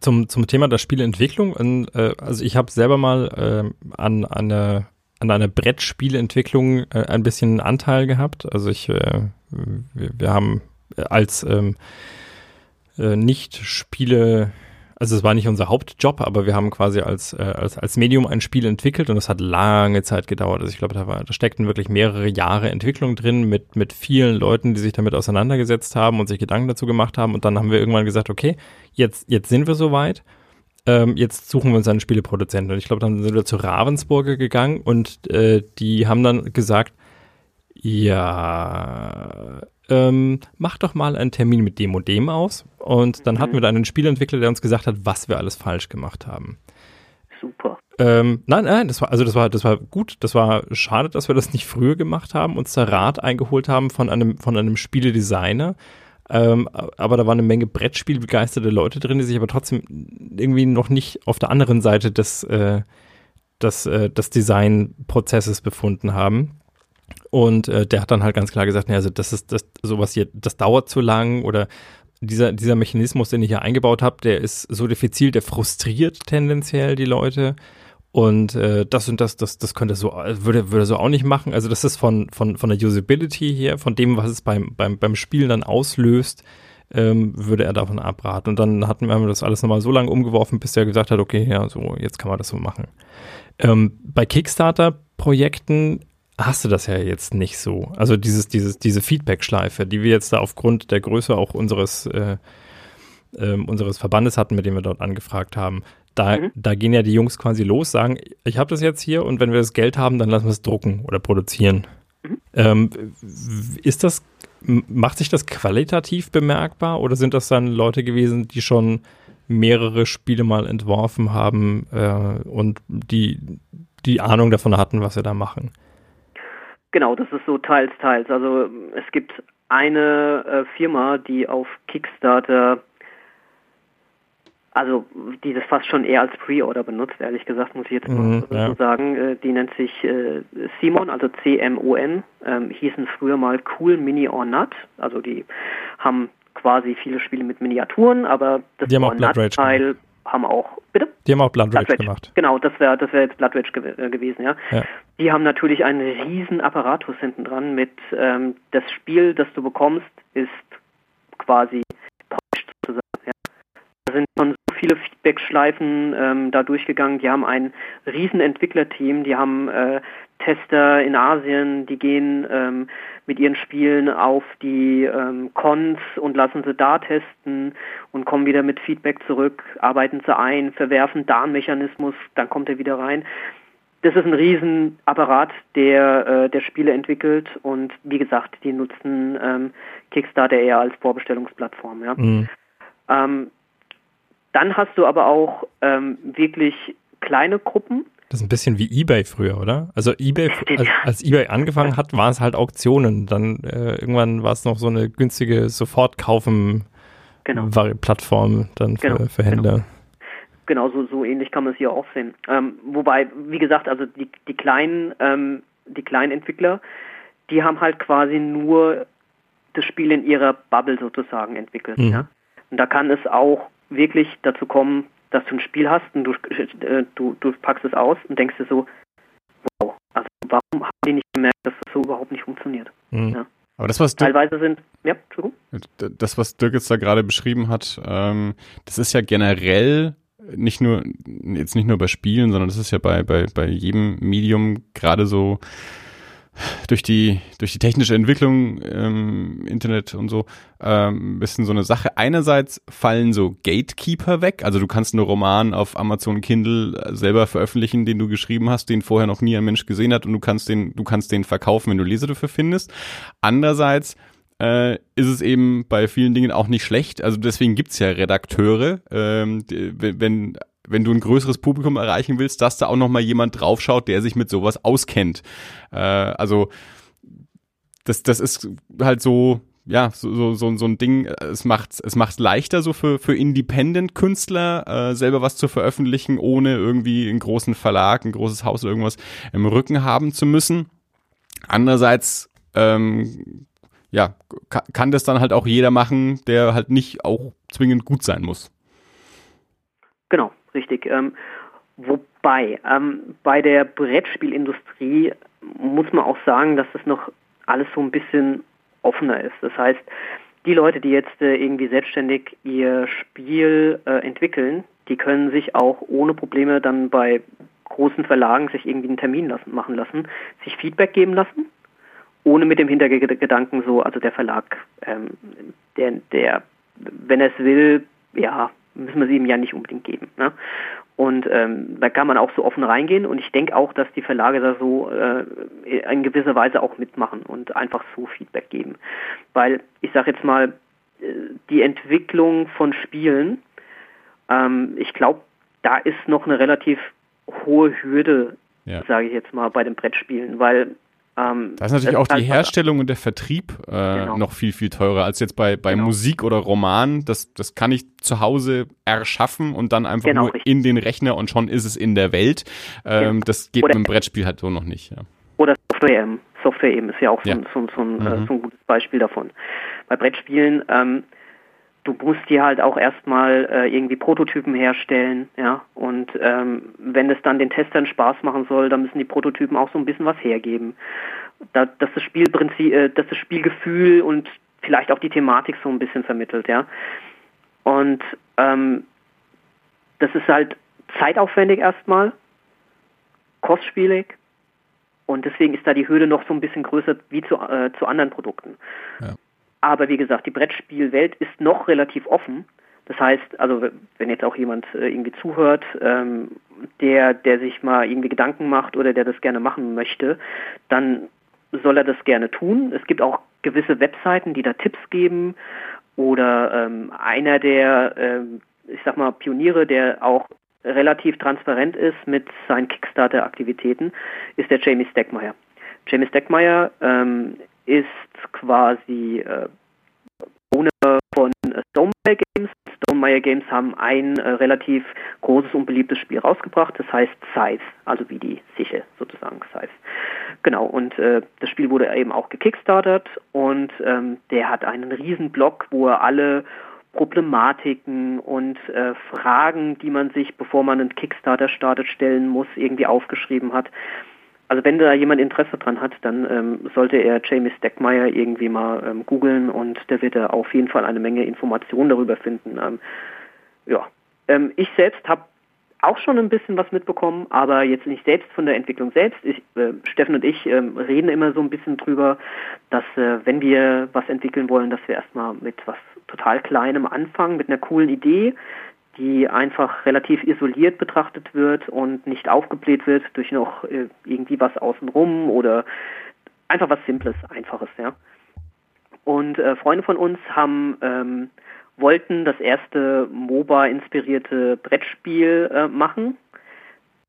Zum, zum Thema der Spieleentwicklung, und, äh, also ich habe selber mal ähm, an, an, einer, an einer Brettspielentwicklung äh, ein bisschen Anteil gehabt. Also ich, äh, wir, wir haben als ähm, äh, Nicht-Spiele, also es war nicht unser Hauptjob, aber wir haben quasi als, äh, als, als Medium ein Spiel entwickelt und das hat lange Zeit gedauert. Also ich glaube, da, da steckten wirklich mehrere Jahre Entwicklung drin mit, mit vielen Leuten, die sich damit auseinandergesetzt haben und sich Gedanken dazu gemacht haben. Und dann haben wir irgendwann gesagt, okay, jetzt, jetzt sind wir soweit. Ähm, jetzt suchen wir uns einen Spieleproduzenten. Und ich glaube, dann sind wir zu Ravensburger gegangen und äh, die haben dann gesagt, ja, ähm, mach doch mal einen Termin mit dem und dem aus. Und dann hatten wir da einen Spielentwickler, der uns gesagt hat, was wir alles falsch gemacht haben. Super. Ähm, nein, nein, das war, also das war, das war gut. Das war schade, dass wir das nicht früher gemacht haben, uns da Rat eingeholt haben von einem, von einem Spieledesigner. Ähm, aber da waren eine Menge Brettspielbegeisterte Leute drin, die sich aber trotzdem irgendwie noch nicht auf der anderen Seite des, äh, des, äh, des Designprozesses befunden haben. Und äh, der hat dann halt ganz klar gesagt, nee, also das ist das sowas hier, das dauert zu lang oder dieser, dieser Mechanismus, den ich hier eingebaut habe, der ist so diffizil, der frustriert tendenziell die Leute. Und äh, das und das, das, das könnte so, würde, würde so auch nicht machen. Also das ist von, von, von der Usability her, von dem, was es beim, beim, beim Spielen dann auslöst, ähm, würde er davon abraten. Und dann hatten wir das alles nochmal so lange umgeworfen, bis er gesagt hat, okay, ja, so, jetzt kann man das so machen. Ähm, bei Kickstarter-Projekten hast du das ja jetzt nicht so. Also dieses, dieses, diese Feedback-Schleife, die wir jetzt da aufgrund der Größe auch unseres, äh, äh, unseres Verbandes hatten, mit dem wir dort angefragt haben. Da, Mhm. da gehen ja die Jungs quasi los, sagen, ich habe das jetzt hier und wenn wir das Geld haben, dann lassen wir es drucken oder produzieren. Mhm. Ähm, ist das, macht sich das qualitativ bemerkbar oder sind das dann Leute gewesen, die schon mehrere Spiele mal entworfen haben äh, und die die Ahnung davon hatten, was sie da machen? Genau, das ist so teils, teils. Also es gibt eine äh, Firma, die auf Kickstarter, also die das fast schon eher als Pre-Order benutzt, ehrlich gesagt, muss ich jetzt Mhm, mal ja. so sagen. Äh, die nennt sich äh, Simon, also C-M-O-N, ähm, hießen früher mal Cool Mini or Not. Also die haben quasi viele Spiele mit Miniaturen, aber das Die haben auch Blood Rage Teil haben auch, bitte? Die haben auch Blood Rage Blood Rage. gemacht. Genau, das wäre das wäre jetzt Blood Rage gew äh, gewesen, ja. Ja. Die haben natürlich einen riesen Apparatus hinten dran mit ähm, das Spiel, das du bekommst, ist quasi polished sozusagen. Ja. Da sind schon so viele Feedback-Schleifen ähm, da durchgegangen. Die haben ein riesen Entwicklerteam, die haben äh, Tester in Asien, die gehen ähm, mit ihren Spielen auf die ähm, Cons und lassen sie da testen und kommen wieder mit Feedback zurück, arbeiten sie ein, verwerfen da einen Mechanismus, dann kommt er wieder rein das ist ein Riesenapparat, der, äh, der Spiele entwickelt und wie gesagt, die nutzen ähm, Kickstarter eher als Vorbestellungsplattform. Ja. Mhm. Ähm, dann hast du aber auch ähm, wirklich kleine Gruppen. Das ist ein bisschen wie eBay früher, oder? Also eBay, als, als eBay angefangen hat, waren es halt Auktionen. Dann äh, irgendwann war es noch so eine günstige Sofortkaufen genau. Plattform dann für, genau, für Händler. Genau genau, so, so ähnlich kann man es hier auch sehen. Ähm, wobei, wie gesagt, also die, die kleinen, ähm, die kleinen Entwickler, die haben halt quasi nur das Spiel in ihrer Bubble sozusagen entwickelt. Mhm. Ja? Und da kann es auch wirklich dazu kommen, dass du ein Spiel hast und du, äh, du, du packst es aus und denkst dir so, wow, also warum haben die nicht gemerkt, dass das so überhaupt nicht funktioniert? Mhm. Ja? Aber das, was Dirk, Teilweise sind, ja, Entschuldigung. Das, was Dirk jetzt da gerade beschrieben hat, ähm, das ist ja generell nicht nur, jetzt nicht nur bei Spielen, sondern das ist ja bei, bei, bei jedem Medium gerade so durch die, durch die technische Entwicklung ähm, Internet und so ähm, bisschen so eine Sache. Einerseits fallen so Gatekeeper weg, also du kannst einen Roman auf Amazon Kindle selber veröffentlichen, den du geschrieben hast, den vorher noch nie ein Mensch gesehen hat und du kannst den, du kannst den verkaufen, wenn du Leser dafür findest. Andererseits äh, ist es eben bei vielen Dingen auch nicht schlecht. Also deswegen gibt's ja Redakteure, ähm, die, wenn wenn du ein größeres Publikum erreichen willst, dass da auch noch mal jemand draufschaut, der sich mit sowas auskennt. Äh, also das, das ist halt so, ja, so, so, so, so ein Ding, es macht es macht leichter so für, für Independent-Künstler, äh, selber was zu veröffentlichen, ohne irgendwie einen großen Verlag, ein großes Haus oder irgendwas im Rücken haben zu müssen. Andererseits ähm, ja, kann das dann halt auch jeder machen, der halt nicht auch zwingend gut sein muss. Genau, richtig. Ähm, wobei, ähm, bei der Brettspielindustrie muss man auch sagen, dass das noch alles so ein bisschen offener ist. Das heißt, die Leute, die jetzt äh, irgendwie selbstständig ihr Spiel äh, entwickeln, die können sich auch ohne Probleme dann bei großen Verlagen sich irgendwie einen Termin lassen, machen lassen, sich Feedback geben lassen ohne mit dem Hintergedanken so, also der Verlag, ähm, der, der, wenn er es will, ja, müssen wir es ihm ja nicht unbedingt geben. Ne? Und ähm, da kann man auch so offen reingehen und ich denke auch, dass die Verlage da so äh, in gewisser Weise auch mitmachen und einfach so Feedback geben. Weil ich sage jetzt mal, äh, die Entwicklung von Spielen, ähm, ich glaube, da ist noch eine relativ hohe Hürde, ja. sage ich jetzt mal, bei den Brettspielen, weil ähm, da ist natürlich auch die Herstellung und der Vertrieb äh, genau. noch viel, viel teurer als jetzt bei, bei genau. Musik oder Roman. Das, das kann ich zu Hause erschaffen und dann einfach genau, nur richtig. in den Rechner und schon ist es in der Welt. Ähm, genau. Das geht oder mit dem Brettspiel halt so noch nicht. Ja. Oder Software eben. Software eben ist ja auch so, ja. Ein, so, so, ein, äh, mhm. so ein gutes Beispiel davon. Bei Brettspielen ähm, du musst dir halt auch erstmal äh, irgendwie Prototypen herstellen, ja. Und ähm, wenn es dann den Testern Spaß machen soll, dann müssen die Prototypen auch so ein bisschen was hergeben. Da, dass das Spielprinzip, äh, dass das Spielgefühl und vielleicht auch die Thematik so ein bisschen vermittelt, ja. Und ähm, das ist halt zeitaufwendig erstmal, kostspielig und deswegen ist da die Hürde noch so ein bisschen größer wie zu, äh, zu anderen Produkten. Ja. Aber wie gesagt, die Brettspielwelt ist noch relativ offen. Das heißt, also wenn jetzt auch jemand äh, irgendwie zuhört, ähm, der, der sich mal irgendwie Gedanken macht oder der das gerne machen möchte, dann soll er das gerne tun. Es gibt auch gewisse Webseiten, die da Tipps geben oder ähm, einer der, ähm, ich sag mal, Pioniere, der auch relativ transparent ist mit seinen Kickstarter-Aktivitäten, ist der Jamie Steckmeyer. Jamie Steckmeyer ähm, ist quasi äh, Owner von Stonemeyer Games. Stonemeyer Games haben ein äh, relativ großes und beliebtes Spiel rausgebracht, das heißt Scythe, also wie die Siche sozusagen Scythe. Genau, und äh, das Spiel wurde eben auch gekickstartet und ähm, der hat einen riesen Blog, wo er alle Problematiken und äh, Fragen, die man sich, bevor man einen Kickstarter startet, stellen muss, irgendwie aufgeschrieben hat. Also wenn da jemand Interesse dran hat, dann ähm, sollte er Jamie Steckmeyer irgendwie mal ähm, googeln und der wird da auf jeden Fall eine Menge Informationen darüber finden. Ähm, ja, ähm, ich selbst habe auch schon ein bisschen was mitbekommen, aber jetzt nicht selbst von der Entwicklung selbst. Ich, äh, Steffen und ich äh, reden immer so ein bisschen drüber, dass äh, wenn wir was entwickeln wollen, dass wir erstmal mit was total Kleinem anfangen, mit einer coolen Idee, die einfach relativ isoliert betrachtet wird und nicht aufgebläht wird durch noch äh, irgendwie was außenrum oder einfach was Simples, Einfaches, ja. Und äh, Freunde von uns haben ähm, wollten das erste MOBA-inspirierte Brettspiel äh, machen.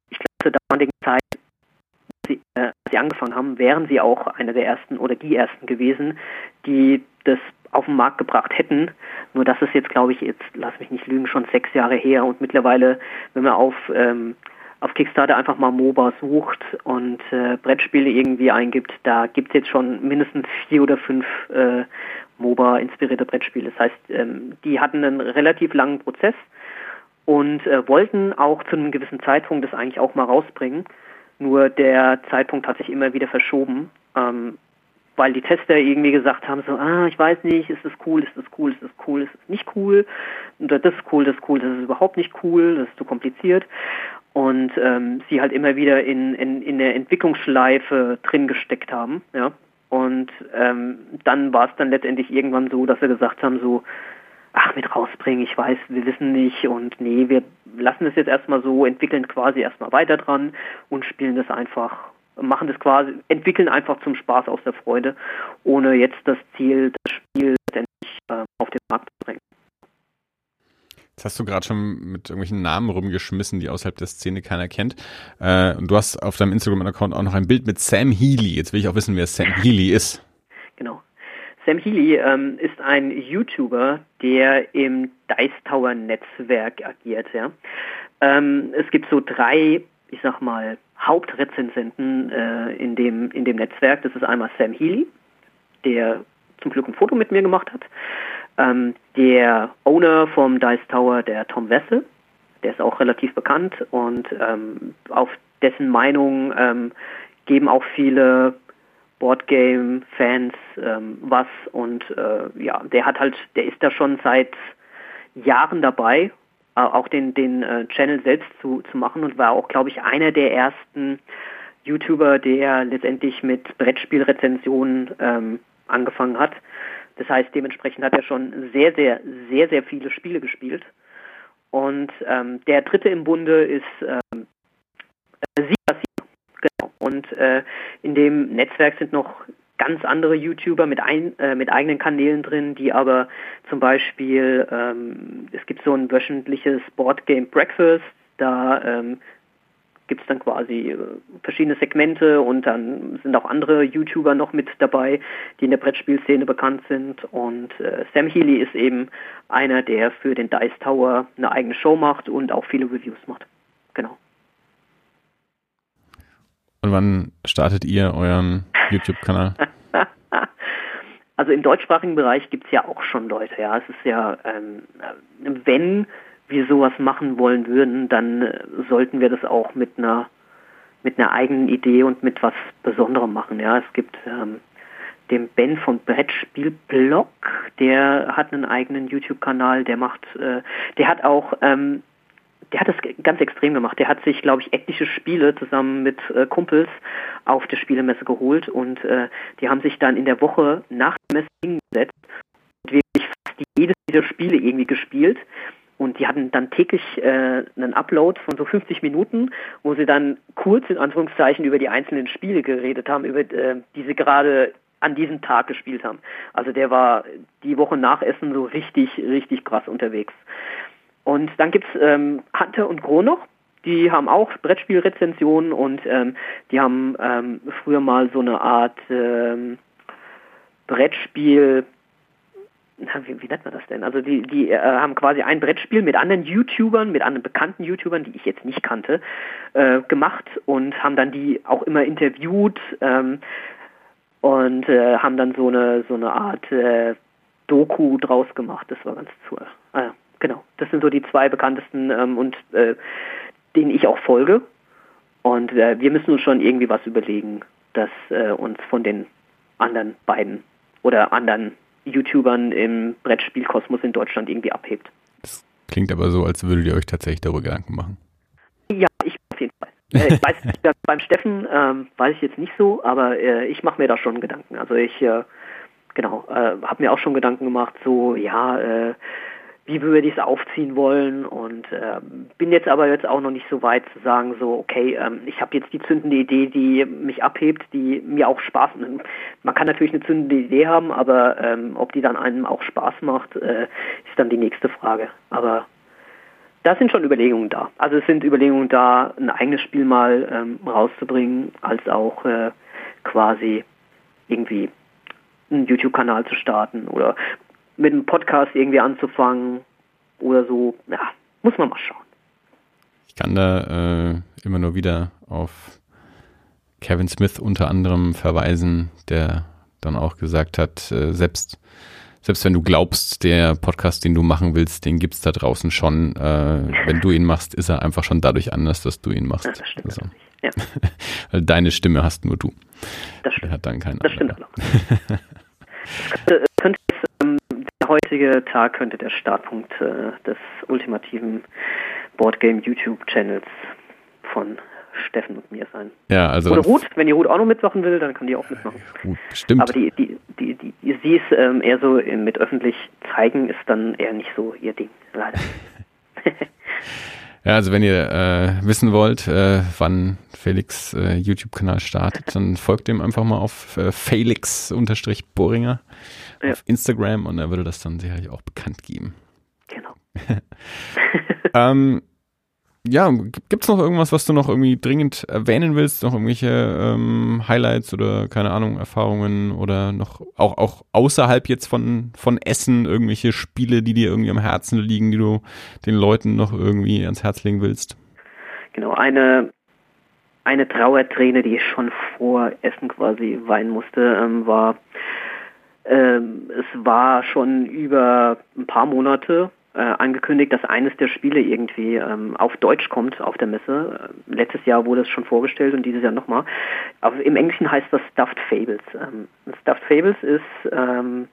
Ich glaube, zur damaligen Zeit, sie, äh, sie angefangen haben, wären sie auch einer der ersten oder die ersten gewesen, die das auf den Markt gebracht hätten. Nur das ist jetzt, glaube ich, jetzt, lass mich nicht lügen, schon sechs Jahre her und mittlerweile, wenn man auf, ähm, auf Kickstarter einfach mal MOBA sucht und äh, Brettspiele irgendwie eingibt, da gibt es jetzt schon mindestens vier oder fünf äh, MOBA-inspirierte Brettspiele. Das heißt, ähm, die hatten einen relativ langen Prozess und äh, wollten auch zu einem gewissen Zeitpunkt das eigentlich auch mal rausbringen. Nur der Zeitpunkt hat sich immer wieder verschoben. Ähm, weil die Tester irgendwie gesagt haben, so, ah, ich weiß nicht, ist das cool, ist das cool, ist das cool, ist das nicht cool, oder das ist cool, das ist cool, das ist überhaupt nicht cool, das ist zu kompliziert. Und ähm, sie halt immer wieder in, in, in der Entwicklungsschleife drin gesteckt haben, ja. Und ähm, dann war es dann letztendlich irgendwann so, dass sie gesagt haben, so, ach, mit rausbringen, ich weiß, wir wissen nicht und nee, wir lassen es jetzt erstmal so, entwickeln quasi erstmal weiter dran und spielen das einfach machen das quasi, entwickeln einfach zum Spaß aus der Freude, ohne jetzt das Ziel, das Spiel letztendlich äh, auf den Markt zu bringen. Jetzt hast du gerade schon mit irgendwelchen Namen rumgeschmissen, die außerhalb der Szene keiner kennt. Äh, und du hast auf deinem Instagram-Account auch noch ein Bild mit Sam Healy. Jetzt will ich auch wissen, wer Sam Healy ist. Genau. Sam Healy ähm, ist ein YouTuber, der im Dice Tower Netzwerk agiert. Ja. Ähm, es gibt so drei, ich sag mal, Hauptrezensenten äh, in, dem, in dem Netzwerk. Das ist einmal Sam Healy, der zum Glück ein Foto mit mir gemacht hat. Ähm, der Owner vom Dice Tower, der Tom Wessel, der ist auch relativ bekannt und ähm, auf dessen Meinung ähm, geben auch viele Boardgame-Fans ähm, was und äh, ja, der hat halt, der ist da schon seit Jahren dabei äh, auch den, den äh, Channel selbst zu, zu machen und war auch, glaube ich, einer der ersten YouTuber, der letztendlich mit Brettspielrezensionen ähm, angefangen hat. Das heißt, dementsprechend hat er schon sehr, sehr, sehr, sehr viele Spiele gespielt. Und ähm, der dritte im Bunde ist ähm, Silas. Und äh, in dem Netzwerk sind noch ganz andere YouTuber mit, ein, äh, mit eigenen Kanälen drin, die aber zum Beispiel, ähm, es gibt so ein wöchentliches Board Game Breakfast, da ähm, gibt es dann quasi äh, verschiedene Segmente und dann sind auch andere YouTuber noch mit dabei, die in der Brettspielszene bekannt sind. Und äh, Sam Healy ist eben einer, der für den Dice Tower eine eigene Show macht und auch viele Reviews macht. Genau. Und wann startet ihr euren YouTube-Kanal? also im deutschsprachigen Bereich gibt es ja auch schon Leute, ja. Es ist ja, ähm, wenn wir sowas machen wollen würden, dann äh, sollten wir das auch mit einer mit einer eigenen Idee und mit was Besonderem machen. Ja, es gibt ähm, den Ben von Brettspielblog, der hat einen eigenen YouTube-Kanal, der macht, äh, der hat auch ähm, der hat das ganz extrem gemacht. Der hat sich, glaube ich, etliche Spiele zusammen mit äh, Kumpels auf der Spielemesse geholt und äh, die haben sich dann in der Woche nach der Messe hingesetzt und wirklich fast jedes dieser Spiele irgendwie gespielt. Und die hatten dann täglich äh, einen Upload von so 50 Minuten, wo sie dann kurz in Anführungszeichen über die einzelnen Spiele geredet haben, über äh, die sie gerade an diesem Tag gespielt haben. Also der war die Woche nach Essen so richtig, richtig krass unterwegs. Und dann gibt's ähm, Hunter und Gro noch. Die haben auch Brettspielrezensionen und ähm, die haben ähm, früher mal so eine Art ähm, Brettspiel, na, wie, wie, nennt man das denn? Also die, die äh, haben quasi ein Brettspiel mit anderen YouTubern, mit anderen bekannten YouTubern, die ich jetzt nicht kannte, äh, gemacht und haben dann die auch immer interviewt ähm, und äh, haben dann so eine so eine Art äh, Doku draus gemacht. Das war ganz cool. Genau, das sind so die zwei bekanntesten ähm, und äh, denen ich auch folge. Und äh, wir müssen uns schon irgendwie was überlegen, das äh, uns von den anderen beiden oder anderen YouTubern im Brettspielkosmos in Deutschland irgendwie abhebt. Das klingt aber so, als würdet ihr euch tatsächlich darüber Gedanken machen. Ja, ich auf jeden Fall. Äh, ich weiß, beim Steffen ähm, weiß ich jetzt nicht so, aber äh, ich mache mir da schon Gedanken. Also ich, äh, genau, äh, habe mir auch schon Gedanken gemacht, so, ja, äh, wie würde ich es aufziehen wollen und äh, bin jetzt aber jetzt auch noch nicht so weit zu sagen, so, okay, ähm, ich habe jetzt die zündende Idee, die mich abhebt, die mir auch Spaß macht. Man kann natürlich eine zündende Idee haben, aber ähm, ob die dann einem auch Spaß macht, äh, ist dann die nächste Frage. Aber da sind schon Überlegungen da. Also es sind Überlegungen da, ein eigenes Spiel mal ähm, rauszubringen, als auch äh, quasi irgendwie einen YouTube-Kanal zu starten oder mit einem Podcast irgendwie anzufangen oder so. Ja, muss man mal schauen. Ich kann da äh, immer nur wieder auf Kevin Smith unter anderem verweisen, der dann auch gesagt hat, äh, selbst selbst wenn du glaubst, der Podcast, den du machen willst, den gibt's da draußen schon. Äh, wenn du ihn machst, ist er einfach schon dadurch anders, dass du ihn machst. Ja, das stimmt also, ja. Weil deine Stimme hast nur du. Das stimmt. Der hat dann keinen Das stimmt auch. könnte, könnte ähm, der heutige Tag könnte der Startpunkt äh, des ultimativen Boardgame YouTube Channels von Steffen und mir sein. Ja, also Oder Ruth, wenn die Ruth auch noch mitmachen will, dann kann die auch mitmachen. Ruth, stimmt. Aber die, die, die, die, sie ist ähm, eher so mit öffentlich zeigen, ist dann eher nicht so ihr Ding, leider. ja, also wenn ihr äh, wissen wollt, äh, wann Felix äh, YouTube-Kanal startet, dann folgt dem einfach mal auf äh, Felix-Boringer ja. auf Instagram und er würde das dann sicherlich auch bekannt geben. Genau. ähm, ja, gibt es noch irgendwas, was du noch irgendwie dringend erwähnen willst? Noch irgendwelche ähm, Highlights oder keine Ahnung, Erfahrungen oder noch auch, auch außerhalb jetzt von, von Essen irgendwelche Spiele, die dir irgendwie am Herzen liegen, die du den Leuten noch irgendwie ans Herz legen willst? Genau, eine, eine Trauerträne, die ich schon vor Essen quasi weinen musste, ähm, war, ähm, es war schon über ein paar Monate äh, angekündigt, dass eines der Spiele irgendwie ähm, auf Deutsch kommt auf der Messe. Letztes Jahr wurde es schon vorgestellt und dieses Jahr nochmal. Aber im Englischen heißt das Stuffed Fables. Ähm, Stuffed Fables ist ähm,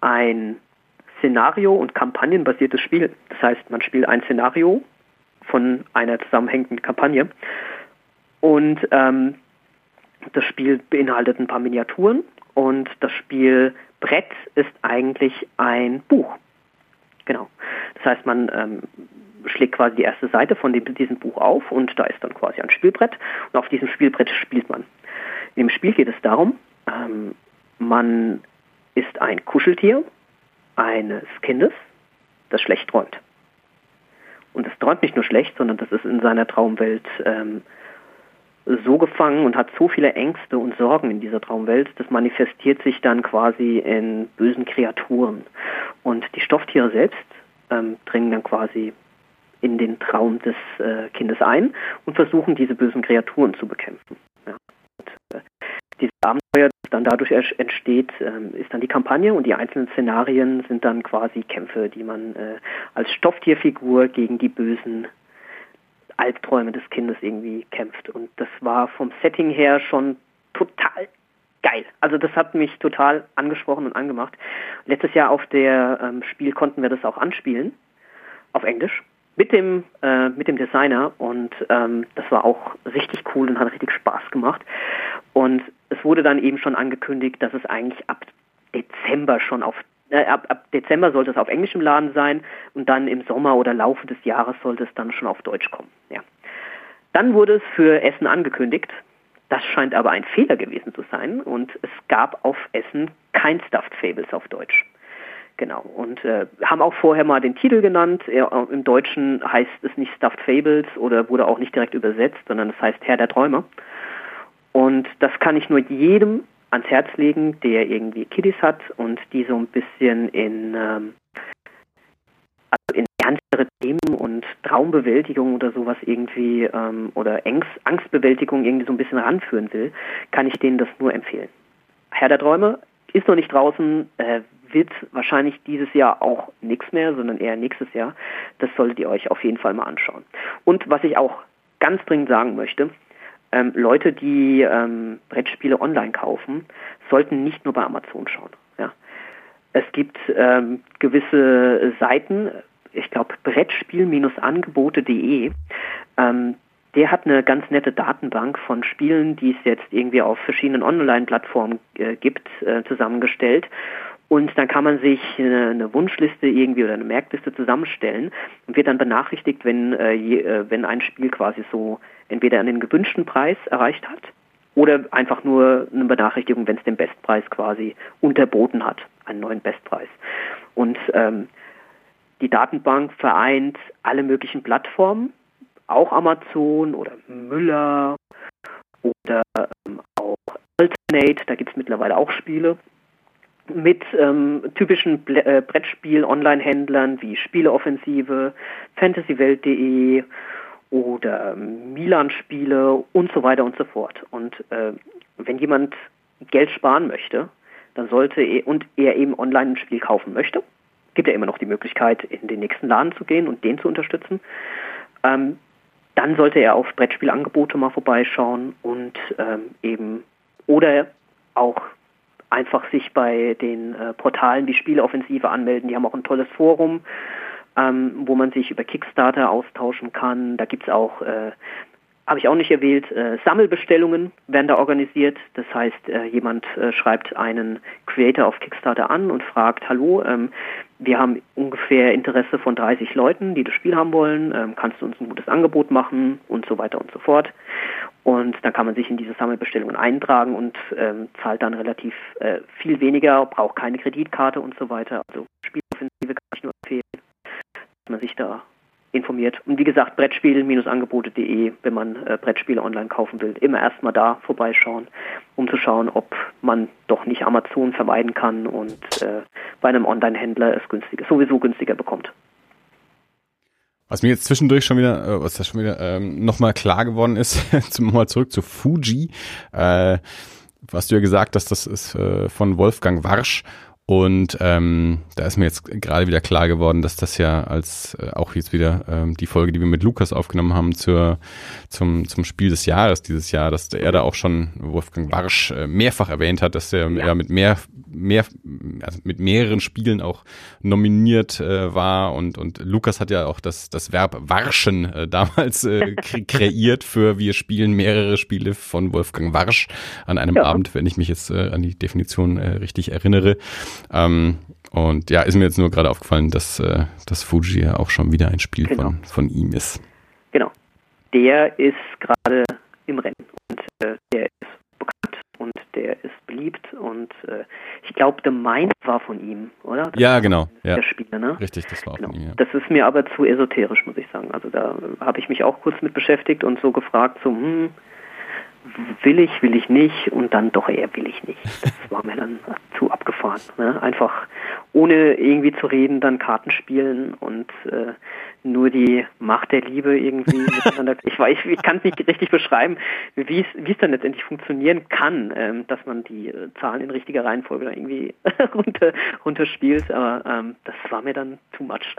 ein Szenario- und kampagnenbasiertes Spiel. Das heißt, man spielt ein Szenario von einer zusammenhängenden Kampagne und das Spiel beinhaltet ein paar Miniaturen und das Spielbrett ist eigentlich ein Buch. Genau. Das heißt, man ähm, schlägt quasi die erste Seite von dem, diesem Buch auf und da ist dann quasi ein Spielbrett und auf diesem Spielbrett spielt man. Dem Spiel geht es darum, ähm, man ist ein Kuscheltier eines Kindes, das schlecht träumt. Und es träumt nicht nur schlecht, sondern das ist in seiner Traumwelt ähm, so gefangen und hat so viele Ängste und Sorgen in dieser Traumwelt, das manifestiert sich dann quasi in bösen Kreaturen. Und die Stofftiere selbst ähm, dringen dann quasi in den Traum des äh, Kindes ein und versuchen diese bösen Kreaturen zu bekämpfen. Ja. Und, äh, dieses Abenteuer, das dann dadurch entsteht, ähm, ist dann die Kampagne und die einzelnen Szenarien sind dann quasi Kämpfe, die man äh, als Stofftierfigur gegen die bösen Albträume des Kindes irgendwie kämpft. Und das war vom Setting her schon total geil. Also das hat mich total angesprochen und angemacht. Letztes Jahr auf der ähm, Spiel konnten wir das auch anspielen, auf Englisch, mit dem, äh, mit dem Designer und ähm, das war auch richtig cool und hat richtig Spaß gemacht. Und es wurde dann eben schon angekündigt, dass es eigentlich ab Dezember schon auf äh, ab, ab Dezember sollte es auf Englisch im Laden sein und dann im Sommer oder Laufe des Jahres sollte es dann schon auf Deutsch kommen. Ja. Dann wurde es für Essen angekündigt. Das scheint aber ein Fehler gewesen zu sein und es gab auf Essen kein Stuffed Fables auf Deutsch. Genau. Und äh, haben auch vorher mal den Titel genannt. Er, äh, Im Deutschen heißt es nicht Stuffed Fables oder wurde auch nicht direkt übersetzt, sondern es heißt Herr der Träume. Und das kann ich nur jedem ans Herz legen, der irgendwie Kiddies hat und die so ein bisschen in, ähm, also in ernstere Themen und Traumbewältigung oder sowas irgendwie ähm, oder Angst, Angstbewältigung irgendwie so ein bisschen ranführen will, kann ich denen das nur empfehlen. Herr der Träume ist noch nicht draußen, äh, wird wahrscheinlich dieses Jahr auch nichts mehr, sondern eher nächstes Jahr. Das solltet ihr euch auf jeden Fall mal anschauen. Und was ich auch ganz dringend sagen möchte, ähm, Leute, die ähm, Brettspiele online kaufen, sollten nicht nur bei Amazon schauen. Ja. Es gibt ähm, gewisse Seiten, ich glaube Brettspiel-angebote.de, ähm, der hat eine ganz nette Datenbank von Spielen, die es jetzt irgendwie auf verschiedenen Online-Plattformen äh, gibt, äh, zusammengestellt. Und dann kann man sich eine, eine, Wunschliste irgendwie oder eine Merkliste zusammenstellen und wird dann benachrichtigt, wenn, äh, je, äh, wenn ein Spiel quasi so entweder einen gewünschten Preis erreicht hat oder einfach nur eine Benachrichtigung, wenn es den Bestpreis quasi unterboten hat, einen neuen Bestpreis. Und ähm, die Datenbank vereint alle möglichen Plattformen, auch Amazon oder Müller oder ähm, auch Alternate, da gibt es mittlerweile auch Spiele mit ähm, typischen äh, Brettspiel-Online-Händlern wie Spieleoffensive, Fantasywelt.de oder Milan-Spiele und so weiter und so fort. Und äh, wenn jemand Geld sparen möchte, dann sollte er und er eben online ein Spiel kaufen möchte, gibt er immer noch die Möglichkeit, in den nächsten Laden zu gehen und den zu unterstützen. Ähm, dann sollte er auf Brettspielangebote mal vorbeischauen und ähm, eben oder auch einfach sich bei den äh, Portalen wie Spieleoffensive anmelden. Die haben auch ein tolles Forum, ähm, wo man sich über Kickstarter austauschen kann. Da gibt es auch äh, habe ich auch nicht erwähnt, äh, Sammelbestellungen werden da organisiert. Das heißt, äh, jemand äh, schreibt einen Creator auf Kickstarter an und fragt, hallo, ähm, wir haben ungefähr Interesse von 30 Leuten, die das Spiel haben wollen, ähm, kannst du uns ein gutes Angebot machen und so weiter und so fort. Und dann kann man sich in diese Sammelbestellungen eintragen und ähm, zahlt dann relativ äh, viel weniger, braucht keine Kreditkarte und so weiter. Also Spieloffensive kann ich nur empfehlen, dass man sich da informiert. Und wie gesagt, Brettspiel-angebote.de, wenn man äh, Brettspiele online kaufen will, immer erstmal da vorbeischauen, um zu schauen, ob man doch nicht Amazon vermeiden kann und äh, bei einem Online-Händler es günstiger, sowieso günstiger bekommt. Was mir jetzt zwischendurch schon wieder, äh, was da schon wieder ähm, nochmal klar geworden ist, zum mal zurück zu Fuji, äh, was du ja gesagt hast, das ist äh, von Wolfgang Warsch und ähm, da ist mir jetzt gerade wieder klar geworden, dass das ja als äh, auch jetzt wieder ähm, die Folge, die wir mit Lukas aufgenommen haben zur, zum, zum Spiel des Jahres dieses Jahr, dass er da auch schon Wolfgang Warsch äh, mehrfach erwähnt hat, dass er ja. ja mit mehr, mehr also mit mehreren Spielen auch nominiert äh, war und, und Lukas hat ja auch das, das Verb warschen äh, damals äh, kre kreiert für wir spielen mehrere Spiele von Wolfgang Warsch an einem ja. Abend, wenn ich mich jetzt äh, an die Definition äh, richtig erinnere. Ähm, und ja, ist mir jetzt nur gerade aufgefallen, dass, äh, dass Fuji ja auch schon wieder ein Spiel genau. von, von ihm ist. Genau. Der ist gerade im Rennen und äh, der ist bekannt und der ist beliebt und äh, ich glaube, The Mind war von ihm, oder? Das ja, genau. Ja. Der Spieler, ne? Richtig, das war genau. von ihm. Ja. Das ist mir aber zu esoterisch, muss ich sagen. Also da habe ich mich auch kurz mit beschäftigt und so gefragt, so, hm, will ich, will ich nicht und dann doch eher will ich nicht. Das war mir dann zu abgefahren. Ne? Einfach ohne irgendwie zu reden, dann Karten spielen und äh, nur die Macht der Liebe irgendwie miteinander. Ich weiß, ich, ich kann es nicht richtig beschreiben, wie es wie es dann letztendlich funktionieren kann, ähm, dass man die äh, Zahlen in richtiger Reihenfolge irgendwie runter runterspielt. Aber ähm, das war mir dann too much.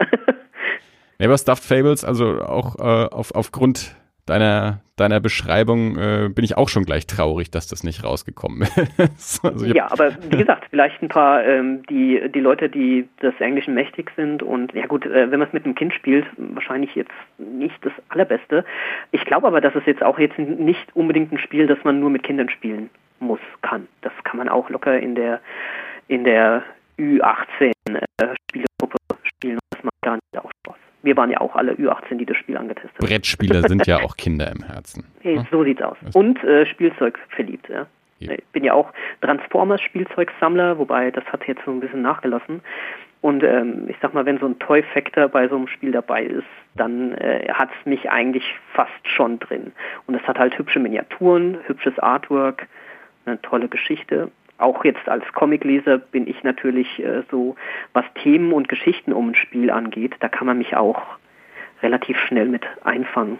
Never Stuffed Fables, also auch äh, auf, aufgrund deiner, deiner Beschreibung äh, bin ich auch schon gleich traurig, dass das nicht rausgekommen ist. also ja, aber wie gesagt, vielleicht ein paar, ähm, die, die Leute, die des Englischen mächtig sind und ja gut, äh, wenn man es mit einem Kind spielt, wahrscheinlich jetzt nicht das Allerbeste. Ich glaube aber, dass es jetzt auch jetzt nicht unbedingt ein Spiel, das man nur mit Kindern spielen muss, kann. Das kann man auch locker in der in der Ü18 äh, Spielegruppe spielen. Das macht nicht auch Spaß wir waren ja auch alle Ü18, die das Spiel angetestet haben. Brettspieler sind ja auch Kinder im Herzen. Hey, so sieht's aus. Und äh, Spielzeug verliebt, ja. ja. Ich bin ja auch Transformers-Spielzeugsammler, wobei das hat jetzt so ein bisschen nachgelassen. Und ähm, ich sag mal, wenn so ein Toy-Factor bei so einem Spiel dabei ist, dann äh, hat es mich eigentlich fast schon drin. Und es hat halt hübsche Miniaturen, hübsches Artwork, eine tolle Geschichte auch jetzt als Comicleser bin ich natürlich äh, so, was Themen und Geschichten um ein Spiel angeht, da kann man mich auch relativ schnell mit einfangen.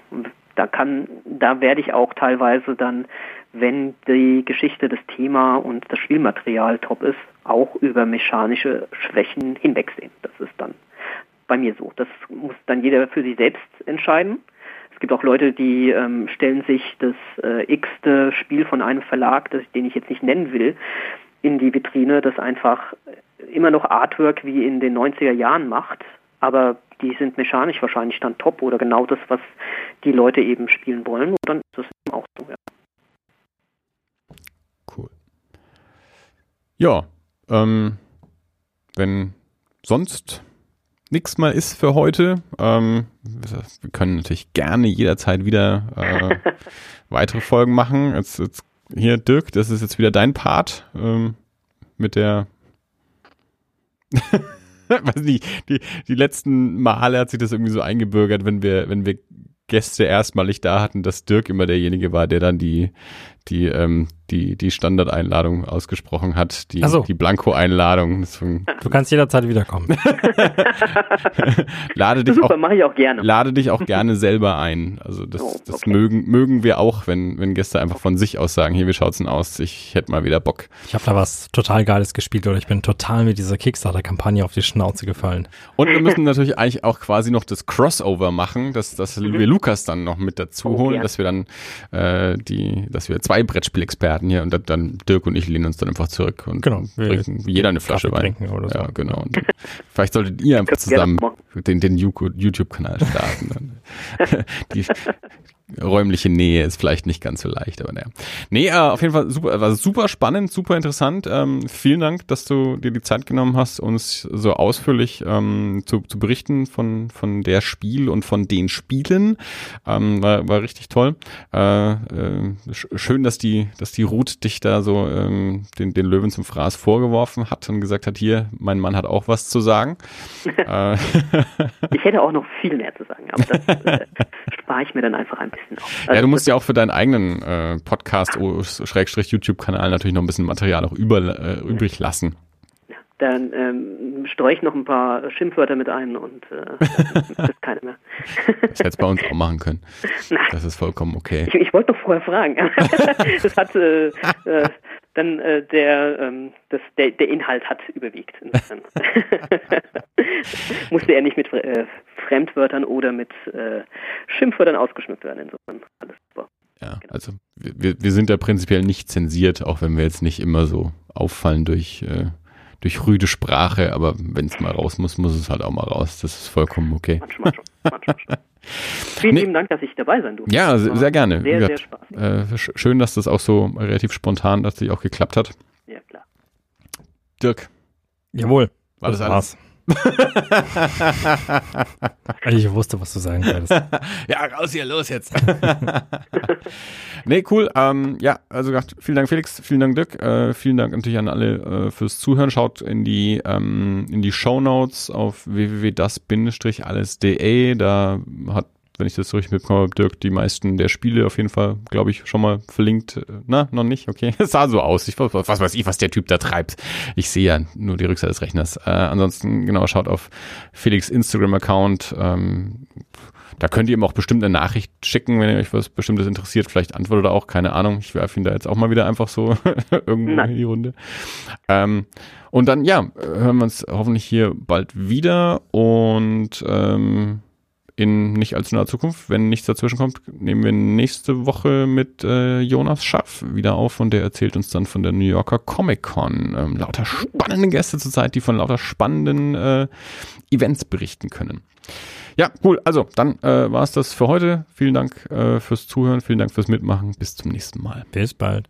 Da kann, da werde ich auch teilweise dann, wenn die Geschichte, das Thema und das Spielmaterial top ist, auch über mechanische Schwächen hinwegsehen. Das ist dann bei mir so. Das muss dann jeder für sich selbst entscheiden. Es gibt auch Leute, die ähm, stellen sich das äh, x-te Spiel von einem Verlag, das, den ich jetzt nicht nennen will, in die Vitrine, das einfach immer noch Artwork wie in den 90er Jahren macht, aber die sind mechanisch wahrscheinlich dann top oder genau das, was die Leute eben spielen wollen. Und dann ist das eben auch so, ja. Cool. Ja, ähm, wenn sonst nichts mal ist für heute. Ähm, wir können natürlich gerne jederzeit wieder äh, weitere Folgen machen. Jetzt, jetzt, hier, Dirk, das ist jetzt wieder dein Part ähm, mit der. weiß nicht, die, die letzten Male hat sich das irgendwie so eingebürgert, wenn wir, wenn wir Gäste erstmalig da hatten, dass Dirk immer derjenige war, der dann die, die, ähm, die, die Standardeinladung ausgesprochen hat, die, so. die Blanko-Einladung. Du kannst jederzeit wiederkommen. lade dich Super, auch, mache ich auch gerne. Lade dich auch gerne selber ein. Also das, Oh, okay. das mögen, mögen wir auch, wenn, wenn Gäste einfach von sich aus sagen, hier, wie schaut's denn aus? Ich hätte mal wieder Bock. Ich habe da was total Geiles gespielt oder ich bin total mit dieser Kickstarter-Kampagne auf die Schnauze gefallen. Und wir müssen natürlich eigentlich auch quasi noch das Crossover machen, dass, dass wir Lukas dann noch mit dazu Oh, holen, ja. dass wir dann äh, die, dass wir zwei Brettspielexperten hier und dann, dann Dirk und ich lehnen uns dann einfach zurück und Genau, trinken jeder eine Flasche Kaffee Wein. trinken oder so. Ja, genau. Und vielleicht solltet ihr einfach zusammen den, den YouTube-Kanal starten. Die räumliche Nähe ist vielleicht nicht ganz so leicht, aber naja. Nee, äh, auf jeden Fall super, war super spannend, super interessant. Ähm, vielen Dank, dass du dir die Zeit genommen hast, uns so ausführlich ähm, zu, zu berichten von, von der Spiel und von den Spielen. Ähm, war, war richtig toll. Äh, äh, sch- schön, dass die, dass die Ruth dich da so ähm, den, den Löwen zum Fraß vorgeworfen hat und gesagt hat, hier, mein Mann hat auch was zu sagen. äh, Ich hätte auch noch viel mehr zu sagen, aber das äh, spare ich mir dann einfach ein bisschen auf. ja, Also du musst ja auch für deinen eigenen äh, Podcast oh, YouTube-Kanal natürlich noch ein bisschen Material auch über, äh, übrig lassen. Dann ähm, streue ich noch ein paar Schimpfwörter mit ein und äh, ist keine mehr. Das hättest bei uns auch machen können. Das ist vollkommen okay. Ich, ich wollte doch vorher fragen. das hat äh, äh, dann äh, der, ähm, das, der der Inhalt hat überwiegt. Musste er nicht mit äh, Fremdwörtern oder mit äh, Schimpfwörtern ausgeschmückt werden. Insofern alles super. Ja, also wir, wir- sind ja prinzipiell nicht zensiert, auch wenn wir jetzt nicht immer so auffallen durch, äh, durch rüde Sprache, aber wenn es mal raus muss, muss es halt auch mal raus. Das ist vollkommen okay. Manchmal schon. Manchmal schon. Vielen Nee. lieben Dank, dass ich dabei sein durfte. Ja, sehr, sehr gerne. Sehr, sehr spaßig. äh, sch- schön, dass das auch so relativ spontan tatsächlich auch geklappt hat. Ja, klar. Dirk, Jawohl. war das alles? ich wusste, was du sagen wolltest. Ja, raus hier, los jetzt. nee, cool. Ähm, ja, also gesagt, vielen Dank Felix, vielen Dank Dirk, äh, vielen Dank natürlich an alle äh, fürs Zuhören. Schaut in die ähm, in die Show Notes auf www.das-alles.de. Da hat wenn ich das so richtig mitbekommen habe, Dirk, die meisten der Spiele auf jeden Fall, glaube ich, schon mal verlinkt. Äh, Na, noch nicht, okay. Es sah so aus. Ich, was weiß ich, was der Typ da treibt. Ich sehe ja nur die Rückseite des Rechners. Äh, ansonsten, genau, schaut auf Felix Instagram-Account. Ähm, da könnt ihr ihm auch bestimmt eine Nachricht schicken, wenn ihr euch was Bestimmtes interessiert. Vielleicht antwortet er auch, keine Ahnung. Ich werfe ihn da jetzt auch mal wieder einfach so irgendwo Nein. in die Runde. Ähm, und dann, ja, hören wir uns hoffentlich hier bald wieder und ähm, in nicht allzu naher Zukunft, wenn nichts dazwischen kommt, nehmen wir nächste Woche mit äh, Jonas Schaff wieder auf und der erzählt uns dann von der New Yorker Comic Con. Ähm, lauter spannende Gäste zurzeit, die von lauter spannenden äh, Events berichten können. Ja, cool. Also, dann äh, war es das für heute. Vielen Dank äh, fürs Zuhören, vielen Dank fürs Mitmachen. Bis zum nächsten Mal. Bis bald.